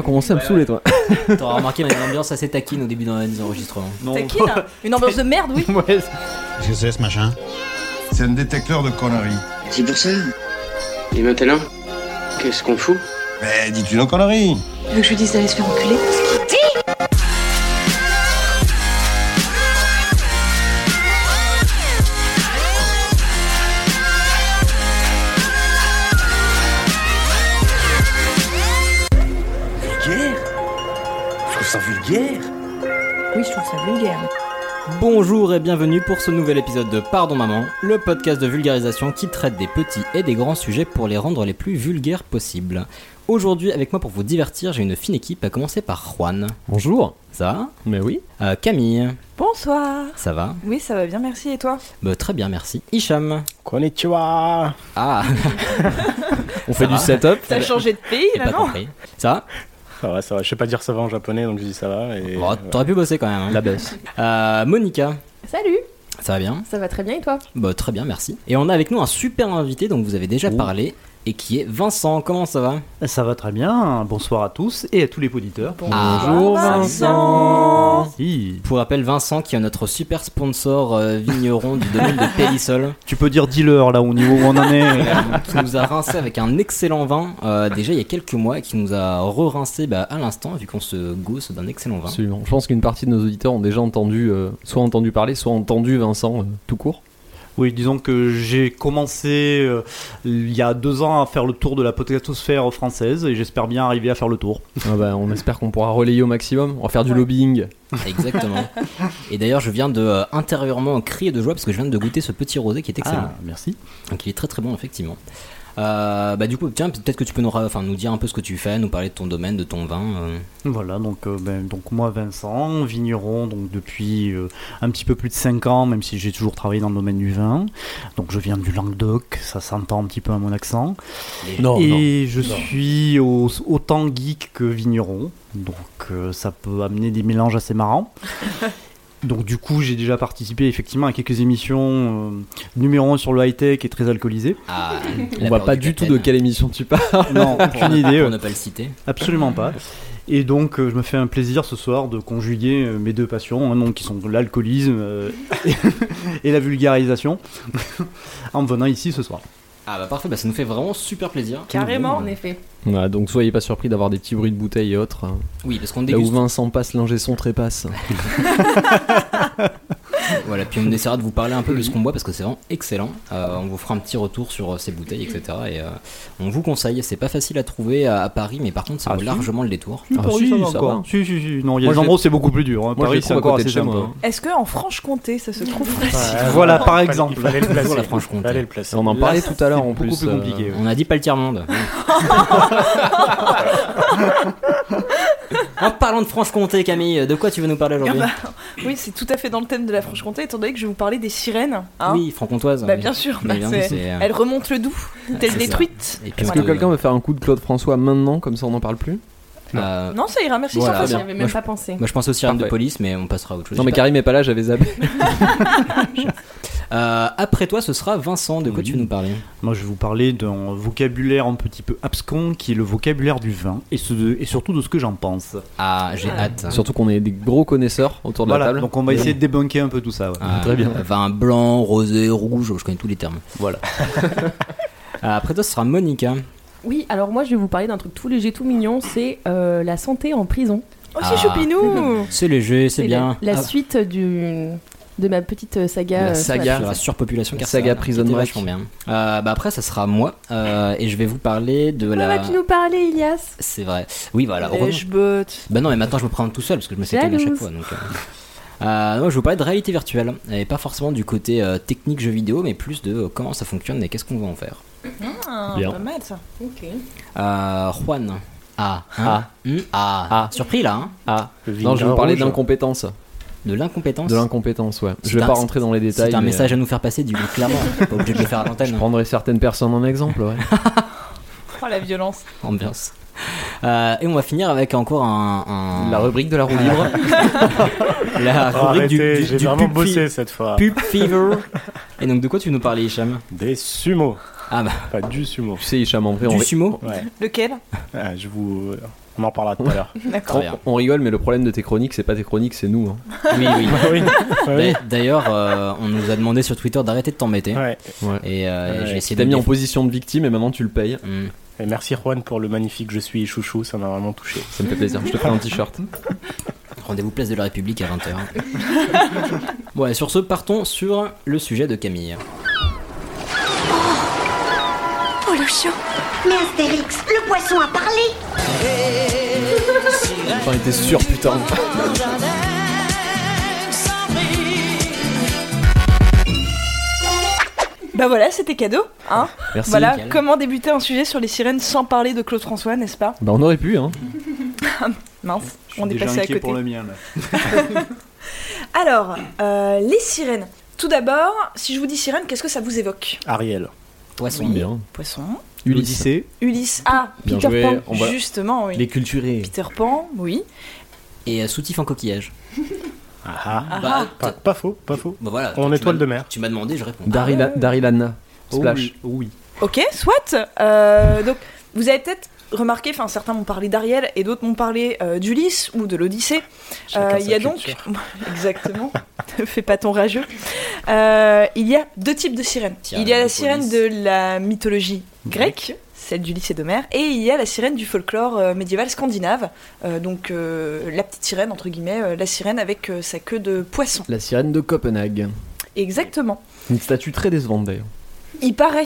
pas commencer à me saouler, toi. T'auras remarqué, on a une ambiance assez taquine au début dans les enregistrements. Là Une ambiance de merde, oui. Ouais, Qu'est-ce que c'est ce machin C'est un détecteur de conneries. C'est pour ça. Et maintenant, qu'est-ce qu'on fout? Mais dis-tu nos conneries Tu veux que je lui dise d'aller se faire enculer? Vulgaire Oui, je trouve ça vulgaire. Bonjour et bienvenue pour ce nouvel épisode de Pardon Maman, le podcast de vulgarisation qui traite des petits et des grands sujets pour les rendre les plus vulgaires possibles. Aujourd'hui, avec moi pour vous divertir, j'ai une fine équipe, à commencer par Juan. Bonjour. Ça va? Mais oui. Euh, Camille, Bonsoir. ça va? Oui, ça va bien, merci. Et toi? Bah, Très bien, merci. Hicham. Konnichiwa Ah, On fait du setup. T'as changé de pays là, pas non compris. Ça va? Ça va, ça va. Je sais pas dire ça va en japonais, donc je dis ça va. Et... Bon, T'aurais pu bosser quand même. hein. La baisse. Euh, Monica, Salut, ça va bien? Ça va très bien et toi? Bah, Très bien, merci. Et on a avec nous un super invité dont vous avez déjà parlé et qui est Vincent. Comment ça va? Ça va très bien, bonsoir à tous et à tous les auditeurs. Bonjour Vincent. Si. Pour rappel, Vincent qui est notre super sponsor euh, vigneron du domaine de Pélissol, Tu peux dire dealer là au niveau où on en est. qui nous a rincé avec un excellent vin euh, déjà il y a quelques mois et qui nous a re-rincé bah, à l'instant vu qu'on se gausse d'un excellent vin. Absolument. Je pense qu'une partie de nos auditeurs ont déjà entendu, euh, soit entendu parler, soit entendu Vincent euh, tout court. Oui, disons que j'ai commencé euh, il y a deux ans à faire le tour de la potatosphère française et j'espère bien arriver à faire le tour. Ah bah, on espère qu'on pourra relayer au maximum. On va faire du lobbying. Exactement. Et d'ailleurs, je viens de euh, intérieurement crier de joie parce que je viens de goûter ce petit rosé qui est excellent. Ah, merci. Donc il est très très bon effectivement. Euh, bah du coup, tiens, peut-être que tu peux nous, enfin, nous dire un peu ce que tu fais, nous parler de ton domaine, de ton vin. euh. Voilà, donc, euh, ben, donc moi Vincent, vigneron donc depuis euh, un petit peu plus de 5 ans, même si j'ai toujours travaillé dans le domaine du vin. Donc je viens du Languedoc, ça s'entend un petit peu à mon accent. Non, et je suis au- autant geek que vigneron, donc euh, ça peut amener des mélanges assez marrants. Donc du coup j'ai déjà participé effectivement à quelques émissions euh, numéro 1 sur le high-tech et très alcoolisé. Ah, On voit pas du tout de quelle émission tu parles. Non, aucune idée, Pour euh, ne pas le citer. absolument pas. Et donc euh, je me fais un plaisir ce soir de conjuguer euh, mes deux passions, hein, donc, qui sont l'alcoolisme euh, et, et la vulgarisation, en venant ici ce soir. Ah bah parfait, bah ça nous fait vraiment super plaisir. Carrément. En effet. Voilà, donc soyez pas surpris d'avoir des petits bruits de bouteilles et autres. hein. Oui, parce qu'on Là où déguste. Vincent passe, l'ingé son trépasse. Voilà, puis on essaiera de vous parler un peu de ce qu'on boit parce que c'est vraiment excellent. Euh, on vous fera un petit retour sur euh, ces bouteilles, etc. Et euh, on vous conseille. C'est pas facile à trouver à, à Paris, mais par contre, ça Ah, vaut si. largement le détour. Ah, Paris, si, ça va ça encore. va. Si, si, si. Non, il y Moi, a je des l'ai- endroits où c'est beaucoup plus dur. hein. Moi, Paris c'est encore assez simple. hein. Est-ce que en Franche-Comté, ça se trouve facile? Ouais, Voilà, par exemple. Il fallait le placer. La Franche-Comté. On en parlait tout à l'heure en beaucoup plus. On a dit pas le tiers-monde. en parlant de Franche-Comté, Camille, de quoi tu veux nous parler Ah aujourd'hui bah, Oui, c'est tout à fait dans le thème de la Franche-Comté, étant donné que je vais vous parler des sirènes. hein. Oui, franc-comtoise. Bah oui. bien sûr, bah, euh, elles remontent le doux, telles c'est des truites. Est-ce que quelqu'un veut faire un coup de Claude François maintenant, comme ça on n'en parle plus euh, Non, ça ira, merci, Voilà. J'y avais Moi, même je- pas pensé. Moi je pense aux sirènes de police, mais on passera à autre chose. Non mais Karim est pas là, j'avais zappé. Euh, après toi, ce sera Vincent. De quoi Oui. tu veux nous parler Moi, je vais vous parler d'un vocabulaire un petit peu abscon qui est le vocabulaire du vin et, ce- et surtout de ce que j'en pense. Ah, j'ai hâte. Surtout qu'on est des gros connaisseurs autour de la Voilà, table. donc on va essayer de débunker un peu tout ça. ouais. Ah, Très bien. Vin blanc, rosé, rouge, je connais tous les termes. Voilà. Euh, après toi, ce sera Monica. Oui, alors moi je vais vous parler d'un truc tout léger, tout mignon, c'est euh, la santé en prison. Oh, Ah. c'est choupinou C'est léger, c'est la- bien. La, Ah, suite du, de ma petite saga. La euh, saga. sur la surpopulation La carcérale, saga Prison Break. bien. Euh, bah après, ça sera moi euh, et je vais vous parler de la. tu nous parlais, Ilias? C'est vrai. Oui, voilà. Heureusement. jebottes. Bah non, mais maintenant je me prends tout seul parce que je me sais à chaque fois. Donc, euh. Euh, moi, je vais vous parler de réalité virtuelle et pas forcément du côté euh, technique jeu vidéo, mais plus de euh, comment ça fonctionne et qu'est-ce qu'on va en faire. Ah, Bien. pas mal ça. Ok. Euh, Juan. Ah. hein Ah. Hmm, ah. Ah. Surpris là, hein Ah, non, je vais vous parler d'incompétence. De l'incompétence. De l'incompétence, ouais. Je vais un- pas rentrer dans les détails. C'est un mais, message euh, à nous faire passer, du coup, clairement. pas obligé de le faire à l'antenne. Je prendrai certaines personnes en exemple, ouais. Oh la violence. Ambiance. Euh, et on va finir avec encore un. un- La rubrique de la roue libre. la Oh, rubrique du, arrêtez, du, vraiment pub, bossé cette fois. pub fever. Et donc, de quoi tu veux nous parler, Hicham? Des sumo. Ah bah, Pas du sumo. tu sais, Hicham, en vrai, du sumo? Ouais. Lequel? Ah, je vous. On en parlera tout à l'heure. D'accord. On rigole, mais le problème de tes chroniques, c'est pas tes chroniques, c'est nous. hein. Oui, oui. oui. oui. D'a- D'ailleurs, euh, on nous a demandé sur Twitter d'arrêter de t'embêter. Ouais. Et euh, Ouais, j'ai essayé Qui de t'a mis en position de victime et maintenant tu le payes. Hmm. Et merci Juan pour le magnifique Je suis chouchou, ça m'a vraiment touché. Ça me fait plaisir. Je te ferai un t-shirt. Rendez-vous place de la République à 20h. bon, et sur ce, partons sur le sujet de Camille. Oh le chien Mais Astérix, le poisson a parlé J'en étais sûr, putain. Bah voilà, c'était cadeau. Hein Merci. voilà, nickel. comment débuter un sujet sur les sirènes sans parler de Claude François, n'est-ce pas Bah, on aurait pu, hein. Mince, Je suis on est déjà passé à inquiet côté. pour le mien. là. Alors, euh, les sirènes. Tout d'abord, si je vous dis sirène, qu'est-ce que ça vous évoque? Ariel. Poisson. Bien. Poisson. Ulysse. Ulysse. Ah, Bien Peter joué, Pan. on va- Justement, oui. Les culturés. Peter Pan, oui. Et euh, soutif en coquillage. Ah, ah. Ah, Bah, Pas, t- pas faux, pas faux. bah voilà. En tu étoile m'as- de mer. Tu m'as demandé, je réponds. Darila- Ah ouais. Darilana. Splash. Oui. oui. Ok, soit. Euh, donc, vous avez peut-être remarqué, enfin, certains m'ont parlé d'Ariel et d'autres m'ont parlé euh, d'Ulysse ou de l'Odyssée. Chacun Euh, il y a culture. donc. Exactement. Fais pas ton rageux. Euh, il y a deux types de sirènes. Il y a la sirène de la mythologie grecque. Celle d'Ulysse et d'Homère, et il y a la sirène du folklore euh, médiéval scandinave, Euh, donc euh, la petite sirène, entre guillemets, la sirène avec sa queue de poisson. La sirène de Copenhague. Exactement. Une statue très décevante d'ailleurs. Il paraît.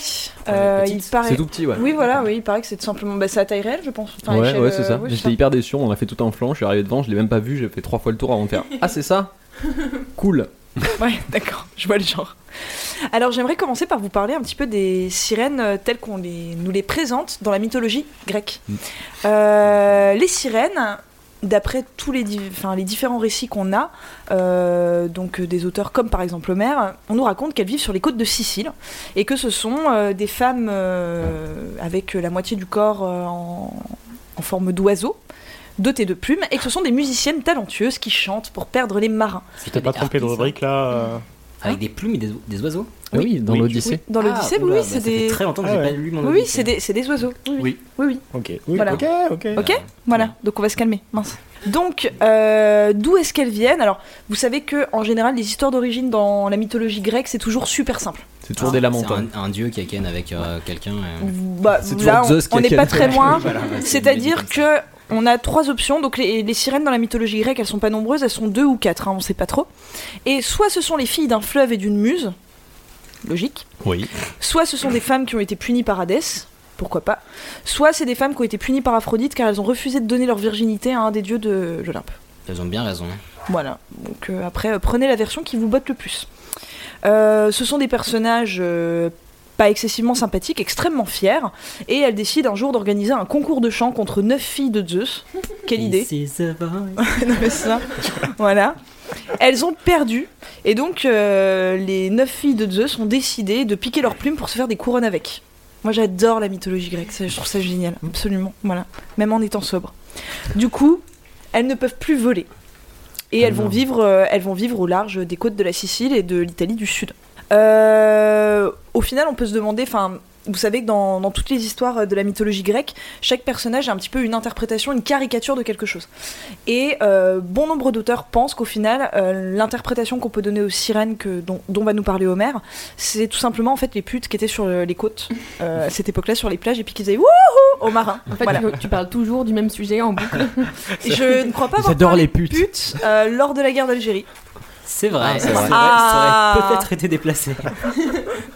il paraît. C'est tout petit, ouais. Oui, voilà, oui, il paraît que c'est tout simplement. Bah, c'est à taille réelle, je pense. Enfin, ouais, échelle, ouais, c'est ça. J'étais hyper déçu. On a fait tout un flanc. Je suis arrivé devant, je l'ai même pas vu. J'ai fait trois fois le tour avant de faire. Ah, c'est ça? Cool. Ouais, d'accord, je vois le genre. Alors j'aimerais commencer par vous parler un petit peu des sirènes euh, telles qu'on les, nous les présente dans la mythologie grecque. Mm. Euh, les sirènes, d'après tous les, enfin, les différents récits qu'on a, euh, donc des auteurs comme par exemple Homère, on nous raconte qu'elles vivent sur les côtes de Sicile et que ce sont euh, des femmes avec la moitié du corps en, en forme d'oiseau dotées de plumes et que ce sont des musiciennes talentueuses qui chantent pour perdre les marins. Tu t'es pas trompé de rubrique là euh Avec des plumes et des, des oiseaux Ah oui, dans Oui. l'Odyssée. Dans l'Odyssée, Ah, oui, bah, c'est ça fait des. très longtemps que Ah j'ai ouais. pas lu mon Oui, c'est des, oiseaux. Oui, oui. Oui. oui, oui. Ok. Voilà. Ok, ok. Ok Voilà, donc on va se calmer, mince. Donc, euh, d'où est-ce qu'elles viennent? Alors, vous savez que en général, les histoires d'origine dans la mythologie grecque, c'est toujours super simple. C'est toujours Ah, des C'est lamentable. un, un dieu qui a ken avec euh, quelqu'un. euh. Bah, C'est là, toujours on- Zeus qui on a n'est pas très loin. Voilà, c'est C'est-à-dire que on a trois options. Donc les, les sirènes dans la mythologie grecque, elles sont pas nombreuses, elles sont deux ou quatre, hein, on sait pas trop. Et soit ce sont les filles d'un fleuve et d'une muse, logique. Oui. Soit ce sont des femmes qui ont été punies par Hadès, pourquoi pas. Soit c'est des femmes qui ont été punies par Aphrodite car elles ont refusé de donner leur virginité à un des dieux de l'Olympe. Elles ont bien raison. Voilà. Donc euh, après, euh, prenez la version qui vous botte le plus. Euh, ce sont des personnages euh, pas excessivement sympathiques, extrêmement fiers, et elles décident un jour d'organiser un concours de chant contre neuf filles de Zeus. Quelle idée. Non, mais ça, Voilà. Elles ont perdu, et donc euh, les neuf filles de Zeus ont décidé de piquer leurs plumes pour se faire des couronnes avec. Moi j'adore la mythologie grecque, ça, je trouve ça génial, absolument, voilà. Même en étant sobre. Du coup, elles ne peuvent plus voler. Et elles vont, vivre, euh, elles vont vivre au large des côtes de la Sicile et de l'Italie du Sud. Euh, au final, on peut se demander, enfin, vous savez que dans, dans toutes les histoires de la mythologie grecque, chaque personnage a un petit peu une interprétation, une caricature de quelque chose. Et euh, bon nombre d'auteurs pensent qu'au final, euh, l'interprétation qu'on peut donner aux sirènes que, dont, dont va nous parler Homère, c'est tout simplement en fait les putes qui étaient sur le- les côtes euh, à cette époque-là, sur les plages, et puis qui disaient wouhou aux marins. En fait, Voilà. tu, tu parles toujours du même sujet en boucle. Je ne crois pas avoir parlé les putes. putes euh, lors de la guerre d'Algérie. C'est vrai, Ah, c'est ça vrai. aurait- Ah. ça aurait peut-être été déplacé.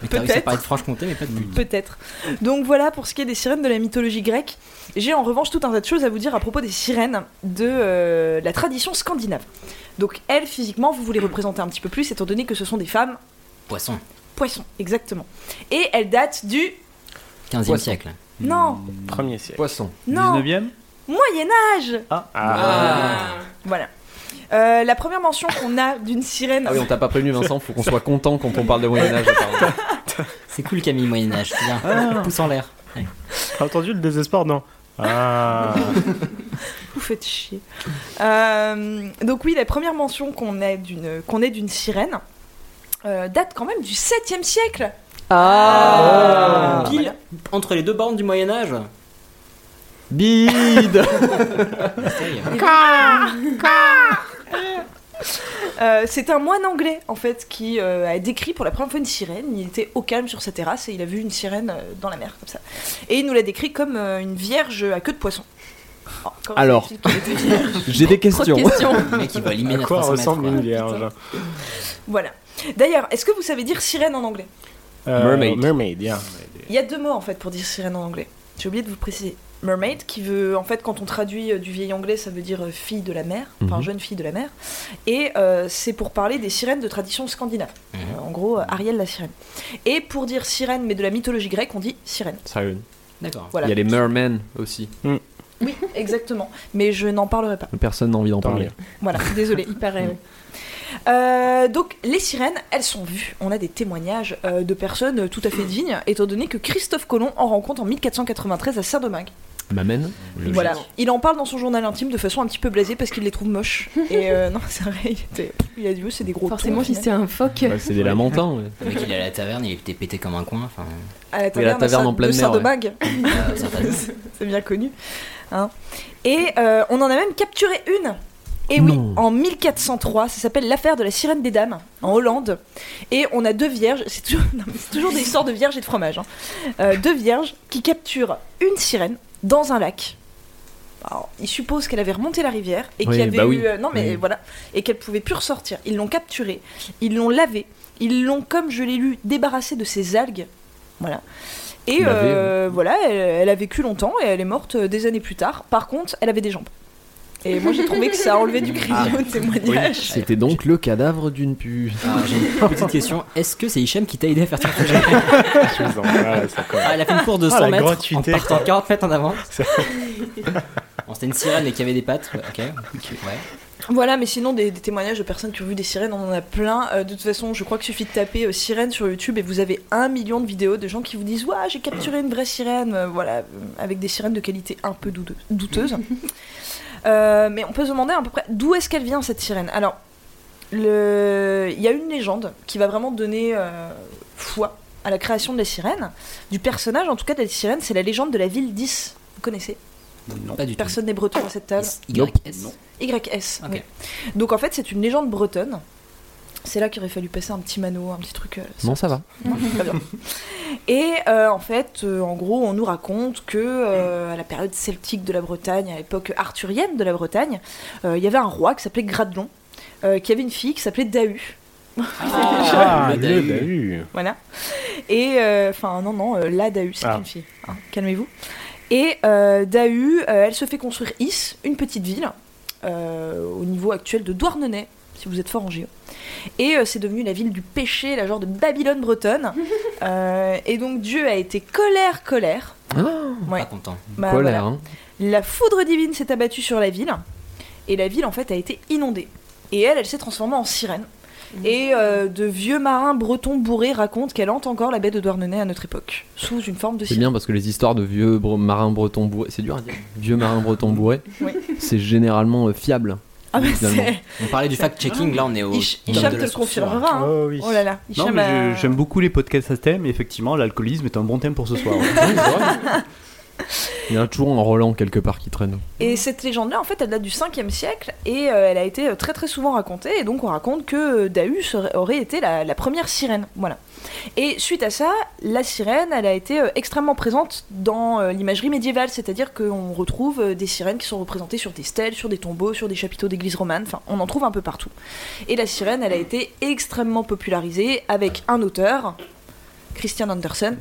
mais t'as réussi à Peut-être. parler de Franche-Comté, mais pas de but. Peut-être. Donc voilà pour ce qui est des sirènes de la mythologie grecque. J'ai en revanche tout un tas de choses à vous dire à propos des sirènes de euh, la tradition scandinave. Donc elles, physiquement, vous les représentez un petit peu plus, étant donné que ce sont des femmes Poisson, poissons, exactement. Et elles datent du... 15e Poisson. siècle. Non, Premier siècle. Poisson. non, 19ème Moyen Âge Ah. Voilà. Euh, la première mention qu'on a d'une sirène... Ah oui, on t'a pas prévenu, Vincent. Faut qu'on soit content quand on parle de Moyen-Âge. C'est cool Camille Moyen-Âge, c'est bien. Pouce en l'air. Ouais. T'as entendu le désespoir Non. Ah. Vous faites chier. Euh, donc oui, la première mention qu'on ait d'une qu'on ait d'une sirène euh, date quand même du 7e siècle. Ah. Pile. Entre les deux bornes du Moyen-Âge Bide Euh, c'est un moine anglais en fait qui euh, a décrit pour la première fois une sirène. Il était au calme sur sa terrasse et il a vu une sirène euh, dans la mer comme ça. Et il nous l'a décrit comme euh, une vierge à queue de poisson. Oh, comment Alors. était vierge J'ai des Trop de questions. questions. Le mec, il va À quoi 300 ressemble une vierge Voilà. D'ailleurs, est-ce que vous savez dire sirène en anglais? Euh, Mermaid. Mermaid, yeah. Il y a deux mots en fait pour dire sirène en anglais. J'ai oublié de vous préciser. Mermaid, qui veut, en fait, quand on traduit euh, du vieil anglais, ça veut dire euh, fille de la mer, enfin Mhm. jeune fille de la mer. Et euh, c'est pour parler des sirènes de tradition scandinave. Mhm. Euh, en gros, Ariel la sirène. Et pour dire sirène, mais de la mythologie grecque, on dit sirène. Siren. D'accord. Voilà. Il y a les mermen aussi. Oui, exactement. Mais je n'en parlerai pas. Personne n'a envie d'en parler. Voilà, désolé. Il paraît. Euh, donc les sirènes, elles sont vues. On a des témoignages euh, de personnes tout à fait dignes, étant donné que Christophe Colomb en rencontre en 1493 à Saint-Domingue. M'amène Voilà. Il en parle dans son journal intime de façon un petit peu blasée parce qu'il les trouve moches. Et euh, non, c'est vrai, il, était... il a dit oh, c'est des gros Forcément, si c'est un phoque. Ouais, C'est des lamentins. ouais. Le mec, il est à la taverne, il était pété comme un coin. Enfin, à la taverne, taverne en de pleine mer, euh, certainement. c'est bien connu. Hein. Et euh, on en a même capturé une. Et oui, Non. en 1403, ça s'appelle l'affaire de la sirène des dames, en Hollande. Et on a deux vierges, toujours, c'est toujours des histoires de vierges et de fromage. hein. Euh, deux vierges qui capturent une sirène dans un lac. Alors, ils supposent qu'elle avait remonté la rivière et Oui, qu'il y avait bah eu. oui. euh, non, mais Oui. voilà. Et qu'elle pouvait plus ressortir. Ils l'ont capturée, ils l'ont lavée, ils l'ont, comme je l'ai lu, débarrassée de ses algues. Voilà. Et euh, voilà, elle, elle a vécu longtemps et elle est morte euh, des années plus tard. Par contre, elle avait des jambes. Et moi j'ai trouvé que ça a enlevé du crédit Ah. au témoignage. C'était donc le cadavre d'une pu. Alors, j'ai une petite question. Est-ce que c'est Hichem qui t'a aidé à faire ton projet. Ah, elle a fait une course de Ah, 100 la mètres en partant quoi. 40 mètres en avant. Bon, c'était une sirène et qui avait des pattes. Ok. Ouais. Voilà, mais sinon des, des témoignages de personnes qui ont vu des sirènes, on en a plein. Euh, de toute façon, je crois qu'il suffit de taper euh, sirène sur YouTube et vous avez un million de vidéos de gens qui vous disent Ouah, j'ai capturé une vraie sirène, euh, voilà, avec des sirènes de qualité un peu doute- douteuse. Euh, mais on peut se demander à peu près d'où est-ce qu'elle vient cette sirène. Alors, le- il y a une légende qui va vraiment donner euh, foi à la création de la sirène, du personnage en tout cas de la sirène, c'est la légende de la ville d'Is. Vous connaissez? Non. Pas du tout. Personne n'est breton à cette table. YS. Non. YS. Ok. oui. Donc en fait, c'est une légende bretonne. C'est là qu'il aurait fallu passer un petit mano, un petit truc. euh, Non, ça va. Très bien. Et euh, en fait, euh, en gros, on nous raconte que euh, à la période celtique de la Bretagne, à l'époque arthurienne de la Bretagne, euh, il y avait un roi qui s'appelait Gradelon, euh, qui avait une fille qui s'appelait Dahu. Ah, le le Dahu. Voilà. Et euh, enfin non non, euh, la Dahu, c'est Ah. une fille. hein, Calmez-vous. Et euh, Dahu, euh, elle se fait construire Is, une petite ville, euh, au niveau actuel de Douarnenez, si vous êtes fort en géo. Et euh, c'est devenu la ville du péché, la genre de Babylone bretonne. Euh, et donc Dieu a été colère, colère. Ouais. Pas content. Bah, Colère, voilà. hein. La foudre divine s'est abattue sur la ville, et la ville en fait a été inondée. Et elle, elle s'est transformée en sirène. Et euh, de vieux marins bretons bourrés racontent qu'elle hante encore la baie de Douarnenez à notre époque, sous une forme de C'est bien parce que les histoires de vieux bre- marins bretons bourrés, c'est dur à dire. Vieux marins bretons bourrés, Oui. c'est généralement euh, fiable. Ah bah. On parlait du fact-checking, là on est au. Hicham top Hicham te le confirmera. hein. Oh oui. Oh là là, Non, mais a- j'aime beaucoup les podcasts à ce thème. et Effectivement, l'alcoolisme est un bon thème pour ce soir. Il y en a toujours un Roland quelque part qui traîne. Et cette légende-là, en fait, elle date du 5e siècle et euh, elle a été euh, très très souvent racontée. Et donc, on raconte que euh, Dahu serait- aurait été la, la première sirène. Voilà. Et suite à ça, la sirène, elle a été euh, extrêmement présente dans euh, l'imagerie médiévale. C'est-à-dire qu'on retrouve euh, des sirènes qui sont représentées sur des stèles, sur des tombeaux, sur des chapiteaux d'églises romanes. Enfin, on en trouve un peu partout. Et la sirène, elle a été extrêmement popularisée avec un auteur, Christian Andersen,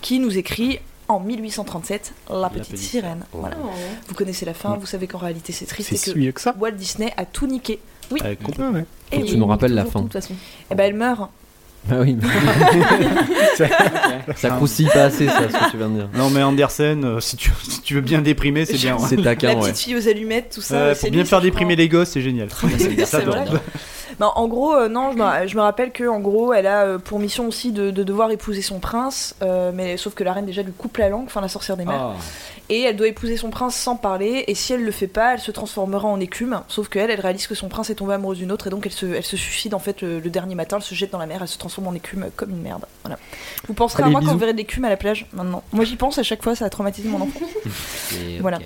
qui nous écrit en 1837 La petite, Petite sirène. Voilà. Oh. Vous connaissez la fin, Mm. vous savez qu'en réalité c'est triste C'est et si que ça. Walt Disney a tout niqué. Oui, Euh, ouais. et tu nous rappelles la fin. tout, de toute façon. Et ben elle meurt. Ah oui. ça croustille pas assez, ça, ce que tu viens de dire. Non, mais Andersen, euh, si, tu, si tu veux bien déprimer, c'est bien. ouais. C'est La taquin, petite ouais. fille aux allumettes, tout ça. Euh, c'est pour bien lui, faire je déprimer les gosses, c'est génial. C'est Ça, vrai. j'adore. Ben, en gros, euh, non, je me, je me rappelle que en gros, elle a euh, pour mission aussi de, de devoir épouser son prince, euh, mais sauf que la reine déjà lui coupe la langue, enfin la sorcière des mers. Ah. Et elle doit épouser son prince sans parler. Et si elle le fait pas, elle se transformera en écume. Sauf qu'elle, elle réalise que son prince est tombé amoureux d'une autre et donc elle se, elle se suicide en fait le, le dernier matin. Elle se jette dans la mer, elle se transforme en écume comme une merde. Voilà. Vous penserez Allez, à moi quand vous verrez de l'écume à la plage maintenant. Moi j'y pense à chaque fois, ça a traumatisé mon enfant. Et, Voilà.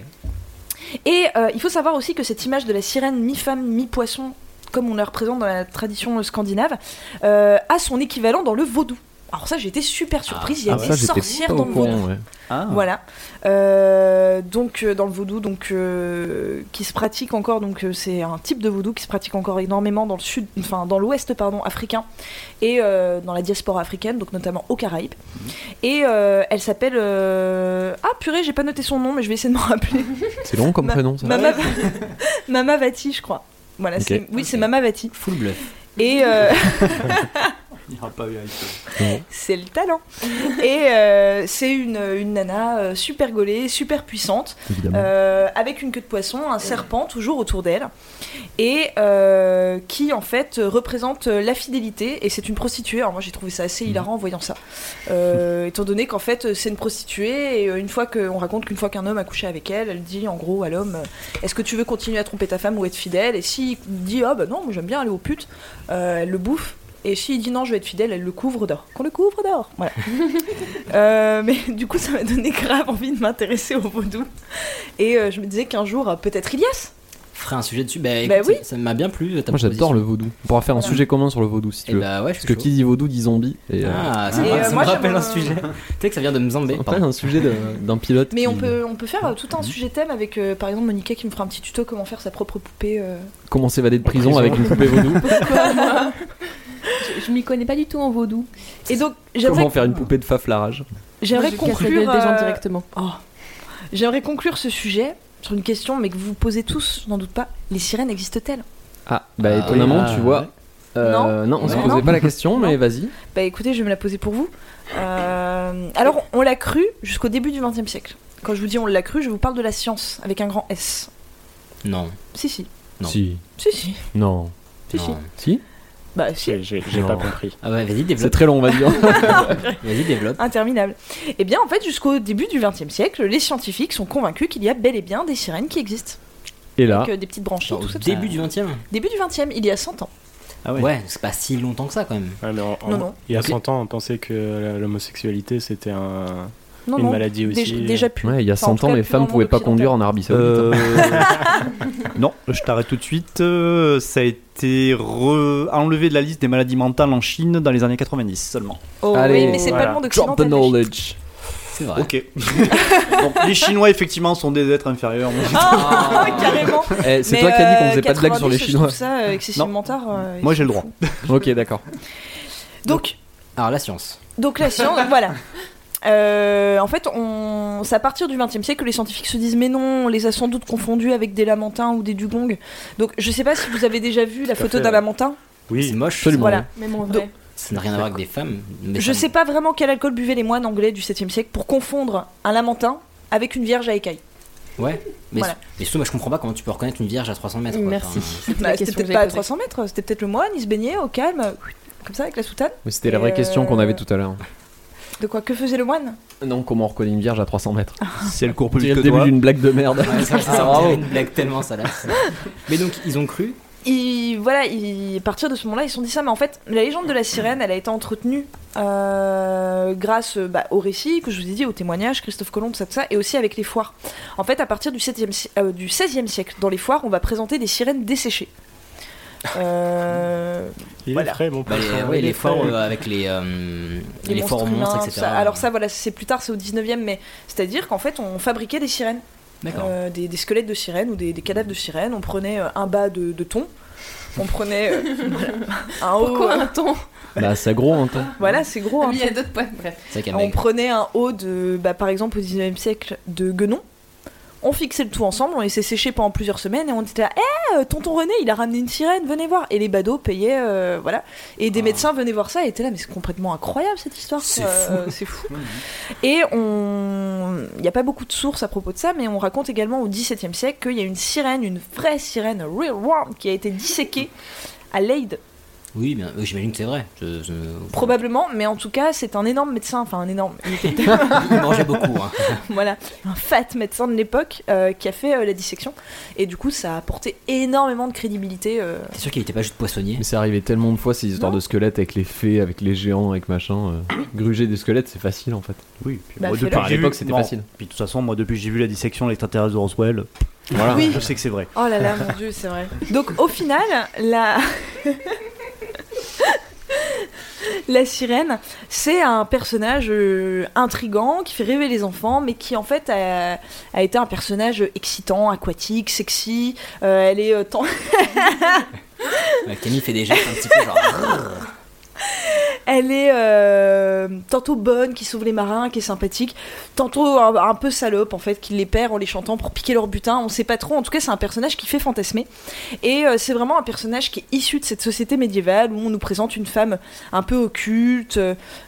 Et euh, il faut savoir aussi que cette image de la sirène mi-femme, mi-poisson, comme on la représente dans la tradition scandinave, euh, a son équivalent dans le vaudou. Alors ça, j'ai été super surprise. Il y a Ah, des ça, j'étais sorcières dans le vaudou. ouais. Ah. Voilà. Euh, donc euh, dans le vaudou, donc euh, qui se pratique encore. Donc euh, c'est un type de vaudou qui se pratique encore énormément dans le sud, enfin dans l'ouest pardon africain et euh, dans la diaspora africaine, donc notamment aux Caraïbes. Et euh, elle s'appelle euh, ah purée, j'ai pas noté son nom, mais je vais essayer de m'en rappeler. C'est long comme Ma- prénom, ça. Mama, Mama Vati, je crois. Voilà, oui, c'est. Mama Vati. Full bluff. Et euh, Il n'ira pas vérifier. c'est le talent. Et euh, c'est une, une nana euh, super gaulée, super puissante, euh, avec une queue de poisson, un serpent toujours autour d'elle, et euh, qui en fait représente la fidélité. Et c'est une prostituée. Alors moi j'ai trouvé ça assez hilarant en voyant ça, Euh, étant donné qu'en fait c'est une prostituée et une fois qu'on raconte qu'une fois qu'un homme a couché avec elle, elle dit en gros à l'homme est-ce que tu veux continuer à tromper ta femme ou être fidèle? Et s'il dit ah bah non, moi j'aime bien aller aux putes, euh, elle le bouffe. Et s'il dit non, je vais être fidèle, elle le couvre d'or. Qu'on le couvre d'or. Voilà. Euh, mais du coup, ça m'a donné grave envie de m'intéresser au vaudou. Et euh, je me disais qu'un jour, euh, peut-être Ilias. Ferait un sujet dessus. Bah, Bah oui. ça, m'a bien plu. Ta Moi, j'adore le vaudou. On pourra faire un sujet commun sur le vaudou si tu Et veux. bah ouais, Parce que chaud. qui dit vaudou dit zombie. Et, euh, Ah, ça, Et, me- euh, ça moi, me rappelle un sujet. tu sais que ça vient de Mzambé. Après, pardon. un sujet d'un pilote. Mais qui- on peut, on peut faire tout un sujet thème avec, euh, par exemple, Monica qui me fera un petit tuto comment faire sa propre poupée. euh. Comment s'évader de prison, prison. avec une poupée vaudou Je, je m'y connais pas du tout en vaudou. Et donc, j'aimerais Comment faire une poupée de faflarage j'aimerais conclure, gueule des gens euh, directement. oh. J'aimerais conclure ce sujet sur une question, mais que vous vous posez tous, je n'en doute pas. Les sirènes existent-elles? Ah, bah Ah, étonnamment, oui. tu vois. euh, non, on se Ouais. posait Non. pas la question, mais vas-y. Bah écoutez, je vais me la poser pour vous. Euh, alors, on l'a cru jusqu'au début du XXe siècle. Quand je vous dis on l'a cru, je vous parle de la science avec un grand S. Non. Si, si. Non. Si. Si, si. Non. Si, si. non. Si? Bah, si. J'ai pas compris. Ah ouais, vas-y, C'est développe. très long, on va dire. Vas-y, développe. Interminable. Eh bien, en fait, jusqu'au début du XXe siècle, les scientifiques sont convaincus qu'il y a bel et bien des sirènes qui existent. Et là, Avec euh, des petites branchies, tout ça. début du 20 e Début du XXe, il y a 100 ans. Ah ouais. Ouais, c'est pas si longtemps que ça quand même. Ouais, mais en- en- Non, non. Il y a Ok. 100 ans, on pensait que l'homosexualité c'était un, Non, une non. maladie aussi. Déjà, déjà plus. ouais, il y a Enfin, en 100 tout ans, cas, les femmes le pouvaient pas conduire en Arabie Saoudite. Euh, non, je t'arrête tout de suite. Euh, ça a été re- enlevé de la liste des maladies mentales en Chine dans les années 90 seulement. Oh, Allez, oui, mais c'est pas le monde Drop the occidental. la Chine. knowledge. C'est vrai. Ok. Donc les Chinois effectivement sont des êtres inférieurs. Ah, carrément. Eh, c'est toi qui as dit qu'on euh, faisait pas de blagues sur les 90, Chinois. Je trouve ça euh, excessivement tard. euh, Moi, j'ai le droit. Ok, d'accord. Donc, Alors, la science. donc la science, voilà. Euh, en fait, on... c'est à partir du XXe siècle que les scientifiques se disent mais non, on les a sans doute confondus avec des lamentins ou des dugongs. Donc, je sais pas si vous avez déjà vu la photo d'un ouais. lamentin. C'est Oui, moche. Absolument. Voilà. Même en Donc, vrai. Ça n'a rien à voir avec des femmes. Je ça- sais pas vraiment quel alcool buvaient les moines anglais du 7e siècle pour confondre un lamentin avec une vierge à écailles. Ouais. Mais, Voilà. mais surtout, moi je comprends pas comment tu peux reconnaître une vierge à 300 mètres. quoi. Merci. Enfin, C'était Bah, c'était peut-être pas à j'avais posée. 300 mètres, c'était peut-être le moine, il se baignait au calme, comme ça avec la soutane. Mais c'était la vraie question qu'on euh, avait tout à l'heure. De quoi? Que faisait le moine? Non, comment on reconnaît une vierge à 300 mètres Si elle court C'est plus le vite que début toi. d'une blague de merde. Ouais, ça, ça, Ah, une blague tellement salace. Mais donc, ils ont cru? ils, voilà, ils, à partir de ce moment-là, ils se sont dit ça. Mais en fait, la légende de la sirène, elle a été entretenue euh, grâce bah, au récit que je vous ai dit, au témoignage, Christophe Colomb, tout ça, tout ça, et aussi avec les foires. En fait, à partir du, 7e, si- euh, du 16e siècle, dans les foires, on va présenter des sirènes desséchées. Euh, il Voilà. est frais, mon Bah, les, ouais, forts euh, avec les, euh, les, monstres etc. ça. Alors ça, voilà, c'est plus tard, c'est au 19e, mais c'est-à-dire qu'en fait, on fabriquait des sirènes. Euh, des, des squelettes de sirènes ou des, des cadavres de sirènes. On prenait un bas de, de thon. On prenait euh, un haut. Pourquoi un ton Bah, c'est gros un temps. Voilà, c'est gros. hein. Il y a d'autres points. Bref. On prenait un haut de, bah, par exemple, au 19e siècle, de guenon. On fixait le tout ensemble, on laissait sécher pendant plusieurs semaines et on était là, Eh, euh, tonton René, il a ramené une sirène, venez voir. Et les badauds payaient, euh, voilà. Et des Ah. médecins venaient voir ça et étaient là, mais c'est complètement incroyable cette histoire. C'est fou. Euh. Et on. Il n'y a pas beaucoup de sources à propos de ça, mais on raconte également au XVIIe siècle qu'il y a une sirène, une vraie sirène, real one, qui a été disséquée à Leyde, Oui, bien, j'imagine que c'est vrai. Je- je- Probablement, mais en tout cas, c'est un énorme médecin, enfin un énorme, il était Il mangeait beaucoup. hein. voilà, un fat médecin de l'époque euh, qui a fait euh, la dissection. Et du coup, ça a apporté énormément de crédibilité. euh. T'es sûr qu'il était pas juste poissonnier? Mais c'est arrivé tellement de fois ces histoires Non. de squelettes avec les fées, avec les géants, avec machin. euh, gruger des squelettes, c'est facile en fait. Oui, puis Bah, moi, fais-le. depuis que à j'ai l'époque, vu- c'était non, facile. Puis de toute façon, moi, depuis que j'ai vu la dissection de l'extraterrestre de Roswell, Voilà. Oui. je sais que c'est vrai. Oh là là, mon dieu, c'est vrai. Donc au final, la. La sirène, c'est un personnage euh, intrigant qui fait rêver les enfants, mais qui en fait a, été un personnage excitant, aquatique, sexy. Euh, elle est euh, Camille fait des gestes un petit peu genre. Elle est euh, tantôt bonne, qui sauve les marins, qui est sympathique, tantôt un, peu salope en fait, qui les perd en les chantant pour piquer leur butin. On sait pas trop. En tout cas, c'est un personnage qui fait fantasmer. Et euh, c'est vraiment un personnage qui est issu de cette société médiévale où on nous présente une femme un peu occulte,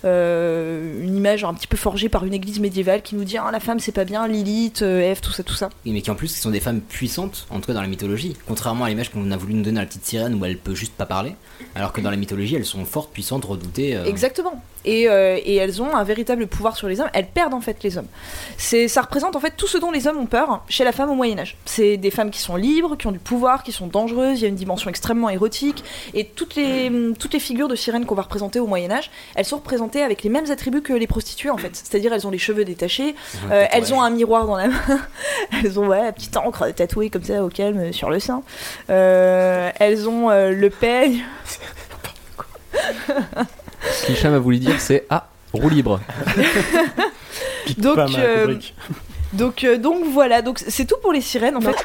euh, une image un petit peu forgée par une église médiévale qui nous dit ah, la femme c'est pas bien, Lilith, Ève, tout ça, tout ça. Oui, mais qui en plus sont des femmes puissantes, en tout cas dans la mythologie. Contrairement à l'image qu'on a voulu nous donner à la petite sirène où elle peut juste pas parler, alors que dans la mythologie elles sont fortes, puissantes, redoutées. euh, Exactement. Et, euh, et elles ont un véritable pouvoir sur les hommes. Elles perdent en fait les hommes. C'est, ça représente en fait tout ce dont les hommes ont peur chez la femme au Moyen Âge. C'est des femmes qui sont libres, qui ont du pouvoir, qui sont dangereuses. Il y a une dimension extrêmement érotique. Et toutes les toutes les figures de sirènes qu'on va représenter au Moyen Âge, elles sont représentées avec les mêmes attributs que les prostituées en fait. C'est-à-dire elles ont les cheveux détachés, euh, elles ont un miroir dans la main, elles ont ouais, la petite encre tatouée comme ça au calme euh, sur le sein. Euh, elles ont euh, le peigne. Ce qu'Hicham a voulu dire, c'est Ah, roue libre. Donc, pas euh. Donc euh, donc voilà. Donc c'est tout pour les sirènes en fait.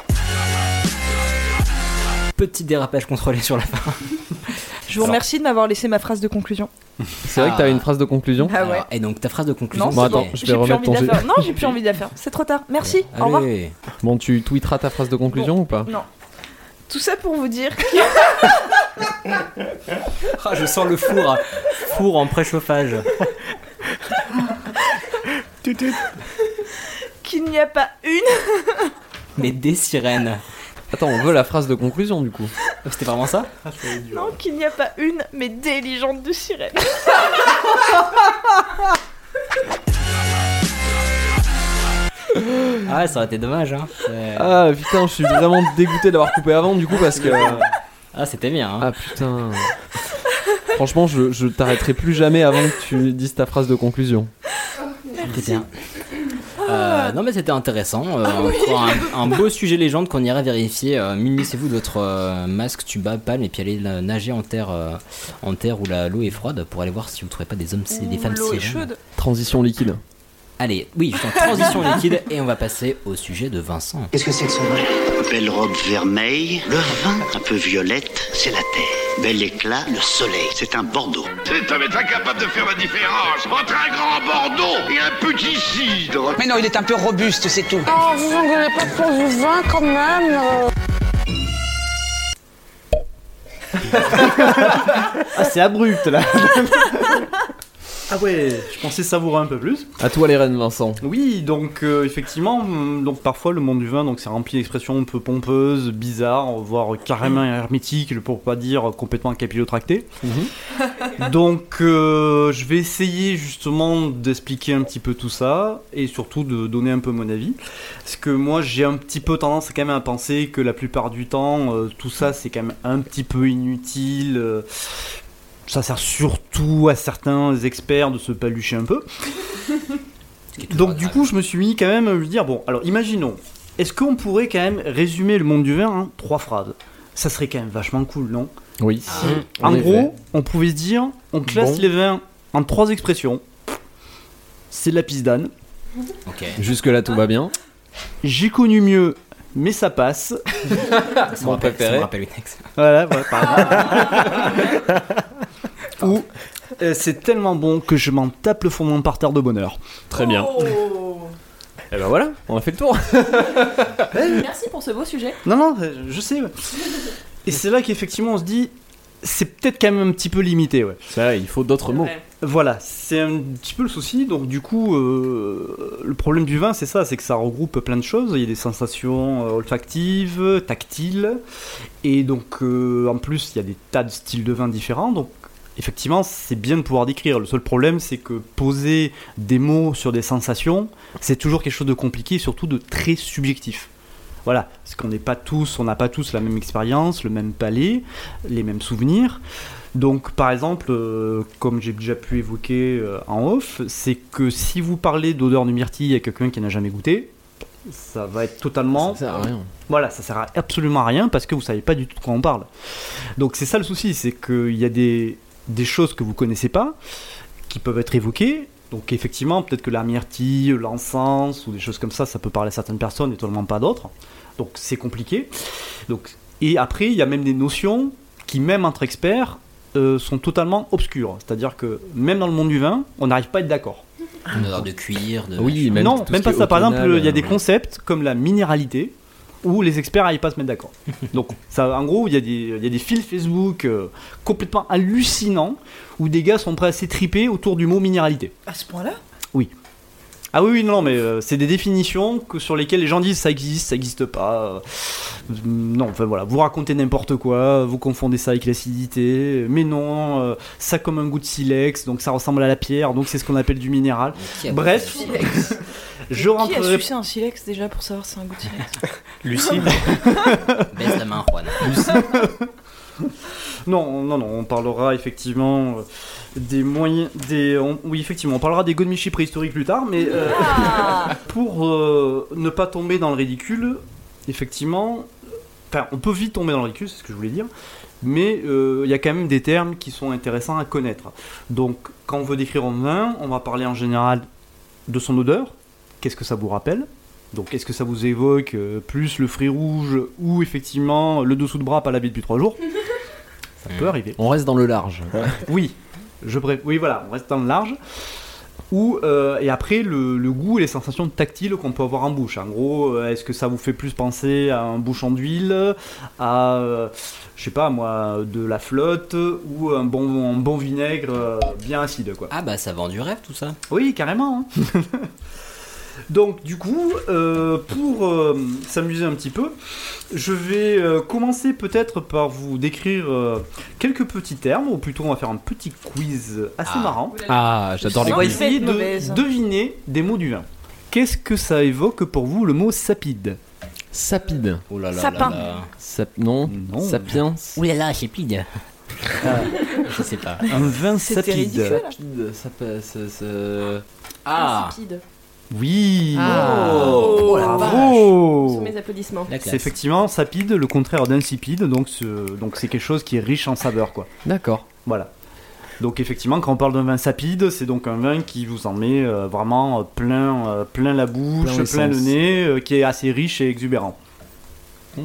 Petit dérapage contrôlé sur la fin. Je vous remercie de m'avoir laissé ma phrase de conclusion. C'est vrai que t'avais Ah. une phrase de conclusion Ah ouais. Alors, et donc ta phrase de conclusion. Non, Bon, attends, je vais remettre ton. Non, j'ai plus envie de la faire. C'est trop tard. Merci. Au revoir. Bon, tu tweeteras ta phrase de conclusion ou pas? Non. Tout ça pour vous dire Ah, je sens le four, four en préchauffage. Qu'il n'y a pas une. Mais des sirènes. Attends, on veut la phrase de conclusion du coup. C'était vraiment ça? Non, qu'il n'y a pas une, mais des légendes de sirènes. Ah, ça aurait été dommage, hein. C'est- Ah putain, je suis vraiment dégoûté d'avoir coupé avant du coup parce que. Ah, c'était bien, hein. Ah putain. Franchement, je, je t'arrêterai plus jamais avant que tu dises ta phrase de conclusion. C'était bien. Euh, non mais c'était intéressant, Euh, encore un, un beau sujet légende qu'on irait vérifier. Euh, Munissez-vous de votre euh, masque tuba palme et puis allez nager en terre, euh, en terre où la- l'eau est froide pour aller voir si vous trouvez pas des hommes, des femmes sirènes. Transition liquide. Allez, oui, je suis en transition liquide et on va passer au sujet de Vincent. Qu'est-ce que c'est que ce vrai? Belle robe vermeille, le vin un peu violette, c'est la terre. Bel éclat, le soleil, c'est un Bordeaux. Cet homme est incapable de faire la différence entre un grand Bordeaux et un petit cidre. Mais non, il est un peu robuste, c'est tout. Oh, vous engueulez pas pour du vin quand même. Ah, c'est abrupt là Ah ouais, je pensais savourer un peu plus. À toi les reines, Vincent. Oui, donc euh, effectivement, hum, donc parfois le monde du vin, donc c'est rempli d'expressions un peu pompeuses, bizarres, voire carrément hermétiques, pour pas dire complètement capillotractées. donc euh, je vais essayer justement d'expliquer un petit peu tout ça et surtout de donner un peu mon avis, parce que moi j'ai un petit peu tendance quand même à penser que la plupart du temps, euh, tout ça c'est quand même un petit peu inutile. Ça sert surtout à certains experts de se palucher un peu. Donc du coup, je me suis mis quand même à me dire, bon, alors imaginons, est-ce qu'on pourrait quand même résumer le monde du vin en trois phrases? Ça serait quand même vachement cool, non? Oui. Ah. En gros, on pouvait se dire, on classe Bon. les vins en trois expressions. C'est de la pisse d'âne. Ok. Jusque-là, tout va bien. J'ai connu mieux, mais ça passe. Mon préféré. Ça me rappelle une ex. Voilà, voilà, Ou euh, c'est tellement bon que je m'en tape le fondement par terre de bonheur. Très bien. Et ben voilà, on a fait le tour. Merci pour ce beau sujet. Non, non, euh, je sais. Et c'est là qu'effectivement on se dit, c'est peut-être quand même un petit peu limité, ouais. Ça, il faut d'autres mots. Voilà, c'est un petit peu le souci. Donc du coup, euh, le problème du vin, c'est ça, c'est que ça regroupe plein de choses. Il y a des sensations euh, olfactives, tactiles, et donc euh, en plus, il y a des tas de styles de vin différents. Donc effectivement, c'est bien de pouvoir décrire. Le seul problème, c'est que poser des mots sur des sensations, c'est toujours quelque chose de compliqué, et surtout de très subjectif. Voilà, parce qu'on n'est pas tous, on n'a pas tous la même expérience, le même palais, les mêmes souvenirs. Donc, par exemple, euh, comme j'ai déjà pu évoquer euh, en off, c'est que si vous parlez d'odeur de myrtille à quelqu'un qui n'a jamais goûté, ça va être totalement. Ça sert à rien. Voilà, ça sert à absolument à rien parce que vous savez pas du tout de quoi on parle. Donc, c'est ça le souci, c'est qu'il y a des, des choses que vous connaissez pas qui peuvent être évoquées. Donc, effectivement, peut-être que la myrtille, l'encens ou des choses comme ça, ça peut parler à certaines personnes et totalement pas à d'autres. Donc, c'est compliqué. Donc, et après, il y a même des notions qui, même entre experts, euh, sont totalement obscures. C'est-à-dire que même dans le monde du vin, on n'arrive pas à être d'accord. Une odeur de cuir, de. Oui, même non, même pas ça. Par exemple, il y a euh, des concepts comme la minéralité où les experts n'arrivent pas à se mettre d'accord. Donc, ça, en gros, il y, a des- il y a des fils Facebook euh, complètement hallucinants où des gars sont prêts à s'étriper autour du mot minéralité. À ce point-là? Ah oui, oui, non, mais euh, c'est des définitions que, sur lesquelles les gens disent ça existe, ça existe pas. euh, non, enfin voilà, vous racontez n'importe quoi, vous confondez ça avec l'acidité, mais non, euh, ça comme un goût de silex, donc ça ressemble à la pierre, donc c'est ce qu'on appelle du minéral. A- Bref, je Qui a rentrerai sucé un silex déjà pour savoir si c'est un goût de silex? Lucie, Baisse la main, Juan. Non, non, non, on parlera effectivement euh, des moyens. Des, on- oui, effectivement, on parlera des godemichi préhistoriques plus tard, mais euh, pour euh, ne pas tomber dans le ridicule, effectivement, enfin, on peut vite tomber dans le ridicule, c'est ce que je voulais dire, mais euh, il y a quand même des termes qui sont intéressants à connaître. Donc, quand on veut décrire un vin, on va parler en général de son odeur, qu'est-ce que ça vous rappelle? Donc est-ce que ça vous évoque euh, plus le fruit rouge ou effectivement le dessous de bras pas lavé depuis trois jours? Ça peut arriver. On reste dans le large. Oui, je bref, oui voilà, on reste dans le large. Ou euh, et après le, le goût et les sensations tactiles qu'on peut avoir en bouche. En gros, euh, est-ce que ça vous fait plus penser à un bouchon d'huile, à euh, je sais pas moi, de la flotte ou un bon un bon vinaigre euh, bien acide quoi? Ah bah ça vend du rêve tout ça. Oui, carrément. hein. Donc, du coup, euh, pour euh, s'amuser un petit peu, je vais euh, commencer peut-être par vous décrire euh, quelques petits termes, ou plutôt on va faire un petit quiz assez Ah. marrant. Ah, j'adore On les va Sans quiz. essayer de mauvaise. deviner des mots du vin. Qu'est-ce que ça évoque pour vous le mot sapide? Sapide. Oh là là Sapin. là là. Sap... Non. Non. Sapiens. Ouh là là, c'est pide. Je sais pas. Un vin sapide. ridicule. Sapide. Sap... ça- ça- Ah, Insipide. Oui. Ah. Oh la Bravo. Sous mes applaudissements. la C'est effectivement sapide, le contraire d'insipide, donc ce- donc c'est quelque chose qui est riche en saveur quoi. D'accord. Voilà. Donc effectivement, quand on parle d'un vin sapide, c'est donc un vin qui vous en met euh, vraiment euh, plein, euh, plein la bouche, Plein le nez, euh, qui est assez riche et exubérant. Mm.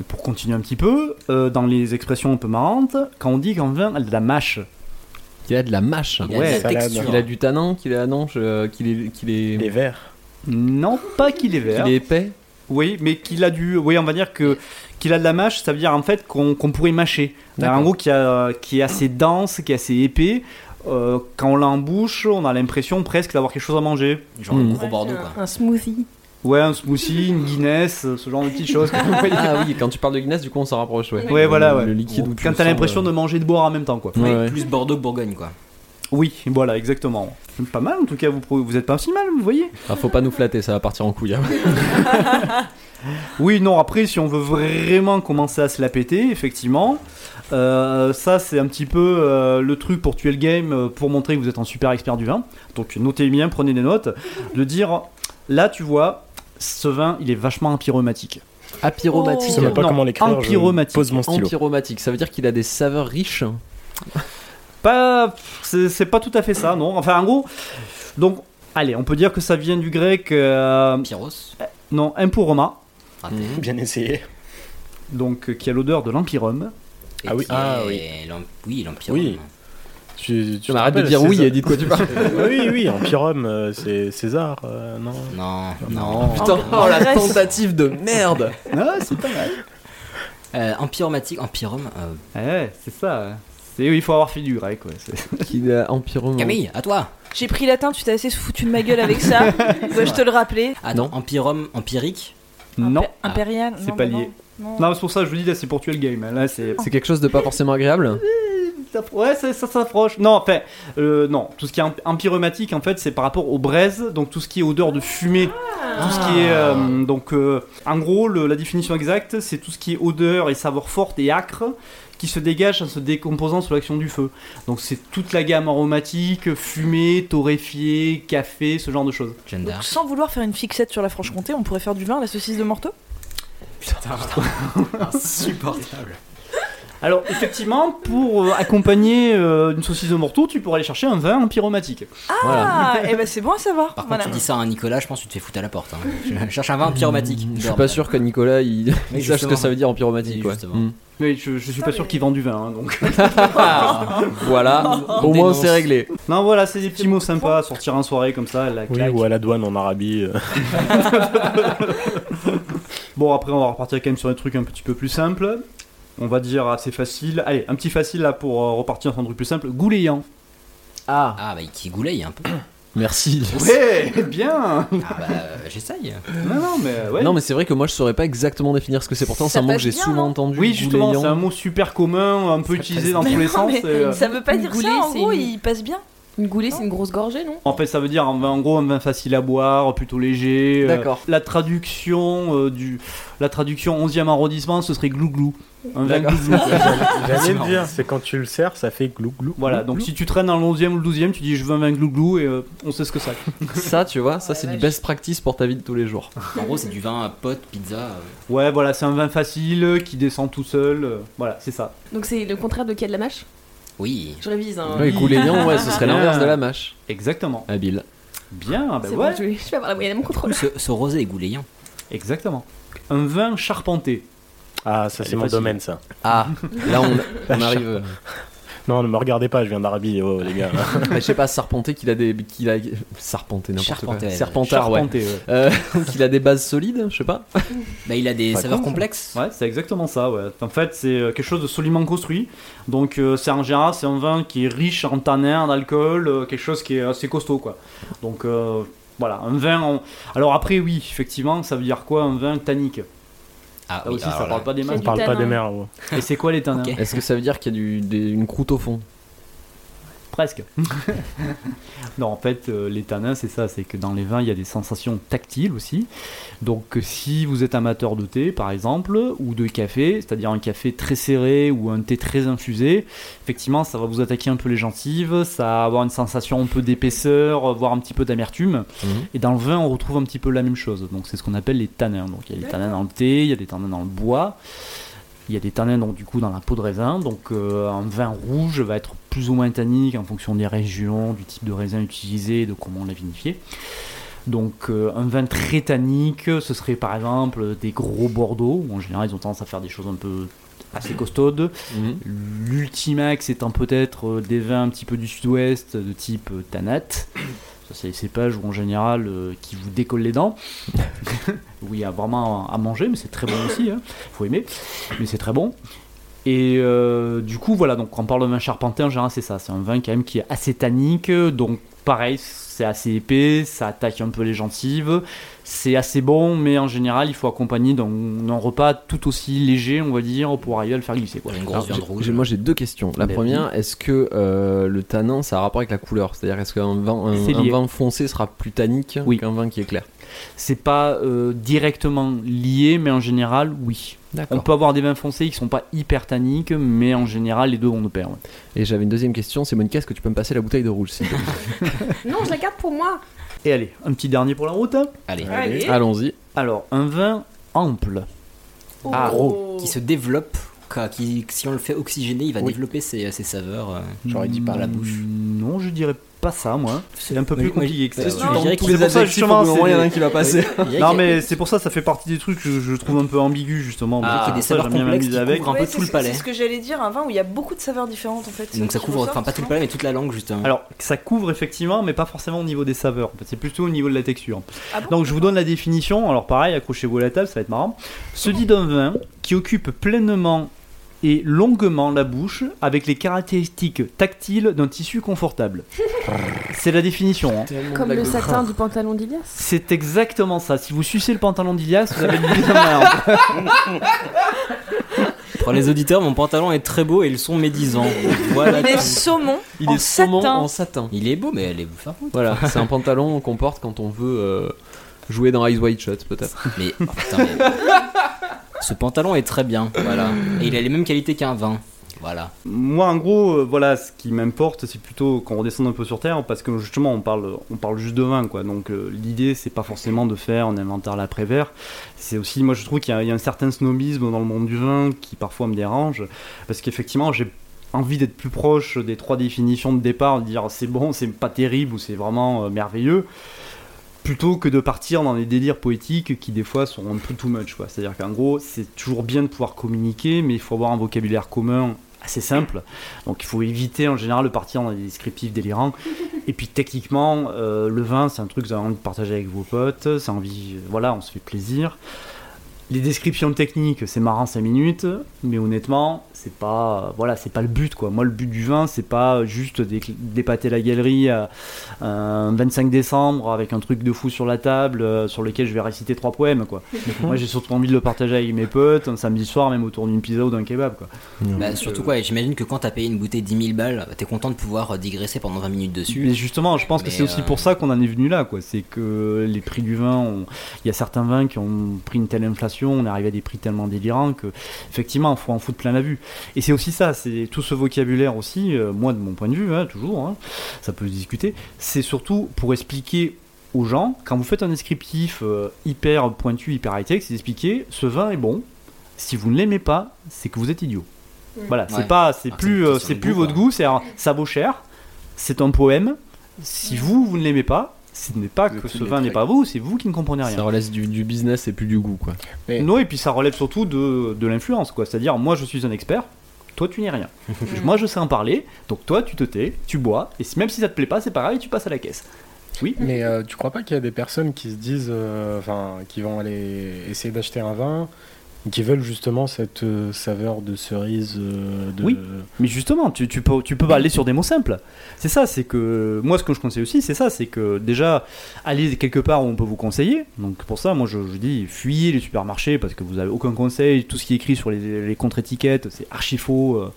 Et pour continuer un petit peu, euh, dans les expressions un peu marrantes, quand on dit qu'un vin a de la mâche, Qu'il a de la mâche. Il a Ouais, de la salade. texture. Qu'il a du tanin, qu'il est non, je- qu'il est, qu'il est, les verts. non pas qu'il est vert, qu'il est épais. oui, mais qu'il a du, oui, on va dire que qu'il a de la mâche, ça veut dire en fait qu'on qu'on pourrait mâcher. D'accord. En gros, qui, a, qui est assez dense, qui est assez épais. Euh, quand on l'a en bouche, on a l'impression presque d'avoir quelque chose à manger. Genre le Mm. gros Bordeaux quoi. Un smoothie. Ouais, un smoothie, une Guinness, euh, ce genre de petites choses. Ah oui, quand tu parles de Guinness, du coup, on s'en rapproche, ouais. Ouais, voilà, ouais. Le liquide où Quand t'as l'impression euh, de manger et de boire en même temps, quoi. Ouais, ouais. Plus Bordeaux que Bourgogne quoi. Oui, voilà, exactement. Pas mal, en tout cas, vous, vous êtes pas si mal, vous voyez. Ah, faut pas nous flatter, ça va partir en couille. hein. Oui, non, après, si on veut vraiment commencer à se la péter, effectivement, euh, ça, c'est un petit peu euh, le truc pour tuer le game, pour montrer que vous êtes un super expert du vin. Donc, notez bien, prenez des notes, de dire, là, tu vois, ce vin, il est vachement empyromatique. Apyromatique. Je sais même pas Non, comment l'écrire. je empyromatique. Pose mon stylo. Empyromatique, ça veut dire qu'il a des saveurs riches. Pas, c'est pas tout à fait ça, non. Enfin, en gros, donc, allez, on peut dire que ça vient du grec, euh, Pyros. non, empyroma, raté. Bien essayé. donc euh, qui a l'odeur de l'empyrome. Et Ah oui, ah oui. Oui, l'Empire. Oui. Tu, tu de dire oui et dis de quoi tu parles. oui, oui, Empyrome, euh, c'est César, euh, non Non, Non. non. Putain, oh la tentative de merde. Ah, c'est pas mal. Euh, empyromatique, empyrome. euh, Ouais, c'est ça. C'est- Il faut avoir fait du grec, Qui a empirement. Camille, à toi. J'ai pris latin, tu t'es assez foutu de ma gueule avec ça. Dois-je te le rappeler Attends, Empirum, empirique. Non, Impé- Impérial c'est non, pas non, lié. non. Non, c'est pour ça que je vous dis là, c'est pour tuer le game. hein. Là, c'est. C'est quelque chose de pas forcément agréable. Ouais, ça, ça s'approche. Non, enfin, euh, non. Tout ce qui est emp- empyromatique, en fait, c'est par rapport aux braises. Donc, tout ce qui est odeur de fumée. Tout ce qui est. euh, donc, euh, en gros, le- la définition exacte, c'est tout ce qui est odeur et saveur forte et âcre qui se dégage en se décomposant sous l'action du feu. Donc, c'est toute la gamme aromatique, fumée, torréfié, café, ce genre de choses. Gender. Donc, sans vouloir faire une fixette sur la Franche-Comté, on pourrait faire du vin à la saucisse de Morteau? Insupportable. Alors, effectivement, pour euh, accompagner euh, une saucisse de morteau, tu pourrais aller chercher un vin empyromatique. Voilà. Ah, et ben c'est bon à savoir. Par Voilà. contre, tu dis ça à un Nicolas, je pense que tu te fais foutre à la porte. hein. Je cherche un vin pyromatique. Je suis pas sûr que Nicolas il, il sache ce que ça veut dire en pyromatique. Oui. Mm. Oui, je, je suis pas sûr qu'il vend du vin, hein, donc. Voilà, au moins c'est réglé. Non, voilà, c'est des petits mots sympas à sortir en soirée comme ça, la Oui, ou à la douane en Arabie. euh. Bon, après, on va repartir quand même sur des trucs un petit peu plus simples. On va dire assez facile. Allez, un petit facile là pour euh, repartir sur un truc plus simple. Gouléant. Ah, Ah, bah, qui gouleille un peu. merci. Ouais, bien Ah, bah, euh, j'essaye. Non, non, mais ouais. Non mais c'est vrai que moi je saurais pas exactement définir ce que c'est. Pourtant c'est Ça un mot que passe j'ai bien, souvent non entendu. Oui, justement, gouléant. c'est un mot super commun, un peu utilisé dans tous les sens. mais et, euh, ça veut pas dire Goulé, ça, en c'est gros, une- il passe bien. Une goulée, c'est une grosse gorgée, non En fait, ça veut dire un vin- en gros un vin facile à boire, plutôt léger. euh, D'accord. la traduction euh, du la traduction 11e arrondissement, ce serait glouglou. Un vin glouglou. J'allais le dire, c'est quand tu le sers, ça fait glou glou. voilà, donc si tu traînes dans le 11e ou le 12e, tu dis je veux un vin glouglou et euh, on sait ce que c'est. Ça tu vois, ça c'est du best practice pour ta vie de tous les jours. En gros, c'est du vin à pote, pizza. euh. Ouais, voilà, c'est un vin facile qui descend tout seul. euh, voilà, c'est ça. Donc c'est le contraire de qui a de la mâche? Oui. Je révise. Hein. Ouais, gouléant, ouais, ce serait l'inverse de la mâche. Exactement. Habile. Bien, bah C'est ouais. bon, je vais, je vais avoir la moyenne de mon contrôle. Ce, ce rosé est gouléant. Exactement. Un vin charpenté. Ah, ça c'est est mon facile. domaine ça. Ah, là on, on arrive. Non, ne me regardez pas, je viens d'Arabie, oh les gars. Je sais pas, Sarpenté qu'il a des. qu'il a. Sarpenté, n'importe quoi. Ouais. Serpentard, ouais. Charpenté, ouais. Euh, qu'il a des bases solides, je sais pas. Bah, il a des Pas saveurs complexes. Ouais, c'est exactement ça, ouais. En fait, c'est euh, quelque chose de solidement construit. Donc, euh, c'est en général, c'est un vin qui est riche en tanins, en alcool, euh, quelque chose qui est assez costaud, quoi. Donc, euh, voilà, un vin. en- Alors, après, oui, effectivement, ça veut dire quoi un vin tannique? Ah, Là oui, aussi, alors ça là, parle pas des. On parle pas des mers. ouais. Et c'est quoi les tanins Ok. Est-ce que ça veut dire qu'il y a du, des- une croûte au fond Presque. non, en fait, euh, les tanins, c'est ça, c'est que dans les vins, il y a des sensations tactiles aussi. Donc, euh, si vous êtes amateur de thé, par exemple, ou de café, c'est-à-dire un café très serré ou un thé très infusé, effectivement, ça va vous attaquer un peu les gencives, ça va avoir une sensation un peu d'épaisseur, voire un petit peu d'amertume. Mhm. Et dans le vin, on retrouve un petit peu la même chose. Donc, c'est ce qu'on appelle les tanins. Donc, il y a des tanins dans le thé, il y a des tanins dans le bois. Il y a des tanins donc du coup dans la peau de raisin. Donc euh, un vin rouge va être plus ou moins tannique en fonction des régions, du type de raisin utilisé, de comment on l'a vinifié. Donc euh, un vin très tannique, ce serait par exemple des gros Bordeaux. où en général, ils ont tendance à faire des choses un peu assez costaudes. Mhm. L'Ultimax étant peut-être euh, des vins un petit peu du sud-ouest de type Tanat. C'est les cépages où en général euh, qui vous décollent les dents. oui, il y a vraiment à manger, mais c'est très bon aussi. Il faut aimer, mais c'est très bon. Et euh, du coup, voilà, donc quand on parle de vin charpenté, en général, c'est ça. C'est un vin quand même qui est assez tannique. Donc, pareil, c'est assez épais, ça attaque un peu les gencives. C'est assez bon, mais en général, il faut accompagner d'un repas tout aussi léger, on va dire, pour arriver à le faire glisser. Quoi. Une grosse Alors, viande j'ai- rouge. j'ai- Moi j'ai deux questions. La Ben première, est-ce que euh, le tanin ça a un rapport avec la couleur? C'est-à-dire est-ce qu'un vin, un, C'est un lié. vin foncé sera plus tannique Oui. qu'un vin qui est clair? C'est pas euh, directement lié, mais en général, oui. On peut avoir des vins foncés qui sont pas hyper tanniques, mais en général, les deux vont de pair. ouais. Et j'avais une deuxième question, c'est Monica, est-ce que tu peux me passer la bouteille de rouge Non, je la garde pour moi. Et allez, un petit dernier pour la route. hein. Allez. Allez. Allons-y. Alors, un vin ample. Ah, gros. Qui se développe. quoi, Qui, si on le fait oxygéner, il va Oui. développer ses, ses saveurs. euh. J'aurais dit par la Mm, bouche. Non, je dirais pas ça, moi. C'est un peu plus compliqué que ça. C'est pour ça, justement, il y en a un qui va passer. Non, mais c'est pour ça, ça fait partie des trucs que je, trouve un peu ambigus, justement. Ah, C'est qu'il y a des saveurs complexes avec. couvrent un peu tout c'est le ce- palais. C'est ce que j'allais dire, un vin où il y a beaucoup de saveurs différentes en fait. Donc ça couvre, enfin pas tout le palais, mais toute la langue justement. Alors, ça couvre effectivement, mais pas forcément au niveau des saveurs. En fait, c'est plutôt au niveau de la texture. Ah Donc, je vous donne la définition. Alors, pareil, accrochez-vous à la table, ça va être marrant. Se dit d'un vin qui occupe pleinement et longuement la bouche avec les caractéristiques tactiles d'un tissu confortable. C'est la définition. hein. Comme le satin du pantalon d'Ilias. C'est exactement ça. Si vous sucez le pantalon d'Ilias, vous avez une bise dans la langue. Pour les auditeurs, mon pantalon est très beau et ils sont médisants. Voilà. Il est saumon Il en est saumon satin. en satin. Il est beau, mais elle est faire foutre. Voilà, c'est un pantalon qu'on porte quand on veut euh, jouer dans Ice White Shot, peut-être. Mais, oh, putain, mais- ce pantalon est très bien. Voilà. Et il a les mêmes qualités qu'un vin. Voilà. Moi, en gros, euh, voilà, ce qui m'importe, c'est plutôt qu'on redescende un peu sur terre, parce que justement, on parle, on parle juste de vin, quoi. Donc, euh, l'idée, c'est pas forcément de faire un inventaire l'après-vert. C'est aussi, moi, je trouve qu'il y, a- un certain snobisme dans le monde du vin qui parfois me dérange, parce qu'effectivement, j'ai envie d'être plus proche des trois définitions de départ, de dire c'est bon, c'est pas terrible ou c'est vraiment euh, merveilleux. Plutôt que de partir dans des délires poétiques qui des fois sont un peu too much. C'est-à-dire qu'en gros, c'est toujours bien de pouvoir communiquer, mais il faut avoir un vocabulaire commun assez simple. Donc il faut éviter en général de partir dans des descriptifs délirants. Et puis techniquement, euh, le vin, c'est un truc que vous avez envie de partager avec vos potes. C'est envie, euh, voilà, on se fait plaisir. Les descriptions techniques, c'est marrant 5 minutes, mais honnêtement, c'est pas, voilà, c'est pas le but quoi. Moi, le but du vin, c'est pas juste d'é- d'épater la galerie euh, un 25 décembre avec un truc de fou sur la table euh, sur lequel je vais réciter trois poèmes quoi. Moi, j'ai surtout envie de le partager avec mes potes un samedi soir, même autour d'une pizza ou d'un kebab quoi. Bah, surtout quoi, j'imagine que quand t'as payé une bouteille 10 000 balles, t'es content de pouvoir euh, digresser pendant 20 minutes dessus. Mais justement, je pense que c'est aussi pour ça qu'on en est venu là, quoi. C'est que les prix du vin, ont- il y a certains vins qui ont pris une telle inflation, on est arrivé à des prix tellement délirants que, effectivement, il faut en foutre plein la vue. Et c'est aussi ça, c'est tout ce vocabulaire aussi, euh, moi de mon point de vue, hein, toujours, hein, ça peut se discuter, c'est surtout pour expliquer aux gens, quand vous faites un descriptif euh, hyper pointu, hyper high-tech, c'est d'expliquer ce vin est bon, si vous ne l'aimez pas, c'est que vous êtes idiot. Voilà, c'est Ouais. pas, c'est Ah, plus, c'est- euh, c'est plus goût, votre goût, c'est un- ça vaut cher, c'est un poème. Si vous, vous ne l'aimez pas, ce n'est pas que ce vin n'est pas vous, c'est vous qui ne comprenez Ça rien. relève du, du business et plus du goût, quoi. Mais- Non, et puis ça relève surtout de, de l'influence, quoi. C'est-à-dire, moi je suis un expert, toi tu n'es rien. moi je sais en parler, donc toi tu te tais, tu bois, et même si ça te plaît pas, c'est pareil, tu passes à la caisse. Oui Mais euh, tu crois pas qu'il y a des personnes qui se disent, euh, enfin, qui vont aller essayer d'acheter un vin, qui veulent justement cette euh, saveur de cerise euh, de... Oui. Mais justement, tu, tu peux, tu peux pas aller sur des mots simples. C'est ça, c'est que moi ce que je conseille aussi, c'est ça, c'est que déjà, allez quelque part où on peut vous conseiller. Donc pour ça, moi je, je dis, fuyez les supermarchés parce que vous avez aucun conseil. Tout ce qui est écrit sur les, les contre-étiquettes, c'est archi faux. euh.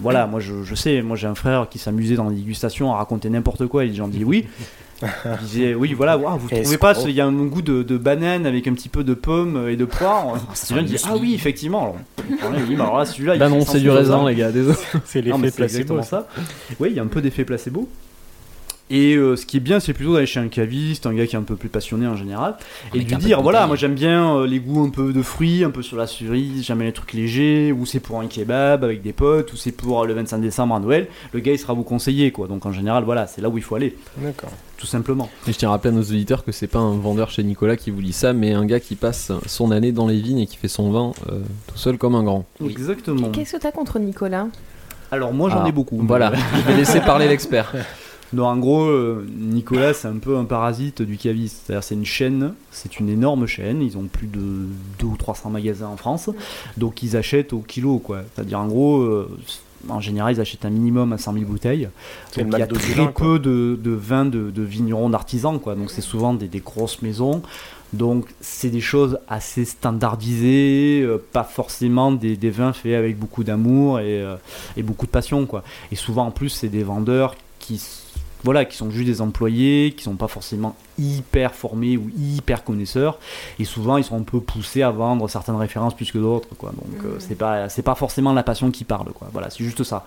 Voilà, moi je, je sais, moi j'ai un frère qui s'amusait dans les dégustations à raconter n'importe quoi et les gens disent oui. Il disait oui, voilà, waouh, vous Et trouvez pas, il y a un goût de, de banane avec un petit peu de pomme et de poire. ça Les gens sent disent le ah oui, effectivement. Alors, oui, bah alors là, celui-là, il Bah fait non, c'est du raisin, les gars, désolé. C'est l'effet placebo. ça. Oui, il y a un peu d'effet placebo. Et euh, ce qui est bien, c'est plutôt d'aller chez un caviste, un gars qui est un peu plus passionné en général, et de lui dire de voilà, moi j'aime bien euh, les goûts un peu de fruits, un peu sur la cerise, j'aime bien les trucs légers, ou c'est pour un kebab avec des potes, ou c'est pour euh, le 25 décembre à Noël. Le gars il sera vous conseiller quoi. Donc en général, voilà, c'est là où il faut aller, D'accord. tout simplement. Et je tiens à rappeler à nos auditeurs que c'est pas un vendeur chez Nicolas qui vous lit ça, mais un gars qui passe son année dans les vignes et qui fait son vin euh, tout seul comme un grand. Oui. Exactement. Qu'est-ce que t'as contre Nicolas? Alors moi j'en ai Alors, beaucoup. Voilà, je vais laisser parler l'expert. Non, en gros, euh, Nicolas, c'est un peu un parasite du caviste. C'est-à-dire, c'est une chaîne, c'est une énorme chaîne. Ils ont plus de 2 ou 300 magasins en France. Donc, ils achètent au kilo, quoi. C'est-à-dire, en gros, euh, en général, ils achètent un minimum à 100 000 bouteilles. Donc, il y a très vin, peu de, de vins de, de vignerons, d'artisans, quoi. Donc, c'est souvent des, des grosses maisons. Donc, c'est des choses assez standardisées, euh, pas forcément des, des vins faits avec beaucoup d'amour et, euh, et beaucoup de passion, quoi. Et souvent, en plus, c'est des vendeurs qui, voilà, qui sont juste des employés, qui sont pas forcément hyper formés ou hyper connaisseurs. Et souvent, ils sont un peu poussés à vendre certaines références plus que d'autres, quoi. Donc, euh, c'est pas, c'est pas forcément la passion qui parle, quoi. Voilà, c'est juste ça.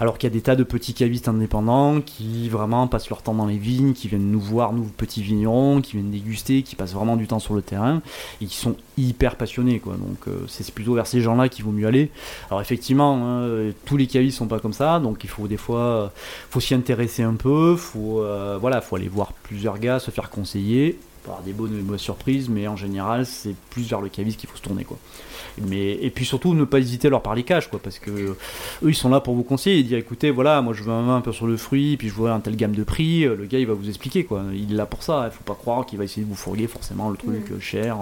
Alors qu'il y a des tas de petits cavistes indépendants qui vraiment passent leur temps dans les vignes, qui viennent nous voir, nous petits vignerons, qui viennent déguster, qui passent vraiment du temps sur le terrain et qui sont hyper passionnés, quoi. Donc, euh, c'est plutôt vers ces gens-là qu'il vaut mieux aller. Alors effectivement, hein, tous les cavistes sont pas comme ça, donc il faut des fois, euh, faut s'y intéresser un peu, faut, euh, voilà, faut aller voir plusieurs gars, se faire conseiller, avoir des bonnes et mauvaises surprises, mais en général, c'est plus vers le caviste qu'il faut se tourner, quoi. Mais et puis surtout ne pas hésiter à leur parler cash, quoi, parce que eux ils sont là pour vous conseiller et dire écoutez, voilà, moi je veux un vin un peu sur le fruit, puis je veux un tel gamme de prix, le gars il va vous expliquer, quoi. Il est là pour ça, il faut pas croire qu'il va essayer de vous fourguer forcément le truc euh, cher.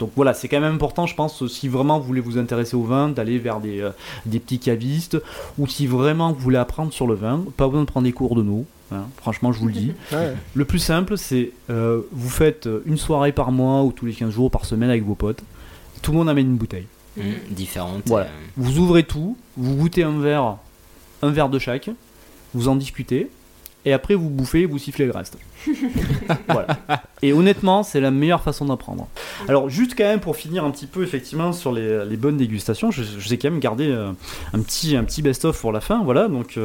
Donc voilà, c'est quand même important, je pense, si vraiment vous voulez vous intéresser au vin, d'aller vers des, euh, des petits cavistes, ou si vraiment vous voulez apprendre sur le vin, pas besoin de prendre des cours de nous. Hein, franchement, je vous le dis. Ouais. Le plus simple, c'est euh, vous faites une soirée par mois ou tous les 15 jours par semaine avec vos potes. Tout le monde amène une bouteille. Différentes. Voilà. euh, Vous ouvrez tout, vous goûtez un verre, un verre de chaque, vous en discutez, et après vous bouffez, vous sifflez le reste. voilà. Et honnêtement, c'est la meilleure façon d'apprendre. Alors, juste quand même pour finir un petit peu effectivement sur les, les bonnes dégustations, je, je sais quand même garder euh, un petit, un petit best-of pour la fin. Voilà, donc.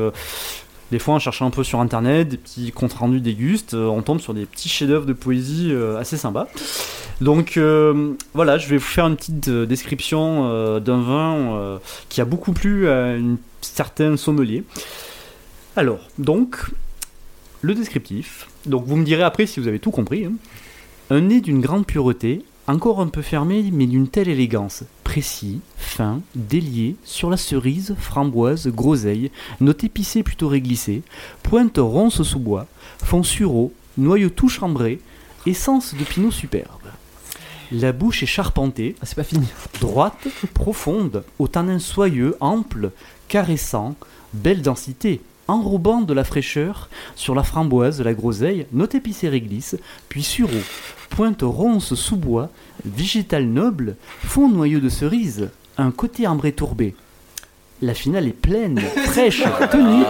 Des fois, en cherchant un peu sur internet, des petits comptes rendus dégustes, euh, on tombe sur des petits chefs-d'œuvre de poésie euh, assez sympas. Donc euh, voilà, je vais vous faire une petite description d'un vin qui a beaucoup plu à une certaine sommelier. Alors, donc, le descriptif. Donc vous me direz après si vous avez tout compris. hein. Un nez d'une grande pureté, encore un peu fermé, mais d'une telle élégance. Précis, fin, délié, sur la cerise, framboise, groseille, note épicée plutôt réglissée, pointe ronce sous bois, fond sureau, noyau tout chambré, essence de pinot superbe. La bouche est charpentée, Ah, c'est pas fini. droite, profonde, au tanin soyeux, ample, caressant, belle densité, enrobant de la fraîcheur sur la framboise, la groseille, note épicée réglisse, puis sureau, pointe ronce sous bois, végétal noble, fond noyau de cerise, un côté ambré tourbé. La finale est pleine, fraîche, tonique,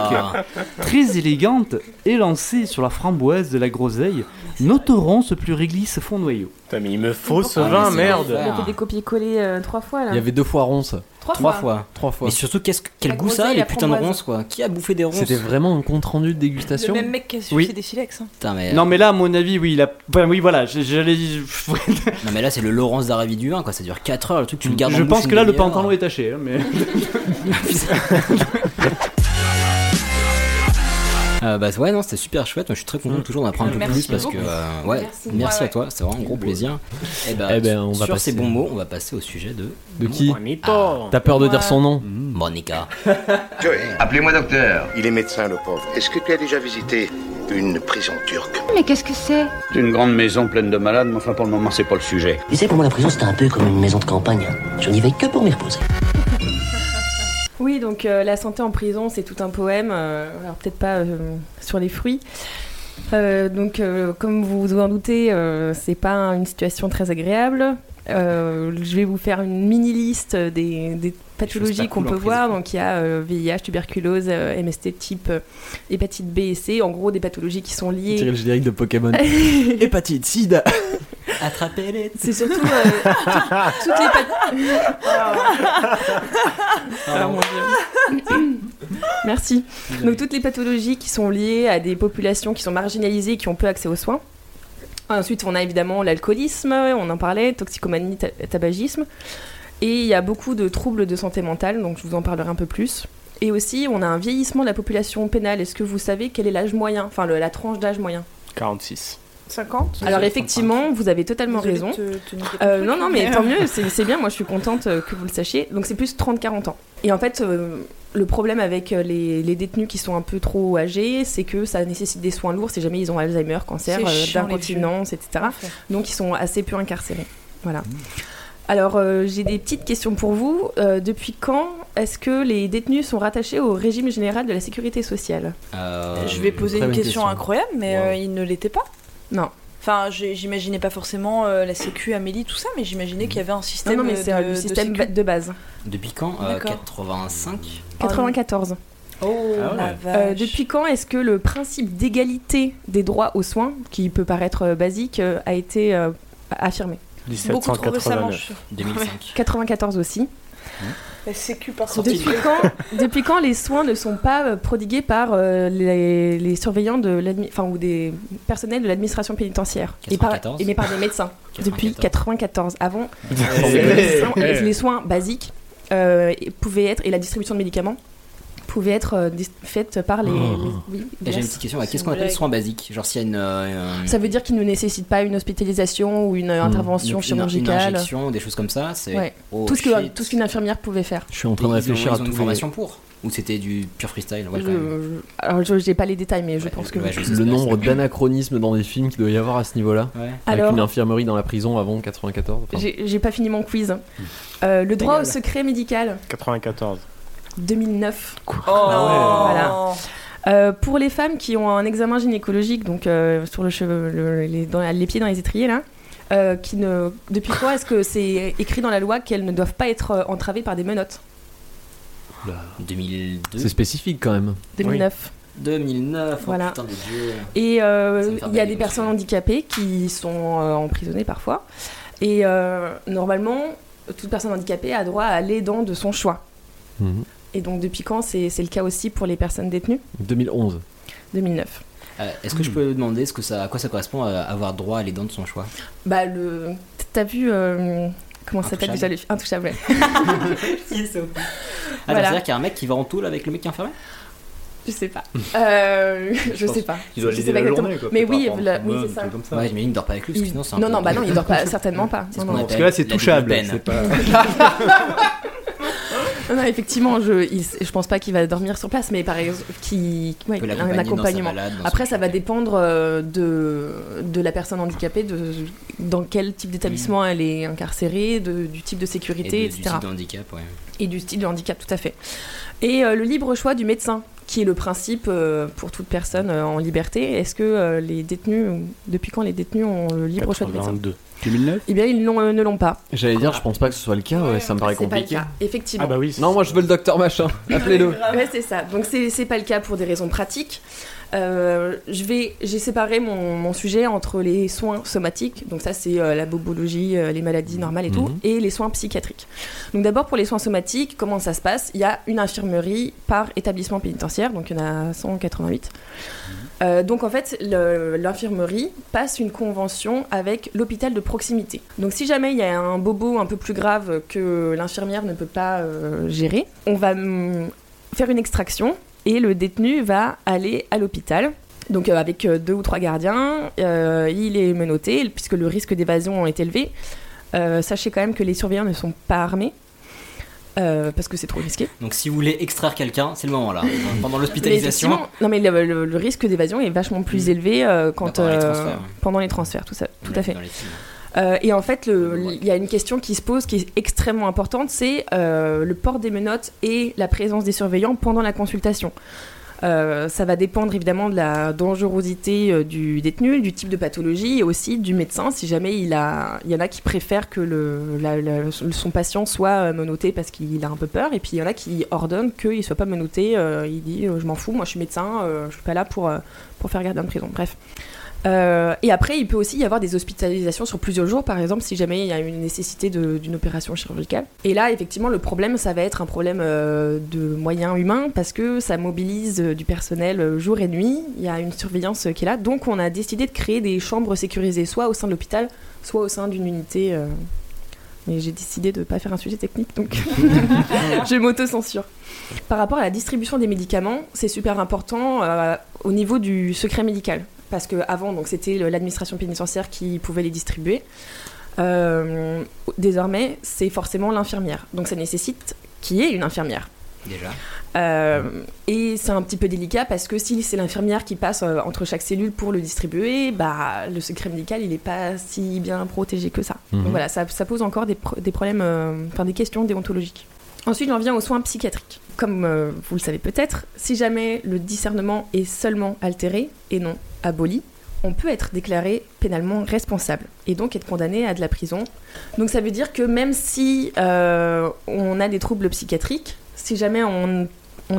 très élégante, élancée sur la framboise de la groseille, note ronce plus réglisse fond noyau. Putain, mais il me faut ce vin, merde. On a fait des copier-coller euh, trois fois là. Il y avait deux fois ronce. Trois, Trois fois. Trois fois. Mais surtout, qu'est-ce que- quel La goût ça, groseille, les la putains de framboise. ronces quoi Qui a bouffé des ronces C'était vraiment un compte rendu de Le dégustation. même mec qui a Oui. sucé des silex. hein. Putain, mais, Non mais là, à mon avis, oui, il a... enfin, oui voilà, j- j'allais... non, mais là, c'est le Laurence d'Aravis du vin quoi. Ça dure 4 heures. Le truc, tu le gardes en Je bouche pense une que là, le demi-heure. pantalon est taché, hein, mais... Euh, bah ouais non c'était super chouette moi je suis très content toujours d'en apprendre un peu Merci plus parce que euh, ouais Merci. merci, Ouais, à toi c'est vraiment un gros plaisir et bah, Eh ben, on va sur passer- ces bons mots on va passer au sujet de De qui Bonito. T'as peur de Ouais. dire son nom Monica Appelez-moi docteur. Il est médecin, le pauvre. Est-ce que tu as déjà visité une prison turque? Mais qu'est-ce que c'est C'est? Une grande maison pleine de malades, mais enfin pour le moment c'est pas le sujet. Tu sais, pour moi, la prison, c'était un peu comme une maison de campagne. Je n'y vais que pour m'y reposer. Oui, donc euh, la santé en prison, c'est tout un poème. euh, alors peut-être pas euh, sur les fruits. Donc, comme vous vous en doutez, c'est pas une situation très agréable. Euh, je vais vous faire une mini liste des, des pathologies qu'on cool peut voir. Donc, il y a euh, VIH, tuberculose, euh, MST type euh, hépatite B et C. En gros, des pathologies qui sont Tirer liées. le générique de Pokémon. Hépatite, sida. attrapez les C'est surtout euh, toutes, toutes les pathologies. Ah, mon Dieu. Merci. Donc toutes les pathologies qui sont liées à des populations qui sont marginalisées et qui ont peu accès aux soins. Ensuite, on a évidemment l'alcoolisme, on en parlait, toxicomanie, ta- tabagisme. Et il y a beaucoup de troubles de santé mentale, donc je vous en parlerai un peu plus. Et aussi, on a un vieillissement de la population pénale. Est-ce que vous savez quel est l'âge moyen Enfin, le- la tranche d'âge moyen? 46. 50 Alors effectivement, vous avez totalement raison. te- te Euh, non, non, mais euh, tant mieux, c'est bien, moi je suis contente euh, que vous le sachiez. Donc c'est plus 30-40 ans. Et en fait, euh, le problème avec euh, les, les détenus qui sont un peu trop âgés, c'est que ça nécessite des soins lourds si jamais ils ont Alzheimer, cancer, euh, d'incontinence, etc. Donc ils sont assez peu incarcérés. Voilà. Alors euh, j'ai des petites questions pour vous. Euh, depuis quand est-ce que les détenus sont rattachés au régime général de la sécurité sociale? Euh, Je vais poser une question, question. incroyable, mais Wow. euh, il ne l'était pas. Non. Enfin, j'imaginais pas forcément euh, la Sécu, Amélie, tout ça, mais j'imaginais qu'il y avait un système non, mais c'est de, le système base. depuis quand Euh, D'accord. 85 Oh, 94. Oh, Ah ouais. la Euh, vache. depuis quand est-ce que le principe d'égalité des droits aux soins, qui peut paraître euh, basique, euh, a été euh, affirmé? Beaucoup trop récemment, je 1789. suis sûre. 2005 94 aussi. La Sécu, par contre. Depuis quand, depuis quand les soins ne sont pas euh, prodigués par euh, les, les surveillants de l'admi- enfin, ou des personnels de l'administration pénitentiaire? Et par, 94. et mais par des médecins Depuis 94. Avant, les, soins, les soins basiques euh, pouvaient être et la distribution de médicaments pouvait être euh, dis- faite par les. les- oui, Et j'ai une petite question, qu'est-ce qu'on appelle blague. soins basiques Genre s'il y a une, euh, Ça veut dire qu'il ne nécessite pas une hospitalisation ou une euh, intervention une- une- Une chirurgicale. injection, des choses comme ça, c'est Ouais. oh, tout ce que shit. tout ce qu'une infirmière pouvait faire. Je suis en train de réfléchir à ont une les- formation pour. Ou c'était du pur freestyle ouais, Je- alors, je j'ai pas les détails, mais je pense que. ouais, je sais Le nombre d'anachronismes dans des films qu'il doit y avoir à ce niveau-là. Ouais. Avec Alors- une infirmerie dans la prison avant 94. enfin. J'ai j'ai pas fini mon quiz. Euh, le droit au secret médical, 94. 2009. Oh. Voilà. Euh, pour les femmes qui ont un examen gynécologique, donc euh, sur le cheveu, le- les, dans- les pieds dans les étriers là, euh, qui ne, depuis quand est-ce que c'est écrit dans la loi qu'elles ne doivent pas être entravées par des menottes? 2002. C'est spécifique quand même. 2009. 2009. Voilà. Oh, putain de Dieu. Et euh, il y a des personnes handicapées qui sont euh, emprisonnées parfois. Et euh, normalement, toute personne handicapée a droit à l'aidant de son choix. Mhm. Et donc depuis quand c'est c'est le cas aussi pour les personnes détenues? 2011. 2009. Euh, Est-ce que je peux demander ce que ça, à quoi ça correspond à avoir droit à les dents de son choix? Bah le... T'as vu... euh, Comment ça s'appelle déjà? Le... Intouchable. ouais. Ah, Voilà. C'est-à-dire qu'il y a un mec qui va en tôle avec le mec qui est enfermé? Je sais pas. Euh, je sais pas. qu'il doit Je l'aider sais pas la journée, quoi, Mais oui, la- c'est ça. comme ça. Ouais, j'imagine qu'il dort pas avec lui, parce que Il- sinon c'est un Non, peu- non, bah non, il dort pas, certainement pas. Non, non. Parce que là, c'est la touchable, c'est pas- Non, effectivement, je, il- je pense pas qu'il va dormir sur place, mais par exemple, qui, ouais, un l'accompagner dans sa accompagnement. balade, dans Après, ça va dépendre euh, de, de la personne handicapée, de dans quel type d'établissement elle est incarcérée, de- du type de sécurité, Et de- du etc. type de handicap, ouais. Et du style de handicap, tout à fait. Et euh, le libre choix du médecin, qui est le principe euh, pour toute personne euh, en liberté. Est-ce que euh, les détenus, depuis quand les détenus ont le libre choix du médecin? 82. 2009 Eh bien, ils l'ont, euh, ne l'ont pas. J'allais dire, je pense pas que ce soit le cas, ouais, ça me paraît C'est pas le compliqué. cas, effectivement. Ah bah oui. Non, moi je veux le docteur machin, appelez-le. Ouais, c'est ça. Donc c'est c'est pas le cas pour des raisons pratiques. Euh, je vais, j'ai séparé mon, mon sujet entre les soins somatiques, donc ça c'est euh, la bobologie, euh, les maladies normales et tout, Mhm. et les soins psychiatriques. Donc d'abord pour les soins somatiques, comment ça se passe? Il y a une infirmerie par établissement pénitentiaire, donc il y en a 188. Euh, donc en fait, l'infirmerie passe une convention avec l'hôpital de proximité. Donc si jamais il y a un bobo un peu plus grave que l'infirmière ne peut pas euh, gérer, on va hum, faire une extraction et le détenu va aller à l'hôpital. Donc euh, avec deux ou trois gardiens, il est menotté puisque le risque d'évasion est élevé. Sachez quand même que les surveillants ne sont pas armés. Euh, parce que c'est trop risqué. Donc si vous voulez extraire quelqu'un, c'est le moment là. Pendant l'hospitalisation. Non mais le, le- le risque d'évasion est vachement plus élevé euh, quand, Pendant les euh, transferts. pendant les transferts, tout, ça, tout à fait. Euh, et en fait, il y a une question qui se pose qui est extrêmement importante, c'est le port des menottes et la présence des surveillants pendant la consultation. Euh, ça va dépendre évidemment de la dangerosité euh, du détenu, du type de pathologie et aussi du médecin. Si jamais il a, il y en a qui préfèrent que le, la- la- son patient soit euh, menotté parce qu'il a un peu peur, et puis il y en a qui ordonnent qu'il soit pas menotté. il dit je m'en fous, moi je suis médecin, je suis pas là pour pour faire gardien de prison. Bref. Euh, et après, il peut aussi y avoir des hospitalisations sur plusieurs jours, par exemple, si jamais il y a une nécessité d'une opération chirurgicale. Et là, effectivement, le problème, ça va être un problème euh, de moyens humains, parce que ça mobilise euh, du personnel jour et nuit. Il y a une surveillance qui est là. Donc, on a décidé de créer des chambres sécurisées, soit au sein de l'hôpital, soit au sein d'une unité. euh, Mais j'ai décidé de ne pas faire un sujet technique, donc je m'auto-censure. Par rapport à la distribution des médicaments, c'est super important au niveau du secret médical. Parce qu'avant, c'était l'administration pénitentiaire qui pouvait les distribuer. Euh, désormais, c'est forcément l'infirmière. Donc ça nécessite qu'il y ait une infirmière. Déjà. Euh, et c'est un petit peu délicat parce que si c'est l'infirmière qui passe euh, entre chaque cellule pour le distribuer, bah, le secret médical il n'est pas si bien protégé que ça. Mhm. Donc voilà, ça, ça pose encore des, pro- des problèmes, euh, enfin des questions déontologiques. Ensuite, j'en viens aux soins psychiatriques. Comme euh, vous le savez peut-être, si jamais le discernement est seulement altéré et non aboli, on peut être déclaré pénalement responsable et donc être condamné à de la prison. Donc ça veut dire que même si euh, on a des troubles psychiatriques, si jamais on,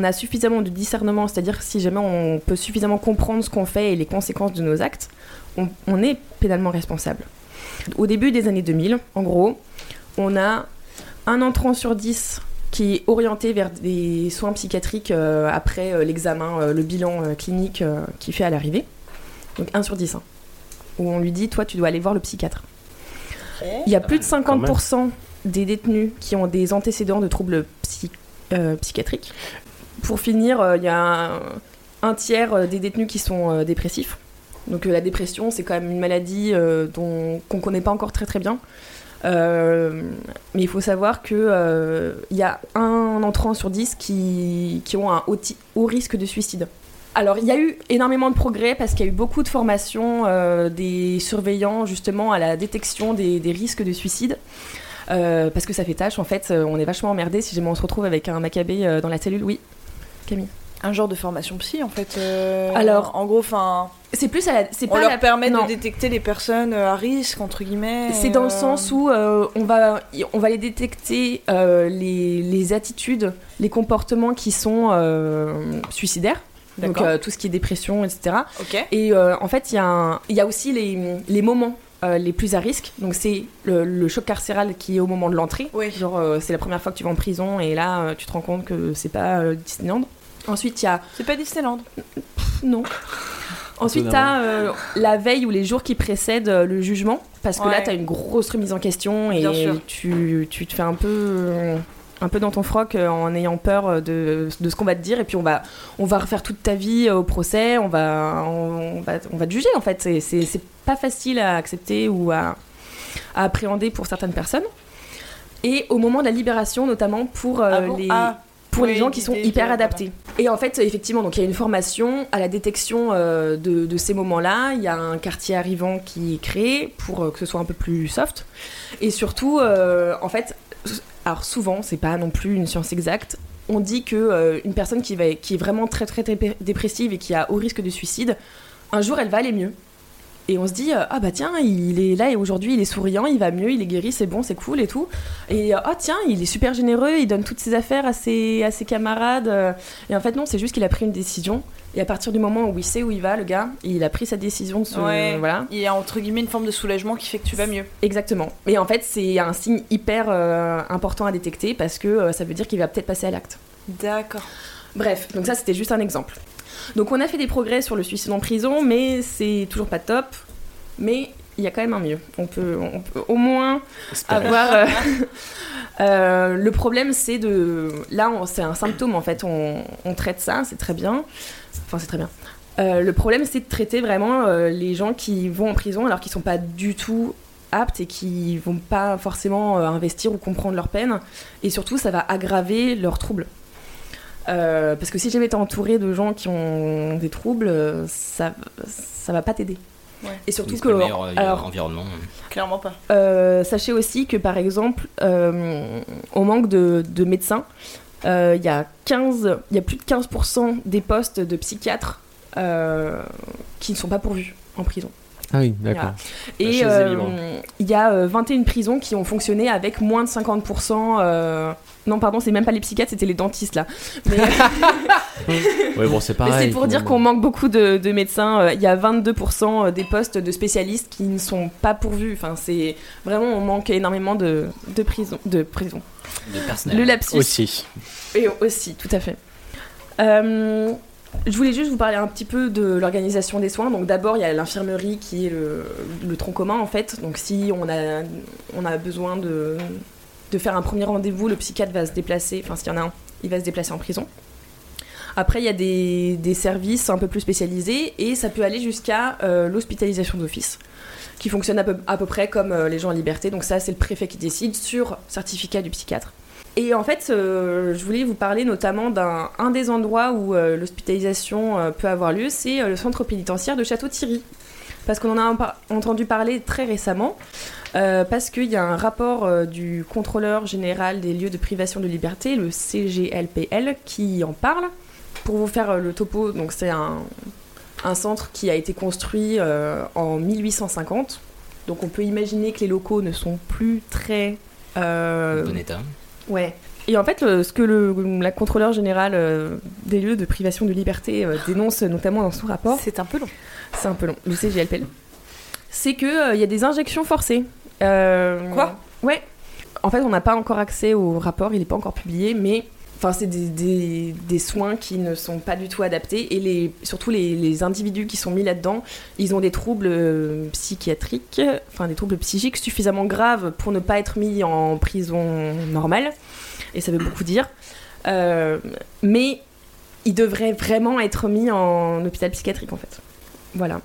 a suffisamment de discernement, c'est-à-dire si jamais on peut suffisamment comprendre ce qu'on fait et les conséquences de nos actes, on, est pénalement responsable. Au début des années 2000, en gros, on a un entrant sur dix qui est orienté vers des soins psychiatriques euh, après euh, l'examen, le bilan clinique qu'il fait à l'arrivée. Donc 1 sur 10. hein, où on lui dit, toi, tu dois aller voir le psychiatre. Il y a plus de 50% des détenus qui ont des antécédents de troubles psy- euh, psychiatriques. Pour finir, euh, il y a un, un tiers euh, des détenus qui sont euh, dépressifs. Donc euh, la dépression, c'est quand même une maladie euh, dont qu'on connaît pas encore très très bien. Euh, mais il faut savoir que euh, il y a un entrant sur 10 qui, qui ont un haut risque de suicide. Alors, il y a eu énormément de progrès parce qu'il y a eu beaucoup de formations euh, des surveillants justement à la détection des, des risques de suicide. Euh, parce que ça fait tâche, en fait, euh, on est vachement emmerdé si jamais on se retrouve avec un macabé euh, dans la cellule. Oui, Camille. Un genre de formation psy en fait. euh, Alors, en gros, enfin, C'est plus à la. C'est on pas leur la- permet non. de détecter les personnes à risque entre guillemets. C'est dans le sens où euh, on, va, on va les détecter les, les attitudes, les comportements qui sont suicidaires. Donc euh, tout ce qui est dépression, etc. Et euh, en fait, il y, a un- il y a aussi les, les moments euh, les plus à risque. Donc c'est le, le choc carcéral qui est au moment de l'entrée. Genre euh, c'est la première fois que tu vas en prison et là euh, tu te rends compte que c'est pas euh, Disneyland. Ensuite il y a... C'est pas Disneyland Non. Ensuite, tu as la veille ou les jours qui précèdent euh, le jugement, parce que là, Ouais. tu as une grosse remise en question et tu, tu te fais un peu, euh, un peu dans ton froc euh, en ayant peur euh, de, de ce qu'on va te dire. Et puis, on va, on va refaire toute ta vie euh, au procès, on va, on, va, on va te juger en fait. C'est- pas facile à accepter ou à, à appréhender pour certaines personnes. Et au moment de la libération, notamment pour euh, Ah bon? les Ah. pour les gens qui sont hyper adaptés. Et en fait, effectivement, donc il y a une formation à la détection euh, de, de ces moments-là. Il y a un quartier arrivant qui est créé pour euh, que ce soit un peu plus soft. Et surtout, euh, en fait, alors souvent, c'est pas non plus une science exacte. On dit que euh, une personne qui, va, qui est vraiment très, très dépressive et qui a haut risque de suicide, un jour, elle va aller mieux. Et on se dit, euh, ah bah tiens, il est là et aujourd'hui il est souriant, il va mieux, il est guéri, c'est bon, c'est cool et tout. Et ah tiens, il est super généreux, il donne toutes ses affaires à ses, à ses camarades. euh. Et en fait, non, c'est juste qu'il a pris une décision. Et à partir du moment où il sait où il va, le gars, il a pris sa décision de se. Ouais. Voilà. Il y a entre guillemets une forme de soulagement qui fait que tu vas mieux. Exactement. Et en fait, c'est un signe hyper euh, important à détecter parce que euh, ça veut dire qu'il va peut-être passer à l'acte. D'accord. Bref, donc ça c'était juste un exemple. Donc on a fait des progrès sur le suicide en prison, mais c'est toujours pas top. Mais il y a quand même un mieux. On peut, on peut au moins avoir. euh, euh, le problème c'est de. Là, c'est un symptôme en fait. On, on traite ça, c'est très bien. Enfin, c'est très bien. Euh, le problème c'est de traiter vraiment les gens qui vont en prison alors qu'ils sont pas du tout aptes et qui vont pas forcément investir ou comprendre leur peine. Et surtout, ça va aggraver leurs troubles. Euh, parce que si jamais t'es entouré de gens qui ont des troubles, euh, ça, ça va pas t'aider. Ouais. Et surtout Oui, que. pas le meilleur euh, alors, environnement. Clairement pas. euh, sachez aussi que par exemple, euh, on manque de, de médecins. Euh, Il y, a 15 il y a plus de 15% des postes de psychiatres euh, qui ne sont pas pourvus en prison. Ah oui, d'accord. Voilà. Et euh, il y a euh, 21 prisons qui ont fonctionné avec moins de 50%. euh, Non, pardon, c'est même pas les psychiatres, c'était les dentistes là. Mais, Ouais, bon, c'est mais pareil. c'est pour dire qu'on manque beaucoup de, de médecins. Euh, Il y a 22% des postes de spécialistes qui ne sont pas pourvus. Enfin, c'est vraiment, on manque énormément de, de prisons. De personnel. Le lapsus. Aussi. Et aussi, tout à fait. Euh, je voulais juste vous parler un petit peu de l'organisation des soins. Donc d'abord, il y a l'infirmerie qui est le, tronc commun en fait. Donc si on a, on a besoin de, de faire un premier rendez-vous, le psychiatre va se déplacer, enfin s'il y en a un, il va se déplacer en prison. Après, il y a des, des services un peu plus spécialisés et ça peut aller jusqu'à euh, l'hospitalisation d'office qui fonctionne à peu, à peu près comme euh, les gens en liberté. Donc ça, c'est le préfet qui décide sur certificat du psychiatre. Et en fait, euh, je voulais vous parler notamment d'un un des endroits où l'hospitalisation peut avoir lieu, c'est le centre pénitentiaire de Château-Thierry. Parce qu'on en a entendu parler très récemment, parce qu'il y a un rapport du contrôleur général des lieux de privation de liberté, le CGLPL, qui en parle. Pour vous faire euh, le topo, donc c'est un, un centre qui a été construit euh, en 1850. Donc on peut imaginer que les locaux ne sont plus très... euh, Bon état. Ouais. Et en fait, le- ce que le, la contrôleur générale euh, des lieux de privation de liberté euh, dénonce notamment dans son rapport, C'est un peu long. c'est un peu long, le CGLPL, c'est qu'il y a des injections forcées. Euh, Quoi? Ouais. En fait, on n'a pas encore accès au rapport, il n'est pas encore publié, mais enfin, c'est des, soins qui ne sont pas du tout adaptés et surtout les, individus qui sont mis là-dedans, ils ont des troubles euh, psychiatriques, enfin des troubles psychiques suffisamment graves pour ne pas être mis en prison normale, et ça veut beaucoup dire. Euh, mais ils devraient vraiment être mis en hôpital psychiatrique en fait. Voilà.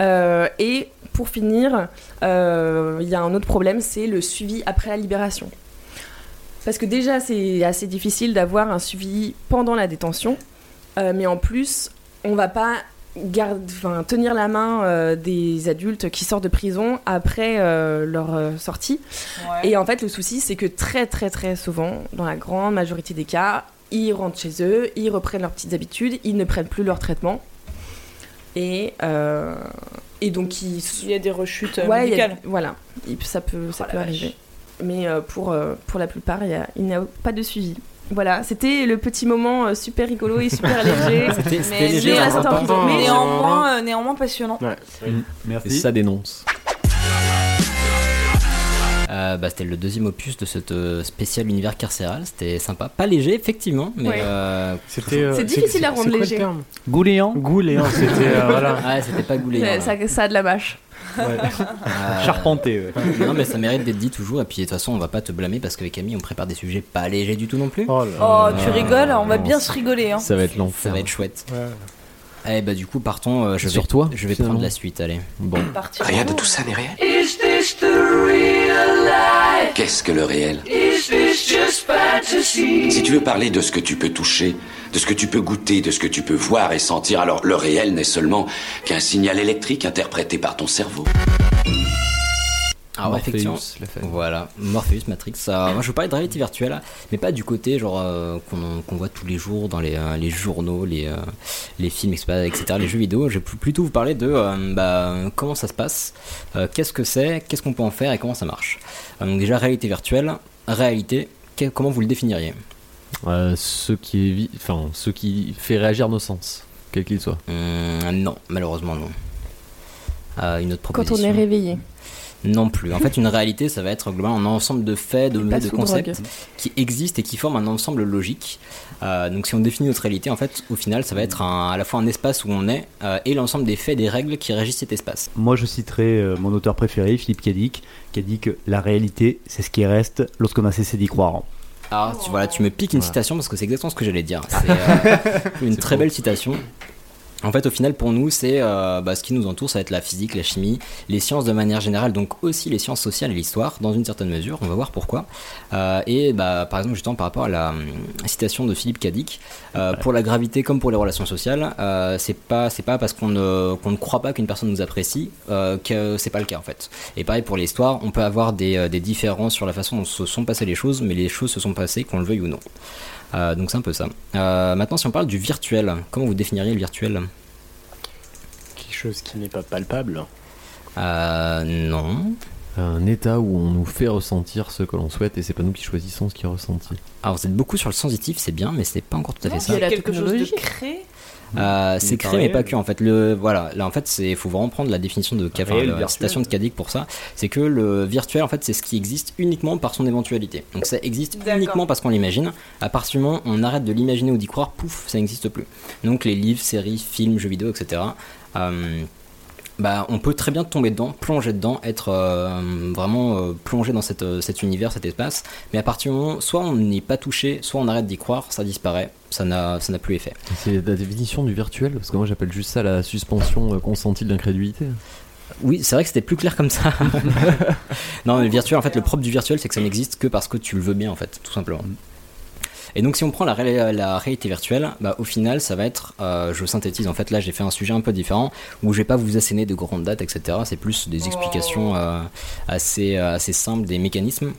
Euh, et pour finir, il y a un autre problème, c'est le suivi après la libération. Parce que déjà, c'est assez difficile d'avoir un suivi pendant la détention, euh, mais en plus, on va pas garde, tenir la main euh, des adultes qui sortent de prison après euh, leur sortie. Et en fait, le souci, c'est que très, très, très souvent, dans la grande majorité des cas, ils rentrent chez eux, ils reprennent leurs petites habitudes, ils ne prennent plus leur traitement. Et, et donc, ils... Il y a des rechutes Ouais, y a- médicales. voilà, Il- ça peut, ça Oh peut vache. Mais euh, pour, euh, pour la plupart, il y a- il n'y a pas de suivi. Voilà, c'était le petit moment euh, super rigolo et super léger. C'était- mais léger, à hein. Mais Mais néanmoins, euh, néanmoins passionnant. Et ça dénonce. Euh, bah, c'était le deuxième opus de cette euh, spécial univers carcéral. C'était sympa. Pas léger, effectivement, mais. Ouais. euh, C'était. euh, C'est difficile à rendre léger. Gouléant Gouléant, c'était. euh, voilà. Ouais, c'était pas gouléant. ça, ça a de la mâche. Euh, Charpenté, ouais. Non, mais ça mérite d'être dit toujours. Et puis, de toute façon, on va pas te blâmer parce qu'avec Camille, on prépare des sujets pas légers du tout non plus. Oh là Oh, là. tu rigoles, on va non, bien ça- se rigoler. Hein. Ça va être Ça l'enfer. va être chouette. Ouais. Eh bah, du coup, partons. euh, je vais, Sur toi, je vais finalement. prendre la suite. Allez. Bon. Partir Rien en de tout ça n'est réel. Qu'est-ce que le réel? Si tu veux parler de ce que tu peux toucher, de ce que tu peux goûter, de ce que tu peux voir et sentir, alors le réel n'est seulement qu'un signal électrique interprété par ton cerveau. Ah ouais, Morpheus, effectivement. l'a fait. Voilà, Morpheus, Matrix. euh, moi, je vous parlais de réalité virtuelle, mais pas du côté genre euh, qu'on qu'on voit tous les jours dans les, euh, les journaux, les, euh, les films, etc., les jeux vidéo. Je vais pl- plutôt vous parler de euh, bah, comment ça se passe, euh, qu'est-ce que c'est, qu'est-ce qu'on peut en faire et comment ça marche. Euh, donc déjà réalité virtuelle, réalité. que- comment vous le définiriez? Ce qui enfin, ce qui fait réagir nos sens, quel qu'il soit. Hum, Non, malheureusement non. Euh, une autre Quand proposition. on est réveillé. Non plus. En fait, une réalité, ça va être globalement un ensemble de faits, de, concepts drogue. qui existent et qui forment un ensemble logique. Euh, donc, si on définit notre réalité, en fait, au final, ça va être un- à la fois un espace où on est euh, et l'ensemble des faits, des règles qui régissent cet espace. Moi, je citerai euh, mon auteur préféré, Philippe Cadic, qui a dit que la réalité, c'est ce qui reste lorsqu'on a cessé d'y croire. Ah, tu, voilà, tu me piques une citation parce que c'est exactement ce que j'allais dire. C'est euh, une très belle citation. En fait, au final, pour nous, c'est euh, bah, ce qui nous entoure, ça va être la physique, la chimie, les sciences de manière générale, donc aussi les sciences sociales et l'histoire, dans une certaine mesure. On va voir pourquoi. Euh, et bah, par exemple, justement, par rapport à la hum, citation de Philippe Cadic, euh, pour la gravité comme pour les relations sociales, euh, c'est pas c'est pas parce qu'on ne qu'on ne croit pas qu'une personne nous apprécie euh, que c'est pas le cas en fait. Et pareil pour l'histoire, on peut avoir des, euh, des différences sur la façon dont se sont passées les choses, mais les choses se sont passées qu'on le veuille ou non. Euh, donc c'est un peu ça. Euh, maintenant, si on parle du virtuel, comment vous définiriez le virtuel? Quelque chose qui n'est pas palpable. Euh, Non. Un état où on nous fait ressentir ce que l'on souhaite et c'est pas nous qui choisissons ce qui est ressenti. Alors vous êtes beaucoup sur le sensitif, c'est bien, mais c'est pas encore tout à fait Non, ça. il y a la quelque chose de technologie. créé. Euh, c'est est créé pas mais pas réel. que en fait. Le voilà. Là en fait c'est faut vraiment prendre la définition de enfin, Réel, la citation de Kadik pour ça. C'est que le virtuel en fait c'est ce qui existe uniquement par son éventualité. Donc ça existe uniquement parce qu'on l'imagine. À partir du moment où on arrête de l'imaginer ou d'y croire pouf ça n'existe plus. Donc les livres séries films jeux vidéo etc euh, bah, on peut très bien tomber dedans, plonger dedans, être euh, vraiment euh, plongé dans cette, euh, cet univers, cet espace. Mais à partir du moment, soit on n'est pas touché, soit on arrête d'y croire, ça disparaît, ça n'a plus effet. C'est la définition du virtuel, parce que moi j'appelle juste ça la suspension consentie de l'incrédulité. Oui, c'est vrai que c'était plus clair comme ça. non, mais le virtuel, en fait, le propre du virtuel, c'est que ça n'existe que parce que tu le veux bien, en fait, tout simplement. Et donc, si on prend la, ré- la réalité virtuelle, bah, au final, ça va être, euh, je synthétise, en fait, là, j'ai fait un sujet un peu différent, où je vais pas vous asséner de grandes dates, etc. C'est plus des explications euh, assez, euh, assez simples des mécanismes.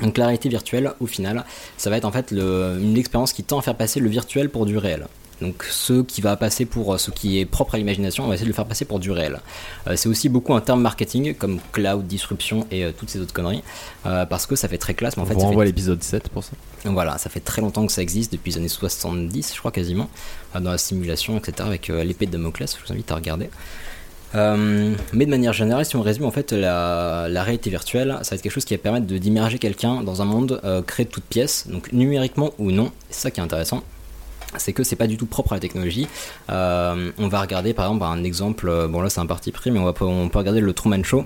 Donc, la réalité virtuelle, au final, ça va être en fait le- une expérience qui tend à faire passer le virtuel pour du réel. Donc ce qui va passer pour euh, ce qui est propre à l'imagination, on va essayer de le faire passer pour du réel. Euh, c'est aussi beaucoup un terme marketing comme cloud, disruption et euh, toutes ces autres conneries, euh, parce que ça fait très classe, mais en On fait renvoie fait, l'épisode 7 pour ça. voilà, ça fait très longtemps que ça existe, depuis les années 70 je crois quasiment, dans la simulation, etc. avec l'épée de Damoclès, je vous invite à regarder. Euh, mais de manière générale, si on résume en fait la, la réalité virtuelle, ça va être quelque chose qui va permettre de- d'immerger quelqu'un dans un monde euh, créé de toutes pièces, donc numériquement ou non. C'est ça qui est intéressant. C'est que c'est pas du tout propre à la technologie. Euh, on va regarder par exemple un exemple, euh, bon là c'est un parti pris, mais on, va, on peut regarder le Truman Show.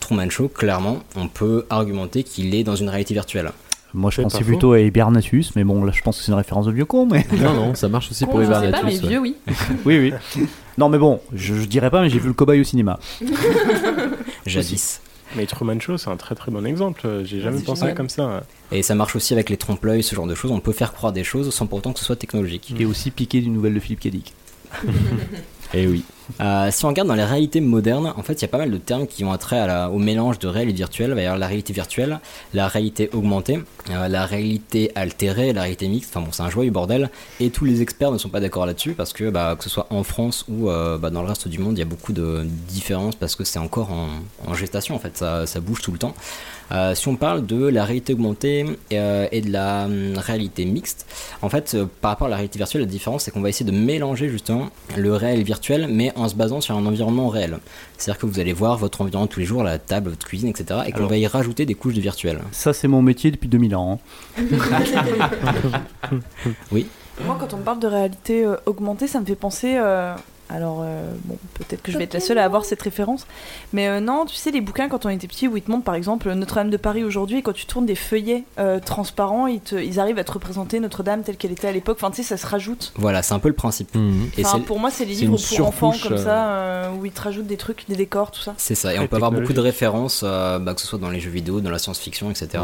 Truman Show, clairement, on peut argumenter qu'il est dans une réalité virtuelle. Moi, je C'est pensais plutôt à Hibernatus, mais bon, là, je pense que c'est une référence de vieux con, mais. Non, non, ça marche aussi Con, pour sais pas, Hibernatus. mais ouais. vieux, oui. oui, oui. Non, mais bon, je, je dirais pas, mais j'ai vu le cobaye au cinéma. Jadis. Mais Truman Show, c'est un très très bon exemple. J'ai jamais c'est pensé génial. comme ça. Et ça marche aussi avec les trompe-l'œil, ce genre de choses. On peut faire croire des choses sans pour autant que ce soit technologique. Et aussi piqué d'une nouvelle de Philippe Cadic. Eh oui. Euh, si on regarde dans les réalités modernes, en fait, il y a pas mal de termes qui ont attrait à la- au mélange de réel et virtuel. Il la réalité virtuelle, la réalité augmentée, euh, la réalité altérée, la réalité mixte. Enfin bon, c'est un joyeux bordel. Et tous les experts ne sont pas d'accord là-dessus parce que, bah, que ce soit en France ou euh, bah, dans le reste du monde, il y a beaucoup de différences parce que c'est encore en, gestation. En fait, ça, bouge tout le temps. Si on parle de la réalité augmentée et de la hum, réalité mixte, en fait, par rapport à la réalité virtuelle, la différence c'est qu'on va essayer de mélanger justement le réel virtuel, mais en se basant sur un environnement réel. C'est-à-dire que vous allez voir votre environnement tous les jours, la table, votre cuisine, etc., et qu'on va y rajouter des couches de virtuel. Ça, c'est mon métier depuis 2000 ans. hein. Oui. Moi, quand on me parle de réalité euh, augmentée, ça me fait penser. euh, alors, euh, bon, peut-être que je vais être la seule à avoir cette référence. Mais euh, non, tu sais, les bouquins, quand on était petit, où ils te montrent par exemple Notre-Dame de Paris aujourd'hui, et quand tu tournes des feuillets euh, transparents, ils, te- ils arrivent à te représenter Notre-Dame telle qu'elle était à l'époque. Enfin, tu sais, ça se rajoute. Voilà, c'est un peu le principe. Mhm. Et Enfin, pour moi, c'est les livres pour enfants comme ça, euh, où ils te rajoutent des trucs, des décors, tout ça. C'est ça, et on peut avoir beaucoup de références, euh, bah, que ce soit dans les jeux vidéo, dans la science-fiction, etc. Ouais.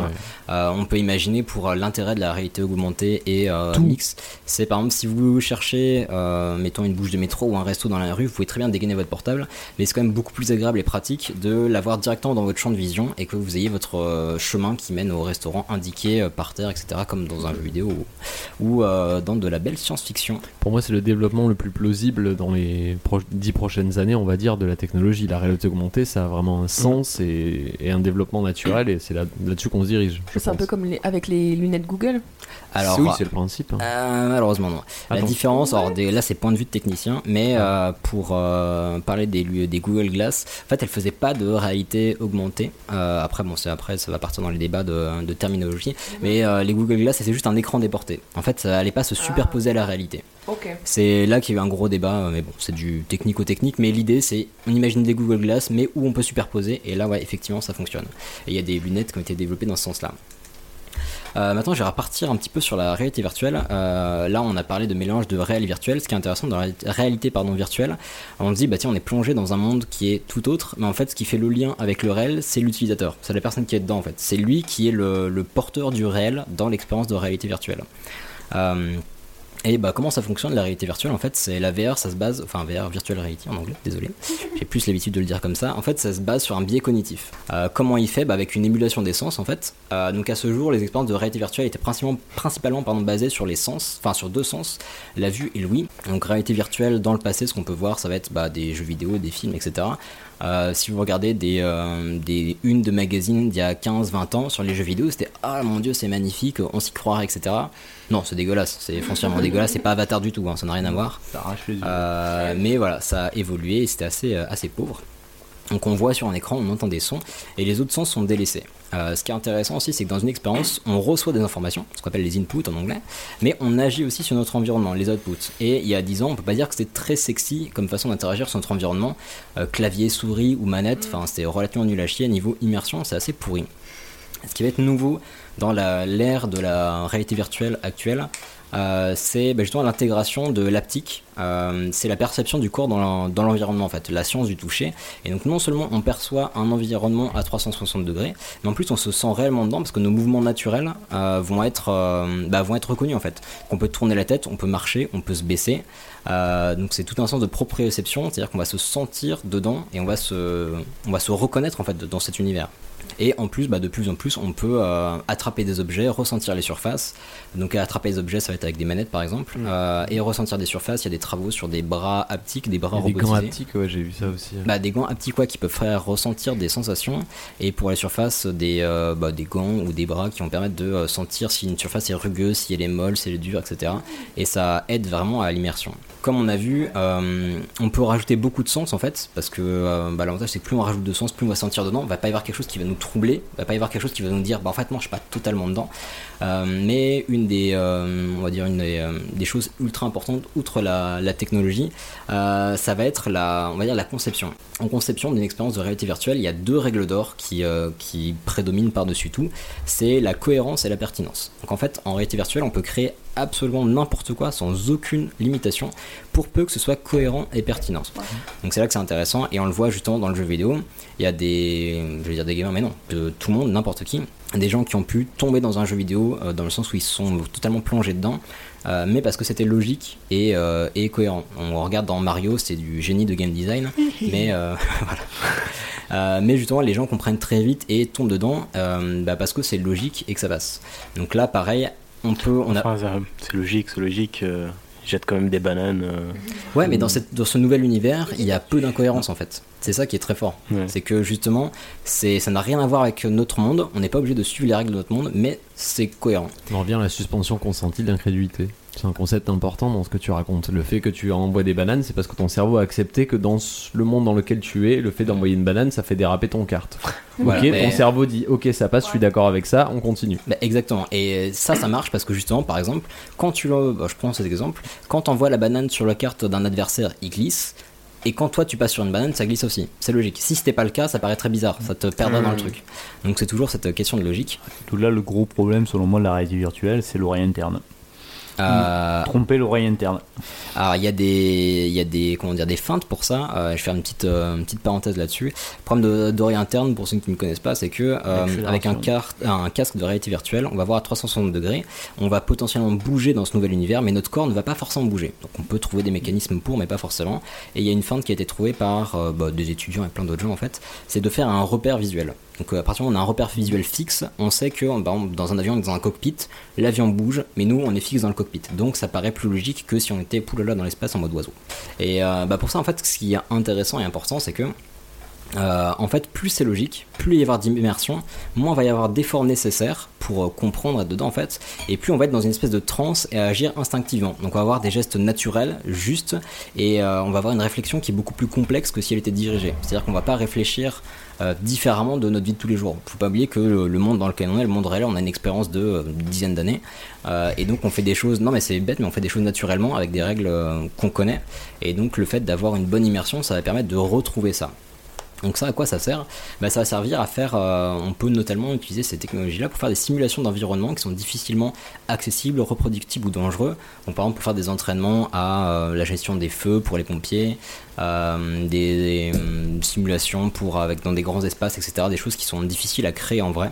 Euh, on peut imaginer pour l'intérêt de la réalité augmentée et euh, Tout. mix, c'est par exemple si vous cherchez, euh, mettons une bouche de métro ou un resto dans la rue, vous pouvez très bien dégainer votre portable, mais c'est quand même beaucoup plus agréable et pratique de l'avoir directement dans votre champ de vision et que vous ayez votre euh, chemin qui mène au restaurant indiqué euh, par terre, etc. comme dans un jeu vidéo ou, ou, euh, dans de la belle science-fiction. Pour moi, c'est le développement le plus plausible dans les pro- dix prochaines années, on va dire, de la technologie. La réalité augmentée, ça a vraiment un sens et, et un développement naturel, et c'est là- là-dessus qu'on se dirige. C'est un peu comme les- avec les lunettes Google. Alors, oui, c'est le principe. hein. Euh, malheureusement non. La différence, alors des- là c'est point de vue de technicien, mais euh, pour euh, parler des, Google Glass, en fait elle faisait pas de réalité augmentée. Euh, après bon c'est après ça va partir dans les débats de, de terminologie, mais euh, les Google Glass c'est juste un écran déporté. En fait ça allait pas se superposer à la réalité. Ok. C'est là qu'il y a eu un gros débat, mais bon c'est du technico-technique, mais l'idée c'est on imagine des Google Glass mais où on peut superposer et là ouais effectivement ça fonctionne. Et il y a des lunettes qui ont été développées dans ce sens-là. Euh, maintenant, je vais repartir un petit peu sur la réalité virtuelle. Euh, là, on a parlé de mélange de réel et virtuel. Ce qui est intéressant dans la ré- réalité virtuelle, on se dit, bah tiens, on est plongé dans un monde qui est tout autre, mais en fait, ce qui fait le lien avec le réel, c'est l'utilisateur. C'est la personne qui est dedans, en fait. C'est lui qui est le, le porteur du réel dans l'expérience de réalité virtuelle. Euh, et bah comment ça fonctionne la réalité virtuelle En fait, c'est la VR, ça se base, enfin VR virtual reality en anglais, désolé. J'ai plus l'habitude de le dire comme ça. En fait, ça se base sur un biais cognitif. Euh, comment il fait bah, Avec une émulation des sens en fait. Euh, donc à ce jour, les expériences de réalité virtuelle étaient principalement, principalement pardon, basées sur les sens, enfin sur deux sens, la vue et l'ouïe. Donc réalité virtuelle dans le passé, ce qu'on peut voir, ça va être bah, des jeux vidéo, des films, etc. Euh, si vous regardez des, euh, des unes de magazines d'il y a 15-20 ans sur les jeux vidéo, c'était ah mon dieu c'est magnifique, on s'y croirait, etc. Non, c'est dégueulasse, c'est foncièrement dégueulasse, c'est pas Avatar du tout, hein, ça n'a rien à voir. Euh, mais voilà, ça a évolué et c'était assez, assez pauvre. Donc on voit sur un écran, on entend des sons et les autres sons sont délaissés. Euh, ce qui est intéressant aussi, c'est que dans une expérience, on reçoit des informations, ce qu'on appelle les inputs en anglais, mais on agit aussi sur notre environnement, les outputs. Et il y a 10 ans, on peut pas dire que c'était très sexy comme façon d'interagir sur notre environnement. Euh, clavier, souris ou manette, enfin c'était relativement nul à chier. Niveau immersion, c'est assez pourri. Ce qui va être nouveau dans l'ère de la réalité virtuelle actuelle, euh, c'est bah, justement l'intégration de l'aptique. Euh, c'est la perception du corps dans l'en- dans l'environnement en fait, la science du toucher. Et donc non seulement on perçoit un environnement à 360 degrés, mais en plus on se sent réellement dedans parce que nos mouvements naturels euh, vont être euh, bah, vont être reconnus en fait. Qu'on peut tourner la tête, on peut marcher, on peut se baisser. Donc c'est tout un sens de proprioception, c'est-à-dire qu'on va se sentir dedans et on va se on va se reconnaître en fait dans cet univers. Et en plus, bah, de plus en plus, on peut euh, attraper des objets, ressentir les surfaces. Donc attraper les objets, ça va être avec des manettes par exemple. Euh, et ressentir des surfaces, il y a des travaux sur des bras haptiques, des bras a des gants robotisés. haptiques, ouais, j'ai vu ça aussi. Bah, des gants haptiques quoi, qui peuvent faire ressentir des sensations. Et pour les surfaces, des, euh, bah, des gants ou des bras qui vont permettre de euh, sentir si une surface est rugueuse, si elle est molle, si elle est dure, etc. Et ça aide vraiment à l'immersion. Comme on a vu, euh, on peut rajouter beaucoup de sens en fait, parce que euh, bah, l'avantage c'est que plus on rajoute de sens, plus on va sentir dedans. Va pas y avoir quelque chose qui va nous troubler, va pas y avoir quelque chose qui va nous dire, bah en fait non, je suis pas totalement dedans. Euh, mais une des, on choses ultra importantes, outre la, la technologie, ça va être la, on conception. En conception d'une expérience de réalité virtuelle, il y a deux règles d'or qui, qui prédominent par-dessus tout. C'est la cohérence et la pertinence. Donc en fait, en réalité virtuelle, on peut créer absolument n'importe quoi sans aucune limitation pour peu que ce soit cohérent et pertinent. Donc c'est là que c'est intéressant et on le voit justement dans le jeu vidéo. Il y a des, je vais dire des gamers, mais non, de tout le monde, n'importe qui, des gens qui ont pu tomber dans un jeu vidéo euh, dans le sens où ils sont totalement plongés dedans. euh, mais parce que c'était logique et, euh, et cohérent. On regarde dans Mario, c'est du génie de game design, mais voilà. Mais justement, les gens comprennent très vite et tombent dedans bah, parce que c'est logique et que ça passe. Donc là, pareil, on peut, on a, Enfin, ça- c'est logique, c'est logique. euh, ils jettent quand même des bananes. euh, Ouais, mais dans, cette, dans ce nouvel univers, il y a peu d'incohérence en fait. C'est ça qui est très fort. C'est que justement, c'est, ça n'a rien à voir avec notre monde. On n'est pas obligé de suivre les règles de notre monde, mais c'est cohérent. On revient à la suspension consentie de l'incrédulité. C'est un concept important dans ce que tu racontes. Le fait que tu envoies des bananes, c'est parce que ton cerveau a accepté que dans le monde dans lequel tu es, le fait d'envoyer une banane, ça fait déraper ton carte. Voilà, ok, mais- ton cerveau dit ok, ça passe, je suis d'accord avec ça, on continue. Bah, exactement. Et ça, ça marche parce que justement, par exemple, quand tu bah, je prends cet exemple, quand tu envoies la banane sur la carte d'un adversaire, il glisse. Et quand toi tu passes sur une banane, ça glisse aussi. C'est logique. Si c'était pas le cas, ça paraît très bizarre. Ça te perdrait dans le truc. Donc c'est toujours cette question de logique. Tout là, le gros problème, selon moi, de la réalité virtuelle, c'est l'oreille interne. Euh, Tromper l'oreille interne. Alors il y a des, il y a des, comment dire, des feintes pour ça. Euh, je vais faire une petite, euh, une petite parenthèse là-dessus. Le problème de- d'oreille interne, pour ceux qui ne connaissent pas, c'est que euh, avec un, car- un casque de réalité virtuelle, on va voir à 360 degrés, on va potentiellement bouger dans ce nouvel univers, mais notre corps ne va pas forcément bouger. Donc on peut trouver des mécanismes pour, mais pas forcément. Et il y a une feinte qui a été trouvée par bah, des étudiants et plein d'autres gens en fait, c'est de faire un repère visuel. Donc euh, à partir du moment on a un repère visuel fixe, on sait que dans un avion, dans un cockpit, l'avion bouge, mais nous on est fixe dans le cockpit. Donc ça paraît plus logique que si on était poulala dans l'espace en mode oiseau. Et euh, bah, pour ça en fait, ce qui est intéressant et important, c'est que euh, en fait, plus c'est logique, plus il va y avoir d'immersion, moins va y avoir d'efforts nécessaires pour euh, comprendre être dedans en fait, et plus on va être dans une espèce de transe et agir instinctivement. Donc on va avoir des gestes naturels, justes, et euh, on va avoir une réflexion qui est beaucoup plus complexe que si elle était dirigée. C'est-à-dire qu'on va pas réfléchir différemment de notre vie de tous les jours. Faut pas oublier que le, le monde dans lequel on est, le monde réel, on a une expérience de dizaines d'années, et donc on fait des choses. Non mais c'est bête, mais on fait des choses naturellement avec des règles qu'on connaît, et donc le fait d'avoir une bonne immersion, ça va permettre de retrouver ça. Donc ça, à quoi ça sert bah, Ça va servir à faire, euh, on peut notamment utiliser ces technologies-là pour faire des simulations d'environnement qui sont difficilement accessibles, reproductibles ou dangereux. Par exemple pour faire des entraînements à euh, la gestion des feux pour les pompiers, euh, des, hum, simulations pour avec dans des grands espaces, etc. Des choses qui sont difficiles à créer en vrai.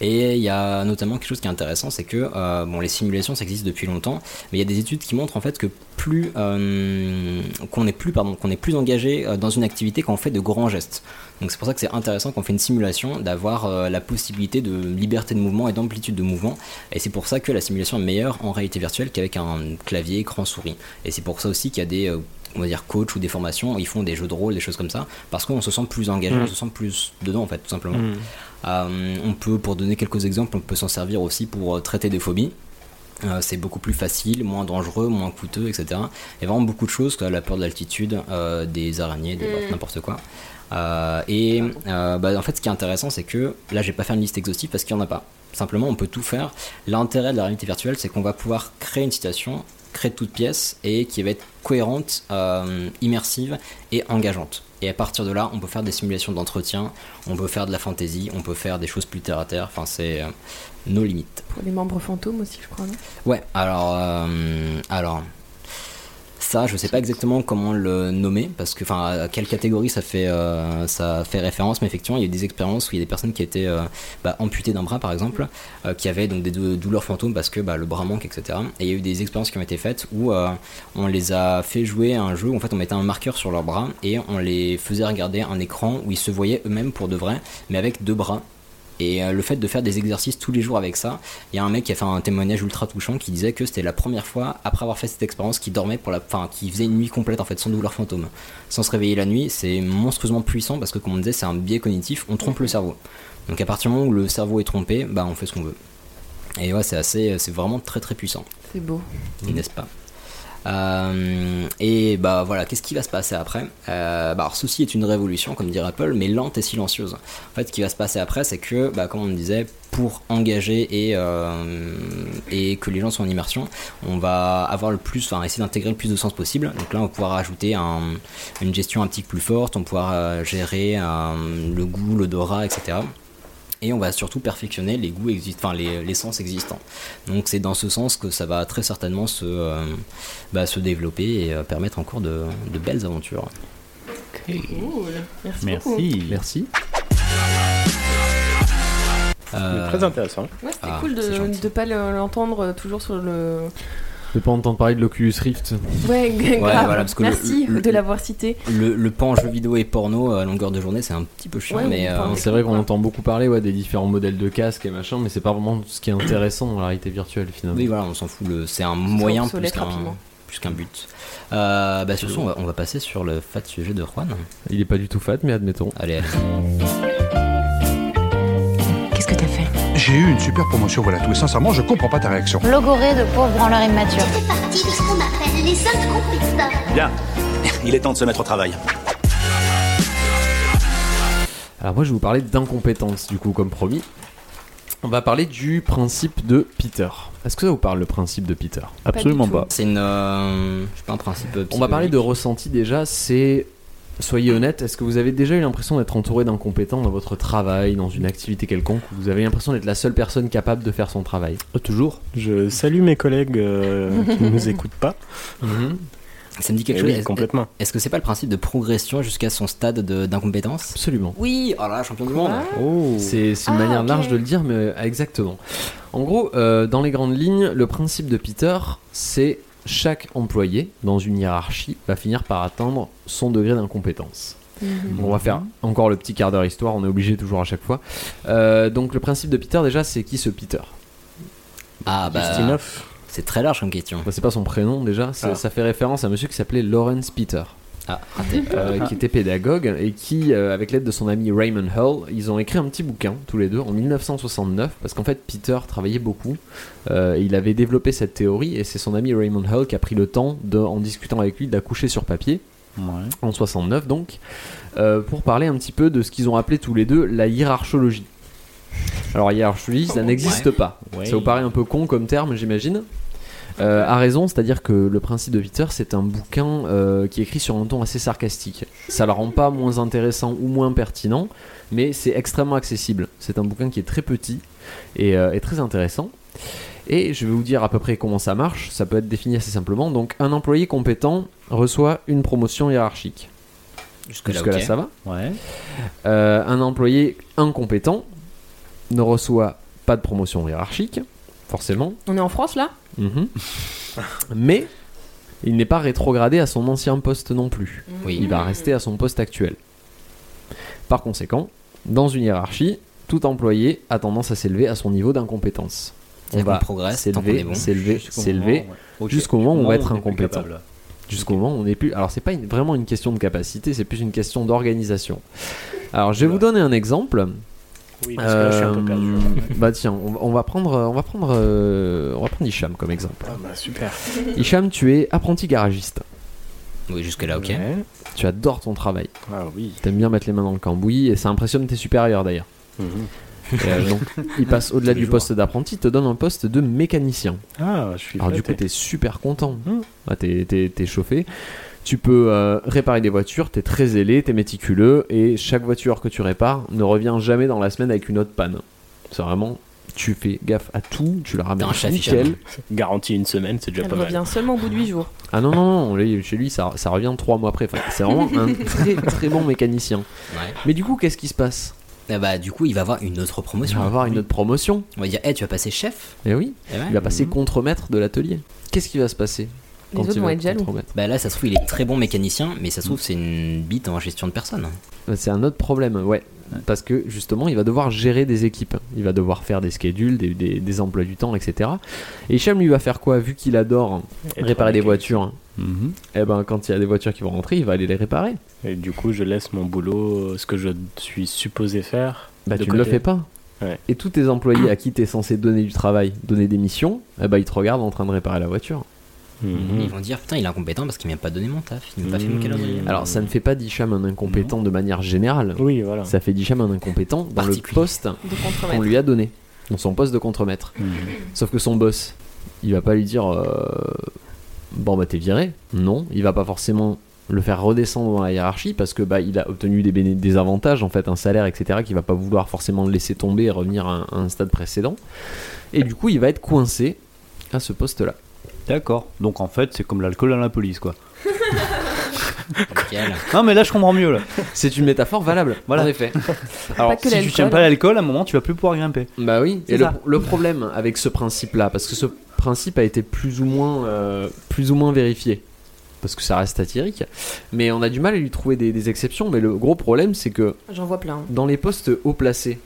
Et il y a notamment quelque chose qui est intéressant, c'est que euh, bon, les simulations ça existe depuis longtemps, mais il y a des études qui montrent en fait que plus euh, qu'on est plus pardon qu'on est plus engagé euh, dans une activité quand on fait de grands gestes. Donc c'est pour ça que c'est intéressant quand on fait une simulation d'avoir euh, la possibilité de liberté de mouvement et d'amplitude de mouvement. Et c'est pour ça que la simulation est meilleure en réalité virtuelle qu'avec un clavier, écran, souris. Et c'est pour ça aussi qu'il y a des on va dire coach ou des formations, ils font des jeux de rôle, des choses comme ça, parce qu'on se sent plus engagé, Mm. on se sent plus dedans en fait, tout simplement. Mm. Euh, on peut, pour donner quelques exemples, on peut s'en servir aussi pour euh, traiter des phobies. Euh, c'est beaucoup plus facile, moins dangereux, moins coûteux, etc. Il y a vraiment beaucoup de choses, la peur de l'altitude, euh, des araignées, des Mm. n'importe quoi. Euh, et bah, en fait, ce qui est intéressant, c'est que là, j'ai pas fait une liste exhaustive parce qu'il n'y en a pas. Simplement, on peut tout faire. L'intérêt de la réalité virtuelle, c'est qu'on va pouvoir créer une situation, créer de toutes pièces et qui va être cohérente, euh, immersive et engageante. Et à partir de là, on peut faire des simulations d'entretien, on peut faire de la fantaisie, on peut faire des choses plus terre à terre. Enfin, c'est euh, nos limites. Pour les membres fantômes aussi, je crois, non? Ouais, alors, euh, alors, ça, je sais pas exactement comment le nommer, parce que, enfin, à quelle catégorie ça fait, euh, ça fait référence, mais effectivement, il y a eu des expériences où il y a des personnes qui étaient euh, bah, amputées d'un bras, par exemple, euh, qui avaient donc des dou- douleurs fantômes parce que bah, le bras manque, etc. Et il y a eu des expériences qui ont été faites où on les a fait jouer à un jeu où en fait on mettait un marqueur sur leurs bras et on les faisait regarder un écran où ils se voyaient eux-mêmes pour de vrai, mais avec deux bras. Et euh, le fait de faire des exercices tous les jours avec ça, il y a un mec qui a fait un témoignage ultra touchant qui disait que c'était la première fois après avoir fait cette expérience qu'il dormait pour la, enfin, qui faisait une nuit complète en fait sans douleur fantôme, sans se réveiller la nuit. C'est monstrueusement puissant parce que comme on disait, c'est un biais cognitif, on trompe le cerveau. Donc à partir du moment où le cerveau est trompé, bah on fait ce qu'on veut. Et ouais, c'est assez, c'est vraiment très très puissant, C'est beau. n'est-ce pas? Euh, et bah voilà, qu'est-ce qui va se passer après Euh, bah, alors, Ceci est une révolution, comme dirait Apple, mais lente et silencieuse. En fait, ce qui va se passer après, c'est que, bah, comme on disait, pour engager et, euh, et que les gens soient en immersion, on va avoir le plus, enfin essayer d'intégrer le plus de sens possible. Donc là, on va pouvoir ajouter un- une gestion un petit peu plus forte, on va pouvoir gérer le goût, l'odorat, etc. Et on va surtout perfectionner les goûts existants, enfin les, les sens existants. Donc c'est dans ce sens que ça va très certainement se, euh, bah, se développer et euh, permettre encore de, de belles aventures. Cool. Merci, Merci. beaucoup. Merci. Euh, Très intéressant. Ouais, c'était Ah, cool de ne pas le- l'entendre euh, toujours sur le. De pas entendre parler de l'Oculus Rift. Ouais, grave. voilà, parce que Merci le- de l'avoir cité. Le, le pan jeu vidéo et porno à longueur de journée, c'est un petit peu chiant, Ouais, mais euh, C'est vrai qu'on entend beaucoup parler ouais, des différents modèles de casques et machin, mais c'est pas vraiment ce qui est intéressant dans la réalité virtuelle finalement. oui, voilà, on s'en fout. C'est un moyen plus qu'un rapidement. plus qu'un but. Euh, bah, sur ce, on va, on va passer sur le fat sujet de Juan. Il est pas du tout fat, mais admettons. Allez, allez. J'ai eu une super promotion, voilà tout. Et sincèrement, je comprends pas ta réaction. Logoré de pauvres branleurs immatures. C'est parti de ce qu'on appelle les incompétents. Bien. Il est temps de se mettre au travail. Alors moi je vais vous parler d'incompétence du coup comme promis. On va parler du principe de Peter. Est-ce que ça vous parle le principe de Peter? Absolument pas. C'est une, euh, je sais pas, un principe. On va parler de ressenti déjà, c'est... Soyez honnête, est-ce que vous avez déjà eu l'impression d'être entouré d'incompétents dans votre travail, dans une activité quelconque Vous avez l'impression d'être la seule personne capable de faire son travail? Toujours. Je salue mes collègues euh, qui ne nous écoutent pas. Ça me dit quelque Eh chose. oui, complètement. Est-ce que c'est pas le principe de progression jusqu'à son stade de- d'incompétence? Absolument. Oui, oh là là, champion du monde. Oh. C'est une Ah, manière large de le dire, mais euh, exactement. En gros, euh, dans les grandes lignes, le principe de Peter, c'est chaque employé dans une hiérarchie va finir par atteindre son degré d'incompétence. Mhm. On va faire encore le petit quart d'heure histoire, on est obligé toujours à chaque fois. Euh, donc le principe de Peter déjà, c'est qui ce Peter? Ah bah, c'est très large comme question. Bah, C'est pas son prénom déjà, Ah. ça fait référence à un monsieur qui s'appelait Lawrence Peter. Ah, euh, qui était pédagogue et qui, euh, avec l'aide de son ami Raymond Hull, ils ont écrit un petit bouquin tous les deux en 1969 parce qu'en fait Peter travaillait beaucoup. Euh, il avait développé cette théorie et c'est son ami Raymond Hull qui a pris le temps, de, en discutant avec lui, d'accoucher sur papier en 69 donc, euh, pour parler un petit peu de ce qu'ils ont appelé tous les deux la hiérarchologie. Alors hiérarchologie, ça n'existe Ouais. pas. Ouais. Ça vous paraît un peu con comme terme, j'imagine? Euh, a raison, c'est-à-dire que le principe de Peter, c'est un bouquin euh, qui est écrit sur un ton assez sarcastique. Ça le rend pas moins intéressant ou moins pertinent, mais c'est extrêmement accessible. C'est un bouquin qui est très petit et, euh, et très intéressant. Et je vais vous dire à peu près comment ça marche. Ça peut être défini assez simplement. Donc, un employé compétent reçoit une promotion hiérarchique. Jusque-là, ça va Ouais. Un employé incompétent ne reçoit pas de promotion hiérarchique, forcément. On est en France là? Mhm. Mais il n'est pas rétrogradé à son ancien poste non plus. Oui. Il va rester à son poste actuel. Par conséquent, dans une hiérarchie, tout employé a tendance à s'élever à son niveau d'incompétence. On va s'élever, s'élever, Jusqu'au s'élever, jusqu'au moment où on va être incompétent. Jusqu'au moment où on n'est plus. Alors, c'est pas une- vraiment une question de capacité, c'est plus une question d'organisation. Alors, je vais vous donner un exemple. Oui, parce que là, je suis un peu perdu. Euh, bah tiens, on, va- on va prendre, on va prendre, euh, on va prendre Hicham comme exemple. Ah bah super. Hicham, tu es apprenti garagiste. Oui, jusque-là, ok. Ouais. Tu adores ton travail. Ah oui. T'aimes bien mettre les mains dans le cambouis et ça impressionne tes supérieurs d'ailleurs. Mhm. Et, euh, donc, il passe au-delà du jours. poste d'apprenti, il te donne un poste de mécanicien. Ah, je suis Alors du coup, t'es super content. Hmm. Ah, t'es, t'es- t'es chauffé. Tu peux euh, réparer des voitures, t'es très zélé, t'es méticuleux, et chaque voiture que tu répares ne revient jamais dans la semaine avec une autre panne. C'est vraiment, tu fais gaffe à tout, tu la ramènes nickel. Hicham. Garantie une semaine, c'est déjà Elle pas mal. revient seulement au bout de 8 jours. Ah non, non, non, chez lui, ça, ça revient trois mois après. Enfin, c'est vraiment un très très bon mécanicien. Ouais. Mais du coup, qu'est-ce qui se passe? Ah bah, du coup, il va avoir une autre Il promotion. va avoir une autre promotion. On va dire, hey, tu vas passer chef? Et oui, Eh ouais. il va passer Mhm. contre-maître de l'atelier. Qu'est-ce qui va se passer? Les autres vont être jaloux. Bah là, ça se trouve, il est très bon mécanicien, mais ça se trouve, c'est une bite en gestion de personnes. Bah, C'est un autre problème, ouais. Parce que justement, il va devoir gérer des équipes. Il va devoir faire des schedules, des, des- des emplois du temps, etc. Et Hicham, lui, va faire quoi Vu qu'il adore réparer des voitures, Mhm. et ben quand il y a des voitures qui vont rentrer, il va aller les réparer. Et du coup, je laisse mon boulot, ce que je suis supposé faire. Bah, tu ne le fais pas. Ouais. Et tous tes employés à qui tu es censé donner du travail, donner des missions, eh ben, ils te regardent en train de réparer la voiture. Mhm. Ils vont dire putain, il est incompétent parce qu'il m'a pas donné mon taf, il m'a pas fait mon calendrier. Alors ça ne fait pas d'Hicham un incompétent de manière générale. Oui, voilà. Ça fait d'Hicham un incompétent dans le poste De qu'on contremaître. lui a donné, dans son poste de contremaître. Sauf que son boss, il va pas lui dire euh, bon bah t'es viré. Non, il va pas forcément le faire redescendre dans la hiérarchie parce que bah il a obtenu des, béné- des avantages en fait, un salaire etc. qu'il va pas vouloir forcément le laisser tomber et revenir à un, à un stade précédent. Et du coup il va être coincé à ce poste là. D'accord. Donc en fait, c'est comme l'alcool à la police, quoi. Nickel. Non, mais là, je comprends mieux, là. C'est une métaphore valable, Voilà. en effet. Alors, Pas que si tu l'alcool. tiens pas l'alcool, à un moment, tu vas plus pouvoir grimper. Bah oui, C'est et le, ça. le problème avec ce principe-là, parce que ce principe a été plus ou moins, euh, plus ou moins vérifié, parce que ça reste satirique, mais on a du mal à lui trouver des, des exceptions, mais le gros problème c'est que J'en vois plein. dans les postes haut placés,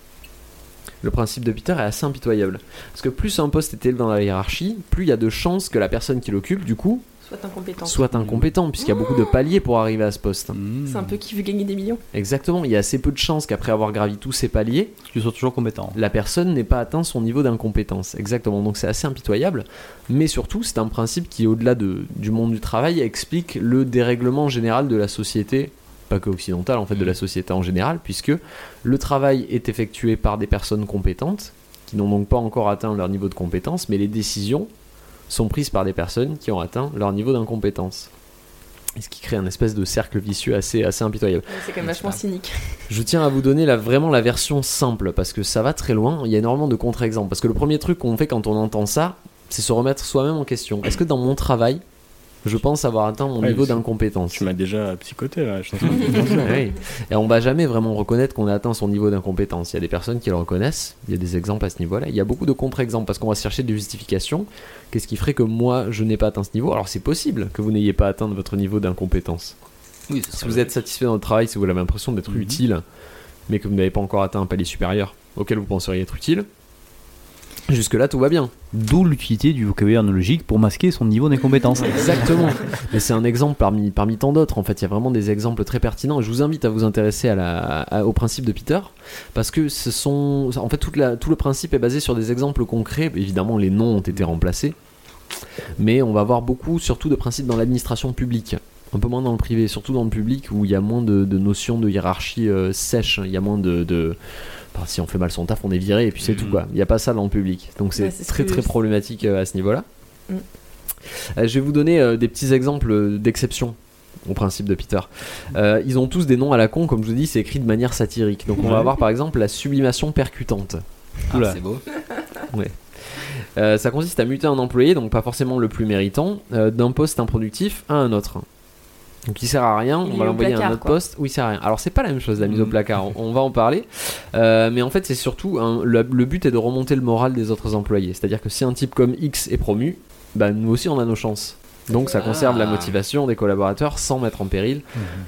le principe de Peter est assez impitoyable. Parce que plus un poste est élevé dans la hiérarchie, plus il y a de chances que la personne qui l'occupe, du coup, Soit incompétent. soit incompétent, puisqu'il y a beaucoup de paliers pour arriver à ce poste. C'est un peu qui veut gagner des millions. Exactement, il y a assez peu de chances qu'après avoir gravi tous ces paliers, Tu sois toujours compétent. la personne n'ait pas atteint son niveau d'incompétence. Exactement, donc c'est assez impitoyable, mais surtout c'est un principe qui, au-delà de- du monde du travail, explique le dérèglement général de la société, pas que occidentale, en fait, de la société en général, puisque le travail est effectué par des personnes compétentes, qui n'ont donc pas encore atteint leur niveau de compétence, mais les décisions sont prises par des personnes qui ont atteint leur niveau d'incompétence. Ce qui crée un espèce de cercle vicieux assez, assez impitoyable. C'est quand même vachement cynique. Je tiens à vous donner la, vraiment la version simple parce que ça va très loin. Il y a énormément de contre-exemples. Parce que le premier truc qu'on fait quand on entend ça, c'est se remettre soi-même en question. Est-ce que dans mon travail, je pense avoir atteint mon Ouais, niveau d'incompétence Tu m'as déjà psychoté là. Je. Oui. Et on va jamais vraiment reconnaître qu'on a atteint son niveau d'incompétence. Il y a des personnes qui le reconnaissent. Il y a des exemples à ce niveau-là. Il y a beaucoup de contre-exemples parce qu'on va chercher des justifications. Qu'est-ce qui ferait que moi, je n'ai pas atteint ce niveau? Alors c'est possible que vous n'ayez pas atteint votre niveau d'incompétence. Oui, Si vous êtes satisfait dans votre travail, si vous avez l'impression d'être utile, mais que vous n'avez pas encore atteint un palier supérieur auquel vous penseriez être utile, jusque-là tout va bien. D'où l'utilité du vocabulaire analogique pour masquer son niveau d'incompétence. Exactement. Mais c'est un exemple parmi, parmi tant d'autres. En fait, il y a vraiment des exemples très pertinents. Je vous invite à vous intéresser à la, à- au principe de Peter, parce que ce sont, en fait, toute la, tout le principe est basé sur des exemples concrets. Évidemment, les noms ont été remplacés, mais on va voir beaucoup, surtout de principes dans l'administration publique. Un peu moins dans le privé, surtout dans le public où il y a moins de, de notions de hiérarchie euh, sèche. Il y a moins de, de- enfin, si on fait mal son taf, on est viré et puis c'est tout quoi. Il n'y a pas ça dans le public. Donc c'est Ouais, c'est ce très très problématique euh, à ce niveau-là. Mm. Euh, je vais vous donner euh, des petits exemples d'exception au principe de Peter. Euh, ils ont tous des noms à la con, comme je vous dis, c'est écrit de manière satirique. Donc on va avoir par exemple la sublimation percutante. Ah, Oula. c'est beau. Ouais. Euh, ça consiste à muter un employé, donc pas forcément le plus méritant, euh, d'un poste improductif à un autre. Donc il sert à rien, Il on va l'envoyer à un autre quoi. poste où il sert à rien. Alors c'est pas la même chose la mise au Mhm. placard, on, on va en parler. Euh, mais en fait c'est surtout, le but est de remonter le moral des autres employés. C'est-à-dire que si un type comme X est promu, bah, nous aussi on a nos chances. Donc ça conserve la Ah. motivation des collaborateurs sans mettre en péril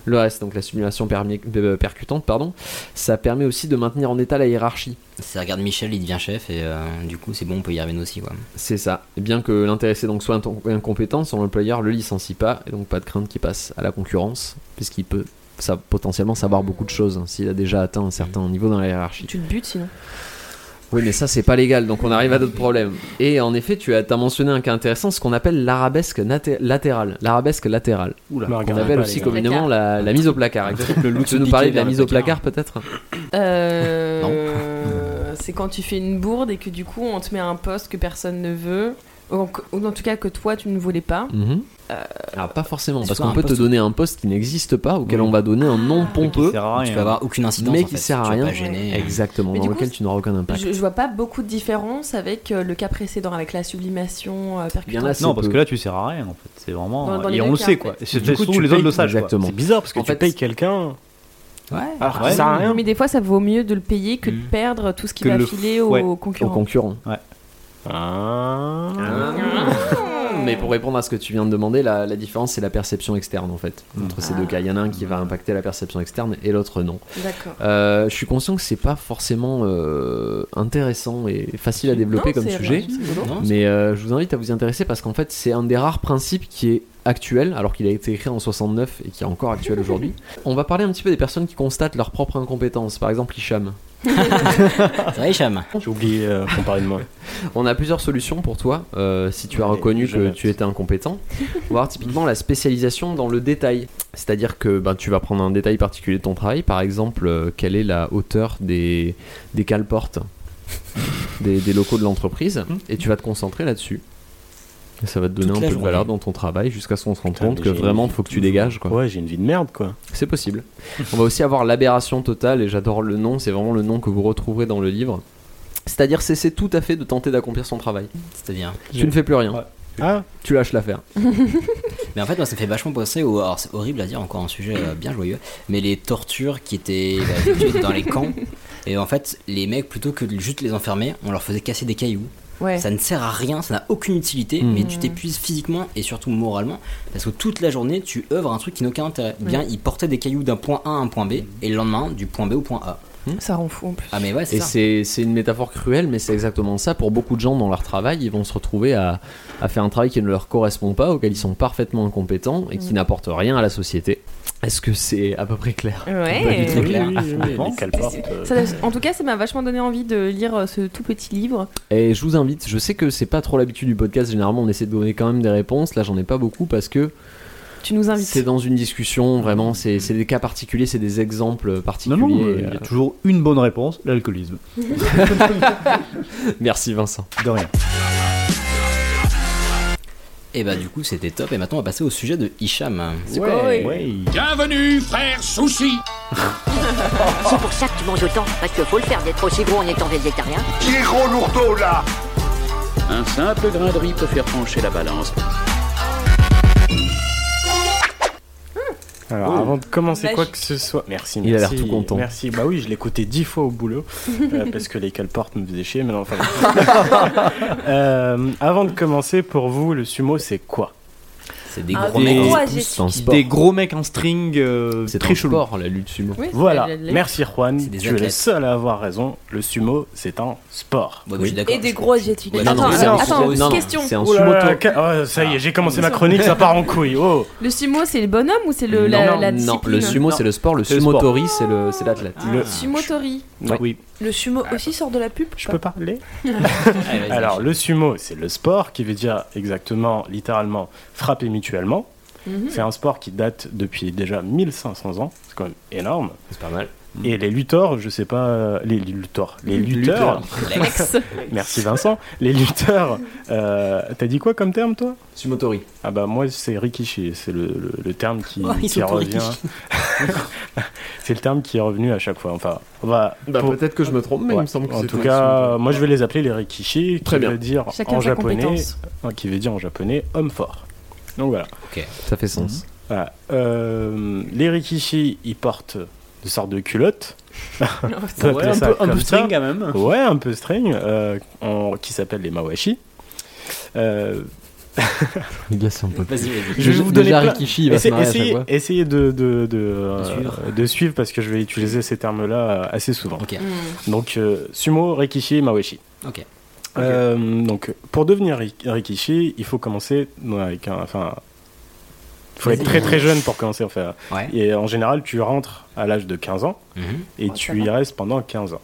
le reste. Donc la simulation permi- euh, percutante, pardon, ça permet aussi de maintenir en état la hiérarchie. Si regarde Michel, il devient chef et euh, du coup c'est bon, on peut y arriver nous aussi quoi. C'est ça. Et bien que l'intéressé donc soit incompétent, son employeur le licencie pas, et donc pas de crainte qu'il passe à la concurrence, puisqu'il peut ça, potentiellement savoir beaucoup de choses hein, s'il a déjà atteint un certain niveau dans la hiérarchie. Tu te butes sinon. Oui, mais ça c'est pas légal, donc on arrive à d'autres problèmes. Et en effet, tu as, as mentionné un cas intéressant, ce qu'on appelle l'arabesque latérale. L'arabesque latérale. Oula, qu'on regardez appelle aussi communément la, la mise au placard. tu veux nous parler de la mise au placard peut-être Euh, c'est quand tu fais une bourde et que du coup on te met à un poste que personne ne veut, ou en tout cas que toi tu ne voulais pas. Mhm. Euh, Alors pas forcément, parce qu'on peut te donner un poste qui n'existe pas, auquel Oui. on va donner un nom pompeux, sert à Tu rien. vas avoir aucune incidence mais en qui fait, sert à rien. pas gêner. Exactement, Mais dans du coup, lequel tu n'auras aucun impact. Je, je vois pas beaucoup de différence avec euh, le cas précédent, avec la sublimation euh, percutante. Là, c'est Non, parce peu. que là, tu sers à rien, en fait. C'est vraiment. Dans- dans les et on le sait, en quoi. c'est Du coup, les autres le savent. C'est bizarre parce que En tu fait, payes quelqu'un Ouais. alors Ouais. ça sert à rien. Mais des fois, ça vaut mieux de le payer que de Mm. perdre tout ce qui va le- filer aux ouais, Aux concurrents. concurrents. Ah. Mais pour répondre à ce que tu viens de demander, la, la différence c'est la perception externe en fait entre ces Ah. deux cas. Il y en a un qui va impacter la perception externe et l'autre non. D'accord. Euh, je suis conscient que c'est pas forcément euh, intéressant et facile à développer Non, comme sujet. Mais euh, je vous invite à vous y intéresser parce qu'en fait, c'est un des rares principes qui est actuel, alors qu'il a été écrit en 69 et qui est encore actuel aujourd'hui. On va parler un petit peu des personnes qui constatent leur propre incompétence. Par exemple, Hicham. C'est vrai, Hicham J'ai oublié euh, qu'on parlait de moi. On a plusieurs solutions pour toi euh, si tu as reconnu que tu étais incompétent. On va voir typiquement la spécialisation dans le détail. C'est-à-dire que ben, tu vas prendre un détail particulier de ton travail, par exemple, euh, quelle est la hauteur des, des caleportes des, des locaux de l'entreprise, et tu vas te concentrer là-dessus. Et ça va te donner un peu de valeur dans ton travail jusqu'à ce qu'on se rende compte que vraiment faut que tu dégages. Quoi. Ouais, j'ai une vie de merde, quoi. C'est possible. On va aussi avoir l'aberration totale, et j'adore le nom, c'est vraiment le nom que vous retrouverez dans le livre. C'est-à-dire cesser tout à fait de tenter d'accomplir son travail. C'est-à-dire Tu ne fais plus rien. Ah Tu lâches l'affaire. Mais en fait, moi, ça me fait vachement penser au. Alors, c'est horrible à dire, encore un sujet euh, bien joyeux, mais les tortures qui étaient bah, dans les camps. Et en fait, les mecs, plutôt que de juste les enfermer, on leur faisait casser des cailloux. Ouais. Ça ne sert à rien, ça n'a aucune utilité, Mm. mais tu t'épuises physiquement et surtout moralement, parce que toute la journée, tu œuvres un truc qui n'a aucun intérêt. Bien, Ouais. ils portaient des cailloux d'un point A à un point B, et le lendemain, du point B au point A. Ça rend fou en plus. Ah, mais ouais, c'est Et ça. c'est c'est une métaphore cruelle, mais c'est exactement ça. Pour beaucoup de gens dans leur travail, ils vont se retrouver à, à faire un travail qui ne leur correspond pas, auquel ils sont parfaitement incompétents et qui Mm. n'apporte rien à la société. Est-ce que c'est à peu près clair? Ouais. Pas du tout Oui, clair. caleportes, euh, en tout cas, ça m'a vachement donné envie de lire euh, ce tout petit livre. Et je vous invite, je sais que c'est pas trop l'habitude du podcast, généralement on essaie de donner quand même des réponses, là j'en ai pas beaucoup parce que Tu nous invites. c'est dans une discussion, vraiment, c'est c'est des cas particuliers, c'est des exemples particuliers. non, euh, il y euh, a toujours une bonne réponse, l'alcoolisme. Merci Vincent. De rien. Et bah, du coup, c'était top, et maintenant, on va passer au sujet de Hicham. C'est Ouais. quoi Ouais. Bienvenue, frère Sushi C'est pour ça que tu manges autant, parce qu'il faut le faire d'être aussi gros en étant végétarien. Qui est gros lourdeau là? Un simple grain de riz peut faire pencher la balance. Alors, Oh. avant de commencer Vache. quoi que ce soit, merci. Il a l'air merci, tout content. Merci. Bah oui, je l'ai écouté dix fois au boulot euh, parce que les caleportes me faisaient chier. Mais non, enfin. Euh, avant de commencer, pour vous, le sumo, c'est quoi? C'est des Un gros mecs. un sport. Des gros mecs en string euh, C'est très un chelou. sport, la lutte sumo. Oui, Voilà. Merci Juan. Tu es le athlètes. seul à avoir raison. Le sumo, c'est un sport. Et des gros asiatiques. Ouais, Non, Attends, non, c'est attends, non, question. C'est un ca- oh, ça y est, j'ai commencé ma chronique, ça part en couille. Oh. Le sumo, c'est le bonhomme ou c'est le, la, non, le sumo c'est le sport, le sumotori c'est le c'est l'athlète. Ah, Le- Sumotori. Oui. Le sumo aussi sort de la pub Je peux parler vas-y. Alors, le sumo, c'est le sport qui veut dire exactement, littéralement, frapper mutuellement. Mhm. C'est un sport qui date depuis déjà 1500 ans. C'est quand même énorme. C'est pas mal. Et les lutteurs, je sais pas, les, lutteurs, les lutteurs, merci Vincent, les lutteurs, euh, t'as dit quoi comme terme toi? Sumotori. Ah bah moi c'est rikishi, c'est le, le, le terme qui, Oh, qui revient. c'est le terme qui est revenu à chaque fois. Enfin, on va. Bah pour- peut-être que je me trompe, mais Ouais. il me semble que en tout cas, moi je vais les appeler les rikishi, qui Très bien. veut dire Chacun en japonais, euh, qui veut dire en japonais homme fort. Donc voilà. Ça fait sens. Voilà. Euh, les rikishi, ils portent de culottes. On peut Ouais, un ça peu, un peu string ça. quand même. Ouais, un peu string, euh, en- qui s'appellent les mawashi. Euh, Les gars, c'est un peu. Vas-y, vas-y. je vais vous donner Déjà Rikishi il va se Essayez, essayez- de, de, de, euh, suivre. de suivre parce que je vais utiliser ces termes-là assez souvent. Ok. Hmm. Donc, euh, sumo, rikishi, mawashi. Ok. Euh, donc, pour devenir ri- rikishi, il faut commencer avec un. Enfin, il faut être très très jeune pour commencer. Enfin, Ouais. et en général, tu rentres à l'âge de 15 ans Mhm. et Oh, tu y restes pendant 15 ans.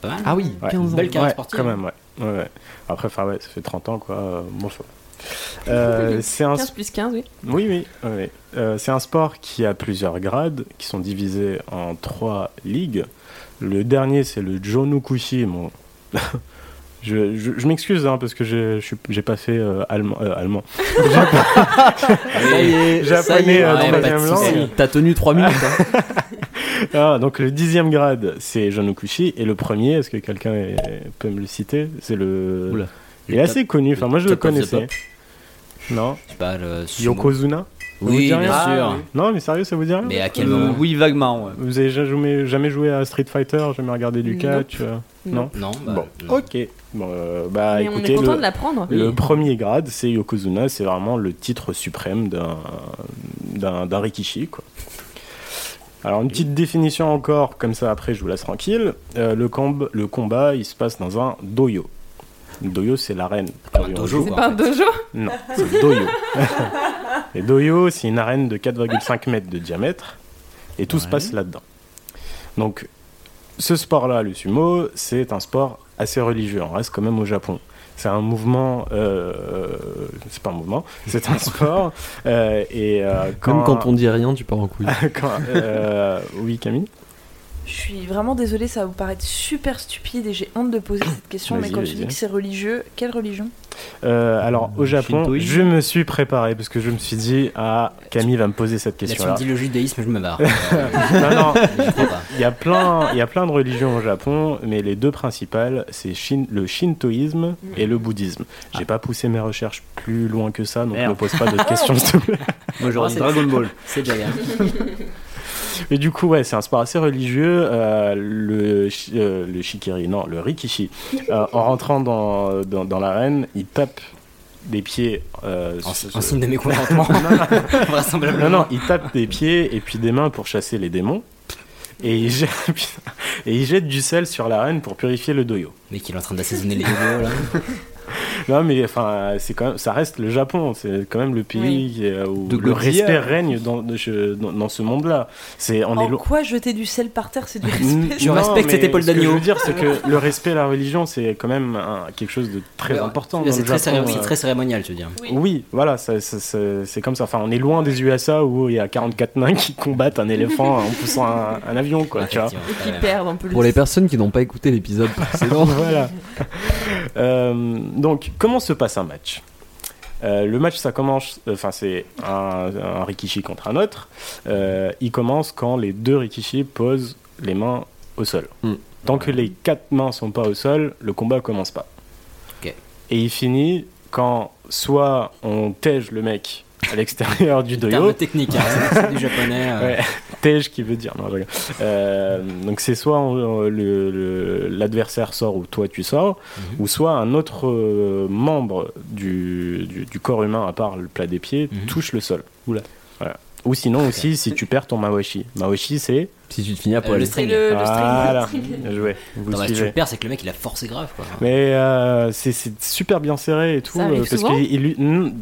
Pas mal. Ah oui, Ouais. 15 ans. Belle carrière Ouais, sportive. quand même, ouais. ouais, ouais. Après, ouais, ça fait 30 ans, quoi. euh, Bon. Euh, c'est un 15 plus 15, oui. Oui, oui. oui, oui. Euh, c'est un sport qui a plusieurs grades, qui sont divisés en trois ligues. Le dernier, c'est le Jonukushi. Bon. je je, je m'excuse hein, parce que j'ai j'ai pas fait euh, allemand. euh, allemand. Japonais euh, langue. T'as tenu 3 minutes. hein. Ah, donc le dixième grade, c'est Jonukushi. Et le premier, est-ce que quelqu'un est- peut me le citer? C'est le. Oula. Il est assez connu. Enfin, moi, je le connaissais. Non. Pas, le sumo. Yokozuna? Oui, rien bien sûr. Non, mais sérieux, ça vous dit rien Mais à quel Euh, moment oui, vaguement. ouais. Vous avez jamais, jamais joué à Street Fighter Jamais regardé du catch euh, Non Non, bah, Bon, non. ok. Bon, euh, bah Mais on écoutez, est content le, de l'apprendre. le Oui. premier grade, c'est Yokozuna, c'est vraiment le titre suprême d'un d'un d'un Rikishi, quoi. Alors une petite définition encore, comme ça après je vous laisse tranquille. Euh, le, comb- le combat, il se passe dans un doyo. Doyo, c'est l'arène. Dojo, C'est quoi, pas un dojo Non, c'est le doyo. Et doyo, c'est une arène de 4,5 mètres de diamètre. Et tout se passe là-dedans. Donc, ce sport-là, le sumo, c'est un sport assez religieux. On reste quand même au Japon. C'est un mouvement, euh, c'est pas un mouvement, c'est un sport. euh, et euh, quand, Même quand on dit rien, tu pars en couille. quand- euh, oui, Camille? Je suis vraiment désolée, ça va vous paraître super stupide et j'ai honte de poser cette question, mais quand tu dis que c'est religieux, quelle religion? Euh, alors au Japon, shintoïsme je me suis préparé parce que je me suis dit ah Camille va me poser cette Là, tu me dis le judaïsme, je me barre. non, non, pas. il y a plein, il y a plein de religions au Japon, mais les deux principales, c'est shin- le shintoïsme et le bouddhisme. J'ai pas poussé mes recherches plus loin que ça, donc Merde. ne pose pas d'autres questions s'il te plaît. Moi j'aurais Ah, dit c'est- Dragon Ball. C'est déjà bien. Et du coup, ouais, c'est un sport assez religieux. euh, le, euh, le shikiri, non, le rikishi. Euh, en rentrant dans, dans, dans l'arène, il tape des pieds. euh, En, en signe de mécontentement. Non, non, il tape des pieds et puis des mains pour chasser les démons. Et il jette, et il jette du sel sur l'arène pour purifier le doyo. Mais qu'il est en train d'assaisonner les vidéos là. Non, mais enfin, c'est quand même, ça reste le Japon. C'est quand même le pays est- où De le Godzilla. respect règne dans, de- dans, dans ce monde-là. C'est, on est lo- quoi jeter du sel par terre, c'est du respect Je non, respecte cette épaule ce que d'agneau. Je veux dire, c'est que le respect et la religion, c'est quand même un- quelque chose de très Ouais, important C'est le très, Japon. céré- c'est euh. très cérémonial, tu veux dire. Oui, voilà, c'est comme ça. Enfin, on est loin des USA où il y a 44 nains qui combattent un éléphant en poussant un, un avion, quoi. tu vois. Effectivement, Et quand qui même. perdent en plus. Pour les personnes qui n'ont pas écouté l'épisode précédent, voilà. Euh, donc, comment se passe un match Euh, le match, ça commence, enfin, c'est un, un rikishi contre un autre. Euh, il commence quand les deux rikishi posent les mains au sol. Mm. Tant que les quatre mains sont pas au sol, le combat commence pas. Et il finit quand soit on tège le mec à l'extérieur du doyo, Terme technique, hein, c'est du japonais. euh. Ouais, tège qui veut dire. Non, je. Euh, donc c'est soit le- le- l'adversaire sort ou toi tu sors, Mhm. ou soit un autre euh, membre du, du, du corps humain, à part le plat des pieds, Mhm. touche le sol. Voilà. Ou sinon aussi si tu perds ton mawashi. Mawashi c'est. si tu te finis à Euh, poil. le C'est string. le, le Voilà. string. Bien joué. Vous Non, bah, si tu le perds, c'est que le mec il a forcé grave quoi. Mais euh, c'est super bien serré et tout. Ça euh, parce souvent il, il- il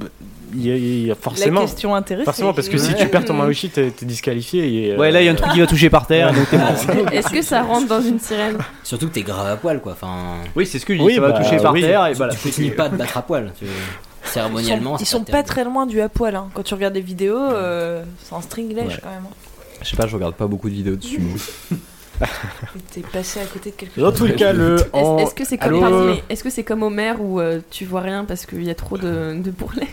y a- il y a La forcément. question intéressante. Forcément, parce que si tu perds ton Mawashi, t'es t'es disqualifié. Et, euh, Ouais, là il y a un truc qui va toucher par terre, donc t'es mort. Est-ce que ça rentre dans une sirène? Surtout que t'es grave à poil quoi. Enfin, Oui, c'est ce que je dis, Oui, ça va bah, toucher par oui. terre et voilà. tu finis pas de battre à poil. tu- Ils sont, Cérémonialement, ils sont pas très loin du à poil. hein. Quand tu regardes des vidéos, euh, c'est un string lèche Ouais. quand même. hein. Je sais pas, je regarde pas beaucoup de vidéos de sumo. Et T'es passé à côté de quelque Dans chose. tous les cas, le. Est-ce en- est-ce que c'est comme, Allô pardon, mais est-ce que c'est comme Homer où euh, tu vois rien parce qu'il y a trop de, de bourrelets?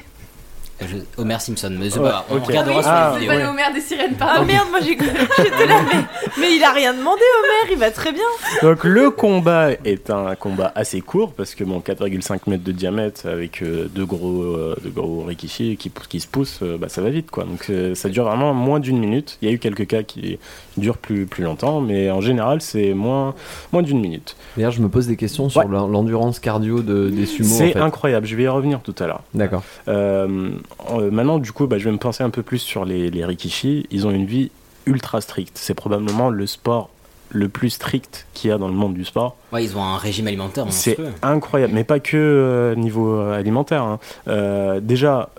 Je- Homer Simpson, mais c'est Ouais, pas grave, on regardera sur Ah, la C'est vidéo. pas le Homer des sirènes, Ah pardon. merde, moi j'ai cru- j'étais là, mais, mais il a rien demandé, Homer, il va très bien. Donc le combat est un combat assez court parce que bon 4,5 mètres de diamètre avec euh, deux gros euh, deux gros rikishi qui, qui se poussent, euh, bah, ça va vite quoi. Donc euh, ça dure vraiment moins d'une minute. Il y a eu quelques cas qui durent plus plus longtemps, mais en général c'est moins moins d'une minute. D'ailleurs, je me pose des questions sur Ouais. l'endurance cardio de, des sumo. en C'est fait. incroyable. Je vais y revenir tout à l'heure. D'accord. Euh, euh, maintenant, du coup, bah, je vais me penser un peu plus sur les, les Rikishi. Ils ont une vie ultra stricte. C'est probablement le sport le plus strict qu'il y a dans le monde du sport. Ouais, ils ont un régime alimentaire C'est incroyable, mais pas que euh, niveau euh, alimentaire. hein. Euh, déjà,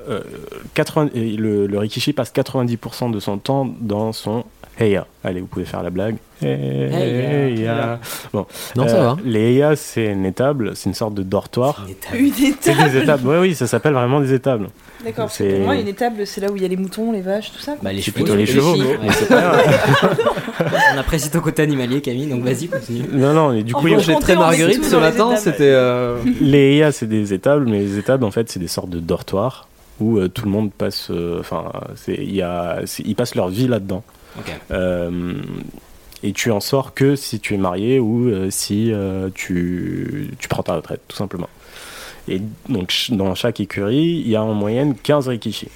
80 et le, le Rikishi passe 90% de son temps dans son Heya. Allez, vous pouvez faire la blague. Heya. Bon. Non, ça Euh, va. Les Heya, c'est une étable, c'est une sorte de dortoir. Une étape. Une C'est étable. des étables, oui, oui, ça s'appelle vraiment des étables. D'accord, pour moi, une étable, c'est là où il y a les moutons, les vaches, tout ça. Bah, les C'est chevaux, plutôt les les chevaux, ouais. On apprécie ton côté animalier, Camille, donc vas-y, continue. Non, non, et du coup, il y a- J'ai très marguerite ce les matin, c'était. euh, les EA, c'est des étables, mais les étables, en fait, c'est des sortes de dortoirs où euh, tout le monde passe. Enfin, c'est- il y a, c'est- ils passent leur vie là-dedans. Euh, et tu en sors que si tu es marié ou euh, si euh, tu, tu prends ta retraite, tout simplement. Et donc, dans chaque écurie, il y a en moyenne 15 rikishi.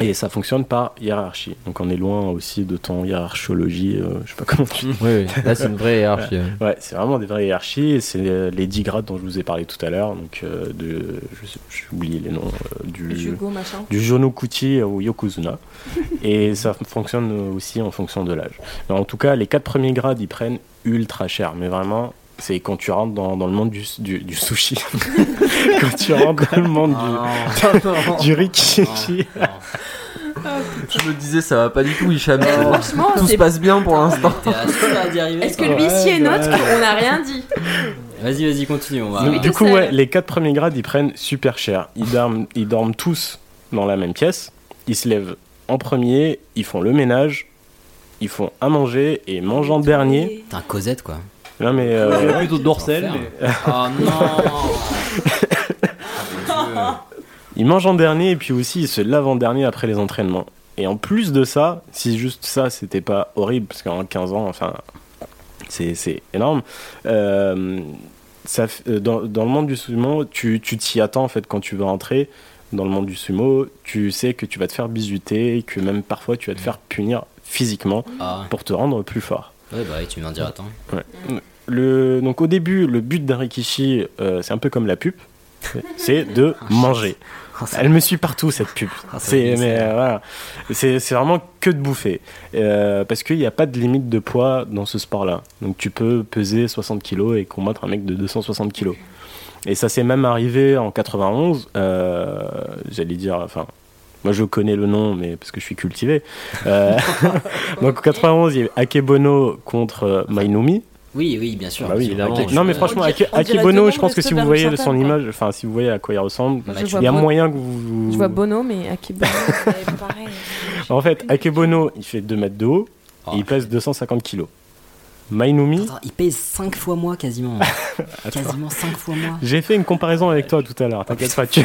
Et ça fonctionne par hiérarchie. Donc, on est loin aussi de ton hiérarchologie, euh, je sais pas comment tu Oui, oui. Là, c'est une vraie hiérarchie. ouais. Ouais, c'est vraiment des vraies hiérarchies. et C'est euh, les 10 grades dont je vous ai parlé tout à l'heure. Donc, euh, de, je sais- j'ai oublié les noms euh, du, Jugo, du Jonokuchi au Yokozuna. et ça fonctionne aussi en fonction de l'âge. Mais En tout cas, les 4 premiers grades, ils prennent ultra cher. Mais vraiment, c'est quand tu rentres dans, dans le monde du, du, du sushi. quand tu rentres dans le monde Ah, du, du rikishi. non, non. Je me disais, ça va pas du tout, Hicham. Franchement, tout se passe bien pour l'instant. D'y arriver Est-ce que l'huissier Ouais, note ouais. qu'on n'a rien dit Vas-y, vas-y, continue. On va. Du coup, ouais, les quatre premiers grades, ils prennent super cher. Ils dorment, ils dorment tous dans la même pièce. Ils se lèvent en premier, ils font le ménage, ils font à manger et mangent en dernier. T'es un Cosette quoi. Non mais euh, Ouais, plutôt Enfer. mais. Oh non ils mangent en dernier et puis aussi ils se lavent en dernier après les entraînements. Et en plus de ça, si juste ça c'était pas horrible, parce qu'en 15 ans, enfin, c'est énorme. euh, ça, euh, dans, dans le monde du sumo, tu tu t'y attends en fait quand tu veux entrer dans le monde du sumo, tu sais que tu vas te faire bisuter, que même parfois tu vas te faire punir physiquement Ah. pour te rendre plus fort. Ouais, bah oui, tu viens dire attends. Ouais. Le, donc au début, le but d'un rikishi, euh, c'est un peu comme la pub, c'est de manger. Elle me suit partout cette pub. Ça c'est euh, voilà, vraiment que de bouffer Euh, parce qu'il n'y a pas de limite de poids dans ce sport-là. Donc tu peux peser 60 kilos et combattre un mec de 260 kilos. Et ça s'est même arrivé en 91. euh, J'allais dire, enfin. Moi je connais le nom, mais parce que je suis cultivé. Euh, donc en 91, il y a eu Akebono contre Mainumi. Oui, oui, bien sûr. Bah oui, évidemment. Ake- non mais franchement, deux Akebono, noms je pense que si de vous voyez son image, enfin si vous voyez à quoi il ressemble, Bah, il y a Bon- moyen que vous. Je vois Bono, mais Akebono. C'est pareil. En fait, Akebono, il fait 2 mètres de haut Oh. et il pèse 250 kilos. Mainumi, Attends, il pèse 5 fois moi quasiment. quasiment 5 fois moi. j'ai fait une comparaison avec toi tout à l'heure, t'inquiète pas. Tu...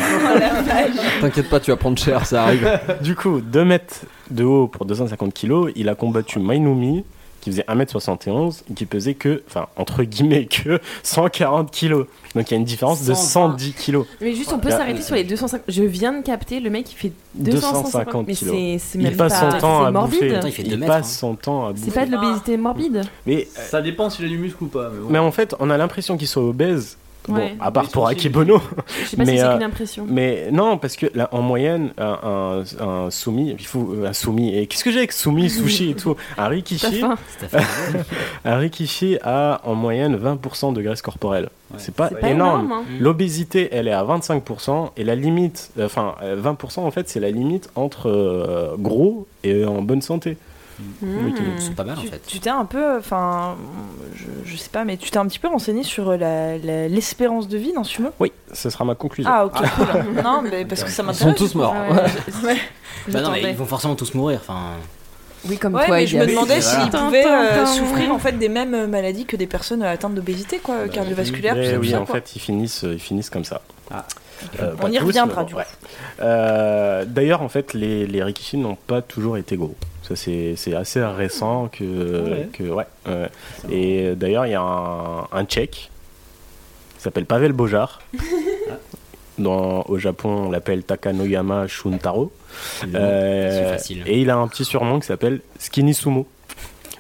T'inquiète pas, tu vas prendre cher, ça arrive. du coup, 2 mètres de haut pour 250 kilos, il a combattu Mainumi qui faisait 1m71 et qui pesait que, enfin, entre guillemets, que 140 kilos. Donc il y a une différence de 120. 110 kilos. Mais juste, on peut s'arrêter sur les 250. Je viens de capter le mec, il fait 250 250 Mais kilos. c'est c'est Il même passe pas. son temps à morbide. bouffer. Attends, il fait Il mètres, passe son temps à bouffer. C'est pas de l'obésité morbide. Mais, Ça dépend s'il a du muscle ou pas. Mais bon. mais en fait, on a l'impression qu'il soit obèse. Ouais. Bon, à part pour Akebono. Je sais pas Mais, si c'est euh, qu'une impression. Mais non, parce que là, en moyenne, un, un, un soumi, il faut un soumi. Et qu'est-ce que j'ai avec soumi, sushi et tout? Un rikishi, un rikishi a en moyenne 20% de graisse corporelle. C'est pas, C'est pas énorme. énorme. hein. L'obésité, elle est à 25%, et la limite, euh, enfin, euh, 20% en fait, c'est la limite entre euh, gros et en bonne santé. Mmh. C'est pas mal en Tu- fait. Tu t'es un peu, enfin, je, je sais pas, mais tu t'es un petit peu renseigné sur la- la- l'espérance de vie dans sumo Oui, ce sera ma conclusion. Ah ok, cool. non, mais parce que ça Ils m'intéresse. sont tous morts. Ouais, je- Ouais. Bah non, mais J'attendais. ils vont forcément tous mourir. Enfin, Oui, comme Ouais, toi, mais je me demandais s'ils pouvaient euh, souffrir en fait des mêmes euh, maladies que des personnes euh, atteintes d'obésité, quoi, cardiovasculaire, Eh oui, ça, en quoi. fait, ils finissent, ils finissent comme ça. Ah. Euh, On y tous, reviendra, mais du ouais. Euh, D'ailleurs, en fait, les, les rikishi n'ont pas toujours été gros. Ça, c'est assez récent que. ouais. que ouais, ouais. Et d'ailleurs, il y a un, un tchèque qui s'appelle Pavel Bojar. Dans, au Japon, on l'appelle Takanoyama Shuntaro. Euh, C'est facile. et il a un petit surnom qui s'appelle Skinny Sumo.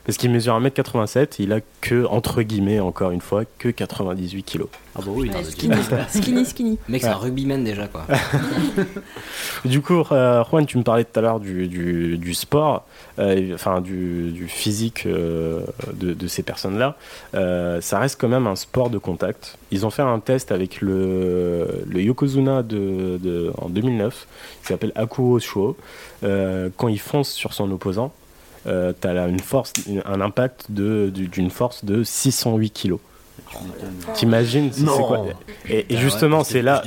Parce qu'il mesure 1m87 et il a que, entre guillemets, encore une fois, que 98 kilos. Ah bah oui. Ouais, skinny, skinny, skinny. mec, c'est un rugbyman déjà quoi. Du coup, euh, Juan, tu me parlais tout à l'heure du, du, du sport, euh, enfin du, du physique euh, de, de ces personnes-là. Euh, ça reste quand même un sport de contact. Ils ont fait un test avec le, le Yokozuna de, de- en 2009, qui s'appelle Akuo Shuo. Euh, quand il fonce sur son opposant, euh, tu as une force, une- un impact de- d'une force de 608 kilos. T'imagines si c'est quoi Et, et Bah justement, c'est là.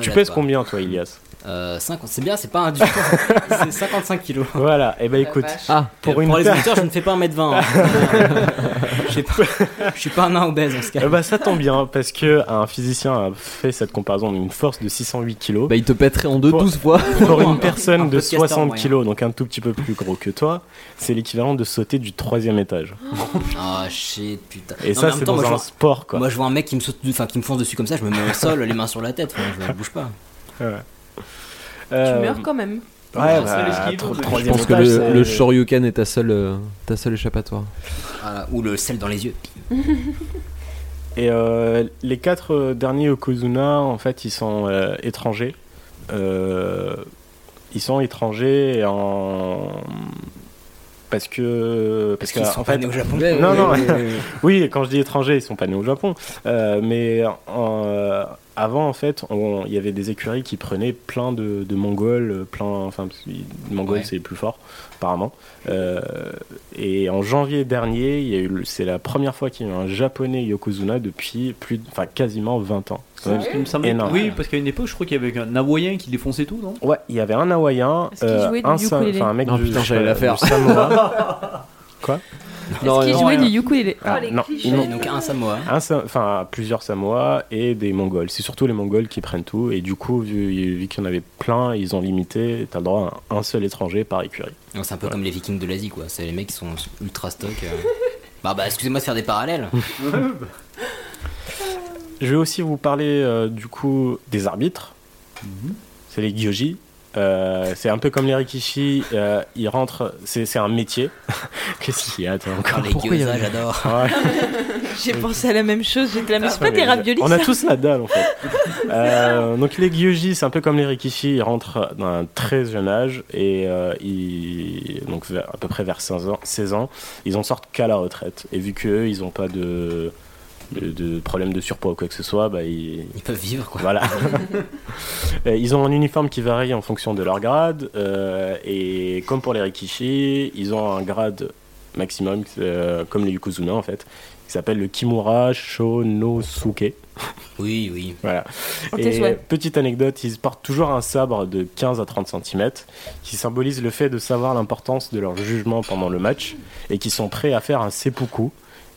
Tu, pèses quoi. combien, toi, Ilias Euh, 50, c'est bien, c'est pas un du c'est 55 kilos. Voilà, et ben écoute, Ah, pour pour une les per- auditeurs, je ne fais pas 1m20. hein. je, sais pas- je suis pas un nain obèse en ce cas. Bah, ça tombe bien parce que un physicien a fait cette comparaison d'une force de 608 kg bah il te pèterait en deux Pour- 12 fois. pour Un une personne de podcasteur 60 moyen. kg, donc un tout petit peu plus gros que toi, c'est l'équivalent de sauter du troisième étage. Ah shit, putain. Et Non, ça, c'est dans moi, je un vois- sport quoi. Moi, je vois un mec qui me saute, enfin, qui me fonce dessus comme ça, je me mets au sol, les mains sur la tête, enfin, je, je bouge pas. Tu Euh, meurs quand même. Ouais, bah, Je pense que étage, le, le Shoryuken est ta seule, euh, ta seule échappatoire. Voilà, ou le sel dans les yeux. Et euh, les quatre euh, derniers Yokozuna, en fait, ils sont euh, étrangers. Euh, ils sont étrangers en... parce que Parce que, qu'ils sont en pas fait, nés au Japon. non, non. oui, quand je dis étrangers, ils sont pas nés au Japon. Euh, mais en, euh, avant, en fait, il y avait des écuries qui prenaient plein de, de Mongols, euh, plein, enfin, Mongols Ouais. c'est les plus fort, apparemment. Euh, et en janvier dernier, c'est la première fois qu'il y a eu un japonais Yokozuna depuis plus, de- enfin, quasiment 20 ans. C'est quand même Il me semblait- énorme. Oui, parce qu'à une époque, je crois qu'il y avait un Hawaïen qui défonçait tout, non? Ouais, il y avait un Hawaïen, euh, un, un mec Non, du, putain, j'allais la faire. Quoi? Non, Est-ce qu'il jouait du ukulélé Ah, les non, clichés. donc un Samoa. un enfin plusieurs Samoa et des Mongols. C'est surtout les Mongols qui prennent tout et du coup vu, vu qu'il y en avait plein, ils ont limité. T'as le droit à un seul étranger par écurie. C'est un peu comme les Vikings de l'Asie, quoi. C'est les mecs qui sont ultra stock. euh. Bah, bah, excusez-moi de faire des parallèles. Je vais aussi vous parler euh, du coup des arbitres. C'est les gyoji. Euh, c'est un peu comme les rikishi. euh, ils rentrent. C'est c'est un métier. Qu'est-ce qu'il y a toi, encore Ah, les Pourquoi gyoza, j'adore. Ouais. J'ai pensé à la même chose. J'étais là, mais c'est pas des raviolis. On a tous la dalle en fait. Euh, donc les gyoji, c'est un peu comme les rikishi, ils rentrent dans un très jeune âge et euh, ils, donc à peu près vers 16 ans, 16 ans, ils en sortent qu'à la retraite. Et vu qu'eux, ils n'ont pas de, de, de problème de surpoids ou quoi que ce soit, bah, ils, Ils peuvent vivre, quoi. voilà. Euh, ils ont un uniforme qui varie en fonction de leur grade. euh, et comme pour les Rikishi, ils ont un grade maximum, euh, comme les Yokozuna en fait, qui s'appelle le Kimura Shonosuke. Oui, oui. Voilà. Et petite anecdote, ils portent toujours un sabre de 15 à 30 cm qui symbolise le fait de savoir l'importance de leur jugement pendant le match et qui sont prêts à faire un seppuku.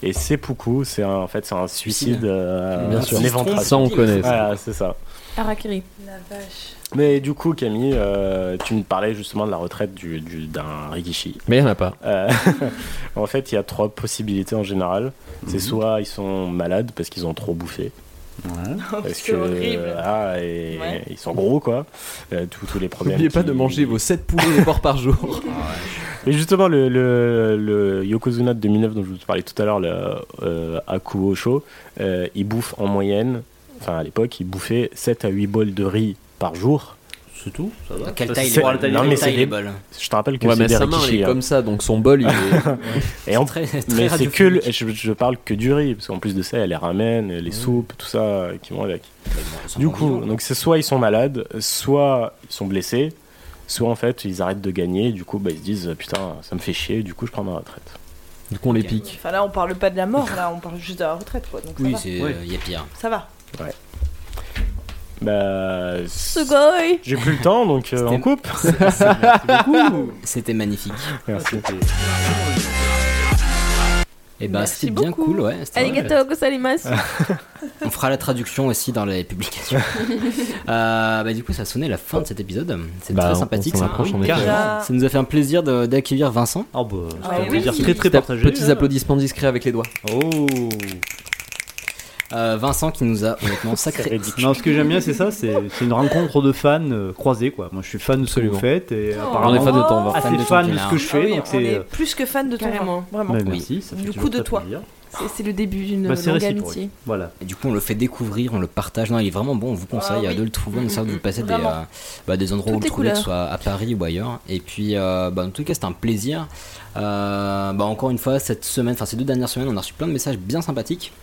Et seppuku, c'est un- en fait c'est un suicide, euh, Bien sûr. Ça, on connaît. ça. Voilà, c'est ça. Harakiri. La vache. Mais du coup, Camille, euh, tu me parlais justement de la retraite du, du- d'un Rikishi. Mais il n'y en a pas. Euh, en fait, il y a trois possibilités en général. C'est soit ils sont malades parce qu'ils ont trop bouffé. Parce c'est que horrible. ah, et Ouais. ils sont gros quoi. Euh, tous, tous les problèmes. N'oubliez pas de manger vos 7 poulets de porc par jour. Et justement, le, le, le Yokozuna de 2009 dont je vous parlais tout à l'heure, le euh, Akuo Sho, euh, il bouffe en moyenne, enfin à l'époque, il bouffait 7 à 8 bols de riz par jour. C'est tout Ça va Quelle taille c'est- les Non, mais taille des- les bols Je te rappelle que Ouais, c'est mais des sa main, elle est hein. comme ça, donc son bol, il est. Et en- Très, très mais c'est que le- je, je parle que du riz, parce qu'en plus de ça, il y a les ramen, les soupes, tout ça euh, qui vont avec. Du coup, donc c'est soit ils sont malades, soit ils sont blessés, soit en fait ils arrêtent de gagner, du coup bah, ils se disent putain ça me fait chier, du coup je prends ma retraite. Du coup, on les pique. Enfin là, on parle pas de la mort, là, on parle juste de la retraite, quoi. Donc Oui, c'est. Il Ouais. y a pire. Ça va. Bah, j'ai plus le temps donc euh, on coupe. C'était magnifique. Merci. Et bah, Merci c'était bien beaucoup. cool, ouais. c'était vrai. Arigato gozaimasu. On fera la traduction aussi dans les publications. Euh, bah, du coup, ça a sonné la fin de cet épisode. C'est Bah, très on- sympathique. on s'en ça. approche, on est carrément. Déjà- Ça nous a fait un plaisir de- d'accueillir Vincent. Ah bah, Ah c'est un oui. plaisir très très Petits partagé. Petits hein. applaudissements discrets avec les doigts. Oh Euh, Vincent qui nous a honnêtement sacré. Non, ce que j'aime bien, c'est ça, c'est c'est une rencontre de fans euh, croisés, quoi. Moi, je suis fan de ce que vous Absolument. faites et Oh. apparemment, On est fan de temps, on va. assez Fan de fan ton de ce que je Ah fais, oui, donc on c'est. est plus que fan de ton Carrément. vraiment. Bah, Oui. merci, ça fait Du coup, de toi. plaisir. C'est- C'est le début d'une Bah, c'est longue amitié. Voilà. Et du coup, on le fait découvrir, on le partage. Non, il est vraiment bon. On vous conseille Ah euh, oui. de le trouver. On essaie de vous passer des, euh, bah, des endroits où Toutes le les trouver, que ce soit à Paris ou ailleurs. Et puis, euh, bah, en tout cas, c'était un plaisir. Euh, bah, encore une fois, cette semaine, enfin ces deux dernières semaines, on a reçu plein de messages bien sympathiques.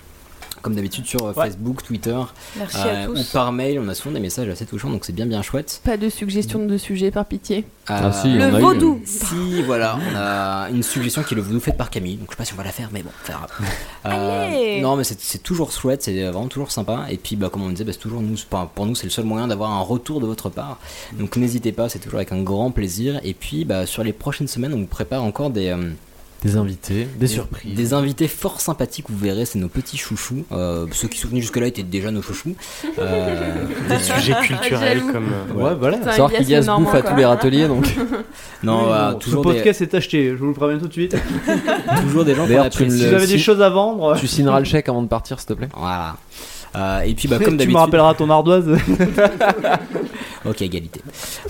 Comme d'habitude sur euh, Ouais. Facebook, Twitter Merci euh, à ou par mail, on a souvent des messages assez touchants, donc c'est bien bien chouette. Pas de suggestion de sujet par pitié. Ah, si, Le eu. vaudou. Si, voilà, on a une suggestion qui est le vaudou faite par Camille, donc je sais pas si on va la faire, mais bon, grave. Euh, non, mais c'est c'est toujours chouette, c'est vraiment toujours sympa. Et puis, bah, comme on disait, bah, c'est toujours nous, pour nous, c'est le seul moyen d'avoir un retour de votre part. Donc n'hésitez pas, c'est toujours avec un grand plaisir. Et puis, bah, sur les prochaines semaines, on vous prépare encore des, euh, Des invités, des surprises. des invités fort sympathiques, vous verrez, c'est nos petits chouchous. Euh, ceux qui sont venus jusque-là étaient déjà nos chouchous. Euh, Des sujets culturels comme. euh, Ouais, voilà. Savoir qu'il y a ce bouffe à tous les râteliers, donc. non, Oui, voilà, bon, toujours, ce des, podcast est acheté, je vous le préviens tout de suite. toujours des gens tu apprécie. Si vous avez des choses à vendre, Tu signeras le chèque avant de partir, s'il te plaît. Voilà. Euh, et puis, bah, comme tu d'habitude. me rappelleras ton ardoise. Ok, égalité.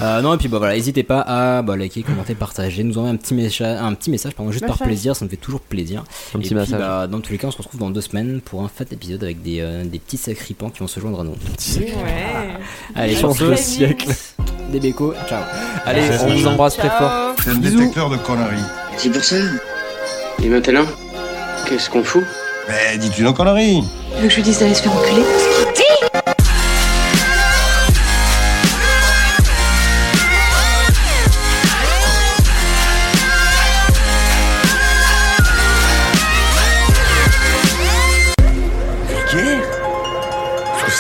Euh, non, et puis bah voilà, n'hésitez pas à bah, liker, commenter, partager, nous envoyer un petit, mécha- un petit message, pardon, juste par Message. plaisir, ça me fait toujours plaisir. Un et petit puis, massage. bah, dans tous les cas, on se retrouve dans deux semaines pour un fat épisode avec des, euh, des petits sacripants qui vont se joindre à nous. Ouais. Allez, Change sur le ce, siècle. des bécos, ciao. Allez, C'est on vous embrasse très fort. C'est un Bisous. détecteur de conneries. C'est pour ça. Et maintenant Qu'est-ce qu'on fout? Mais dis-tu nos conneries Tu veux que je lui dise d'aller se faire enculer?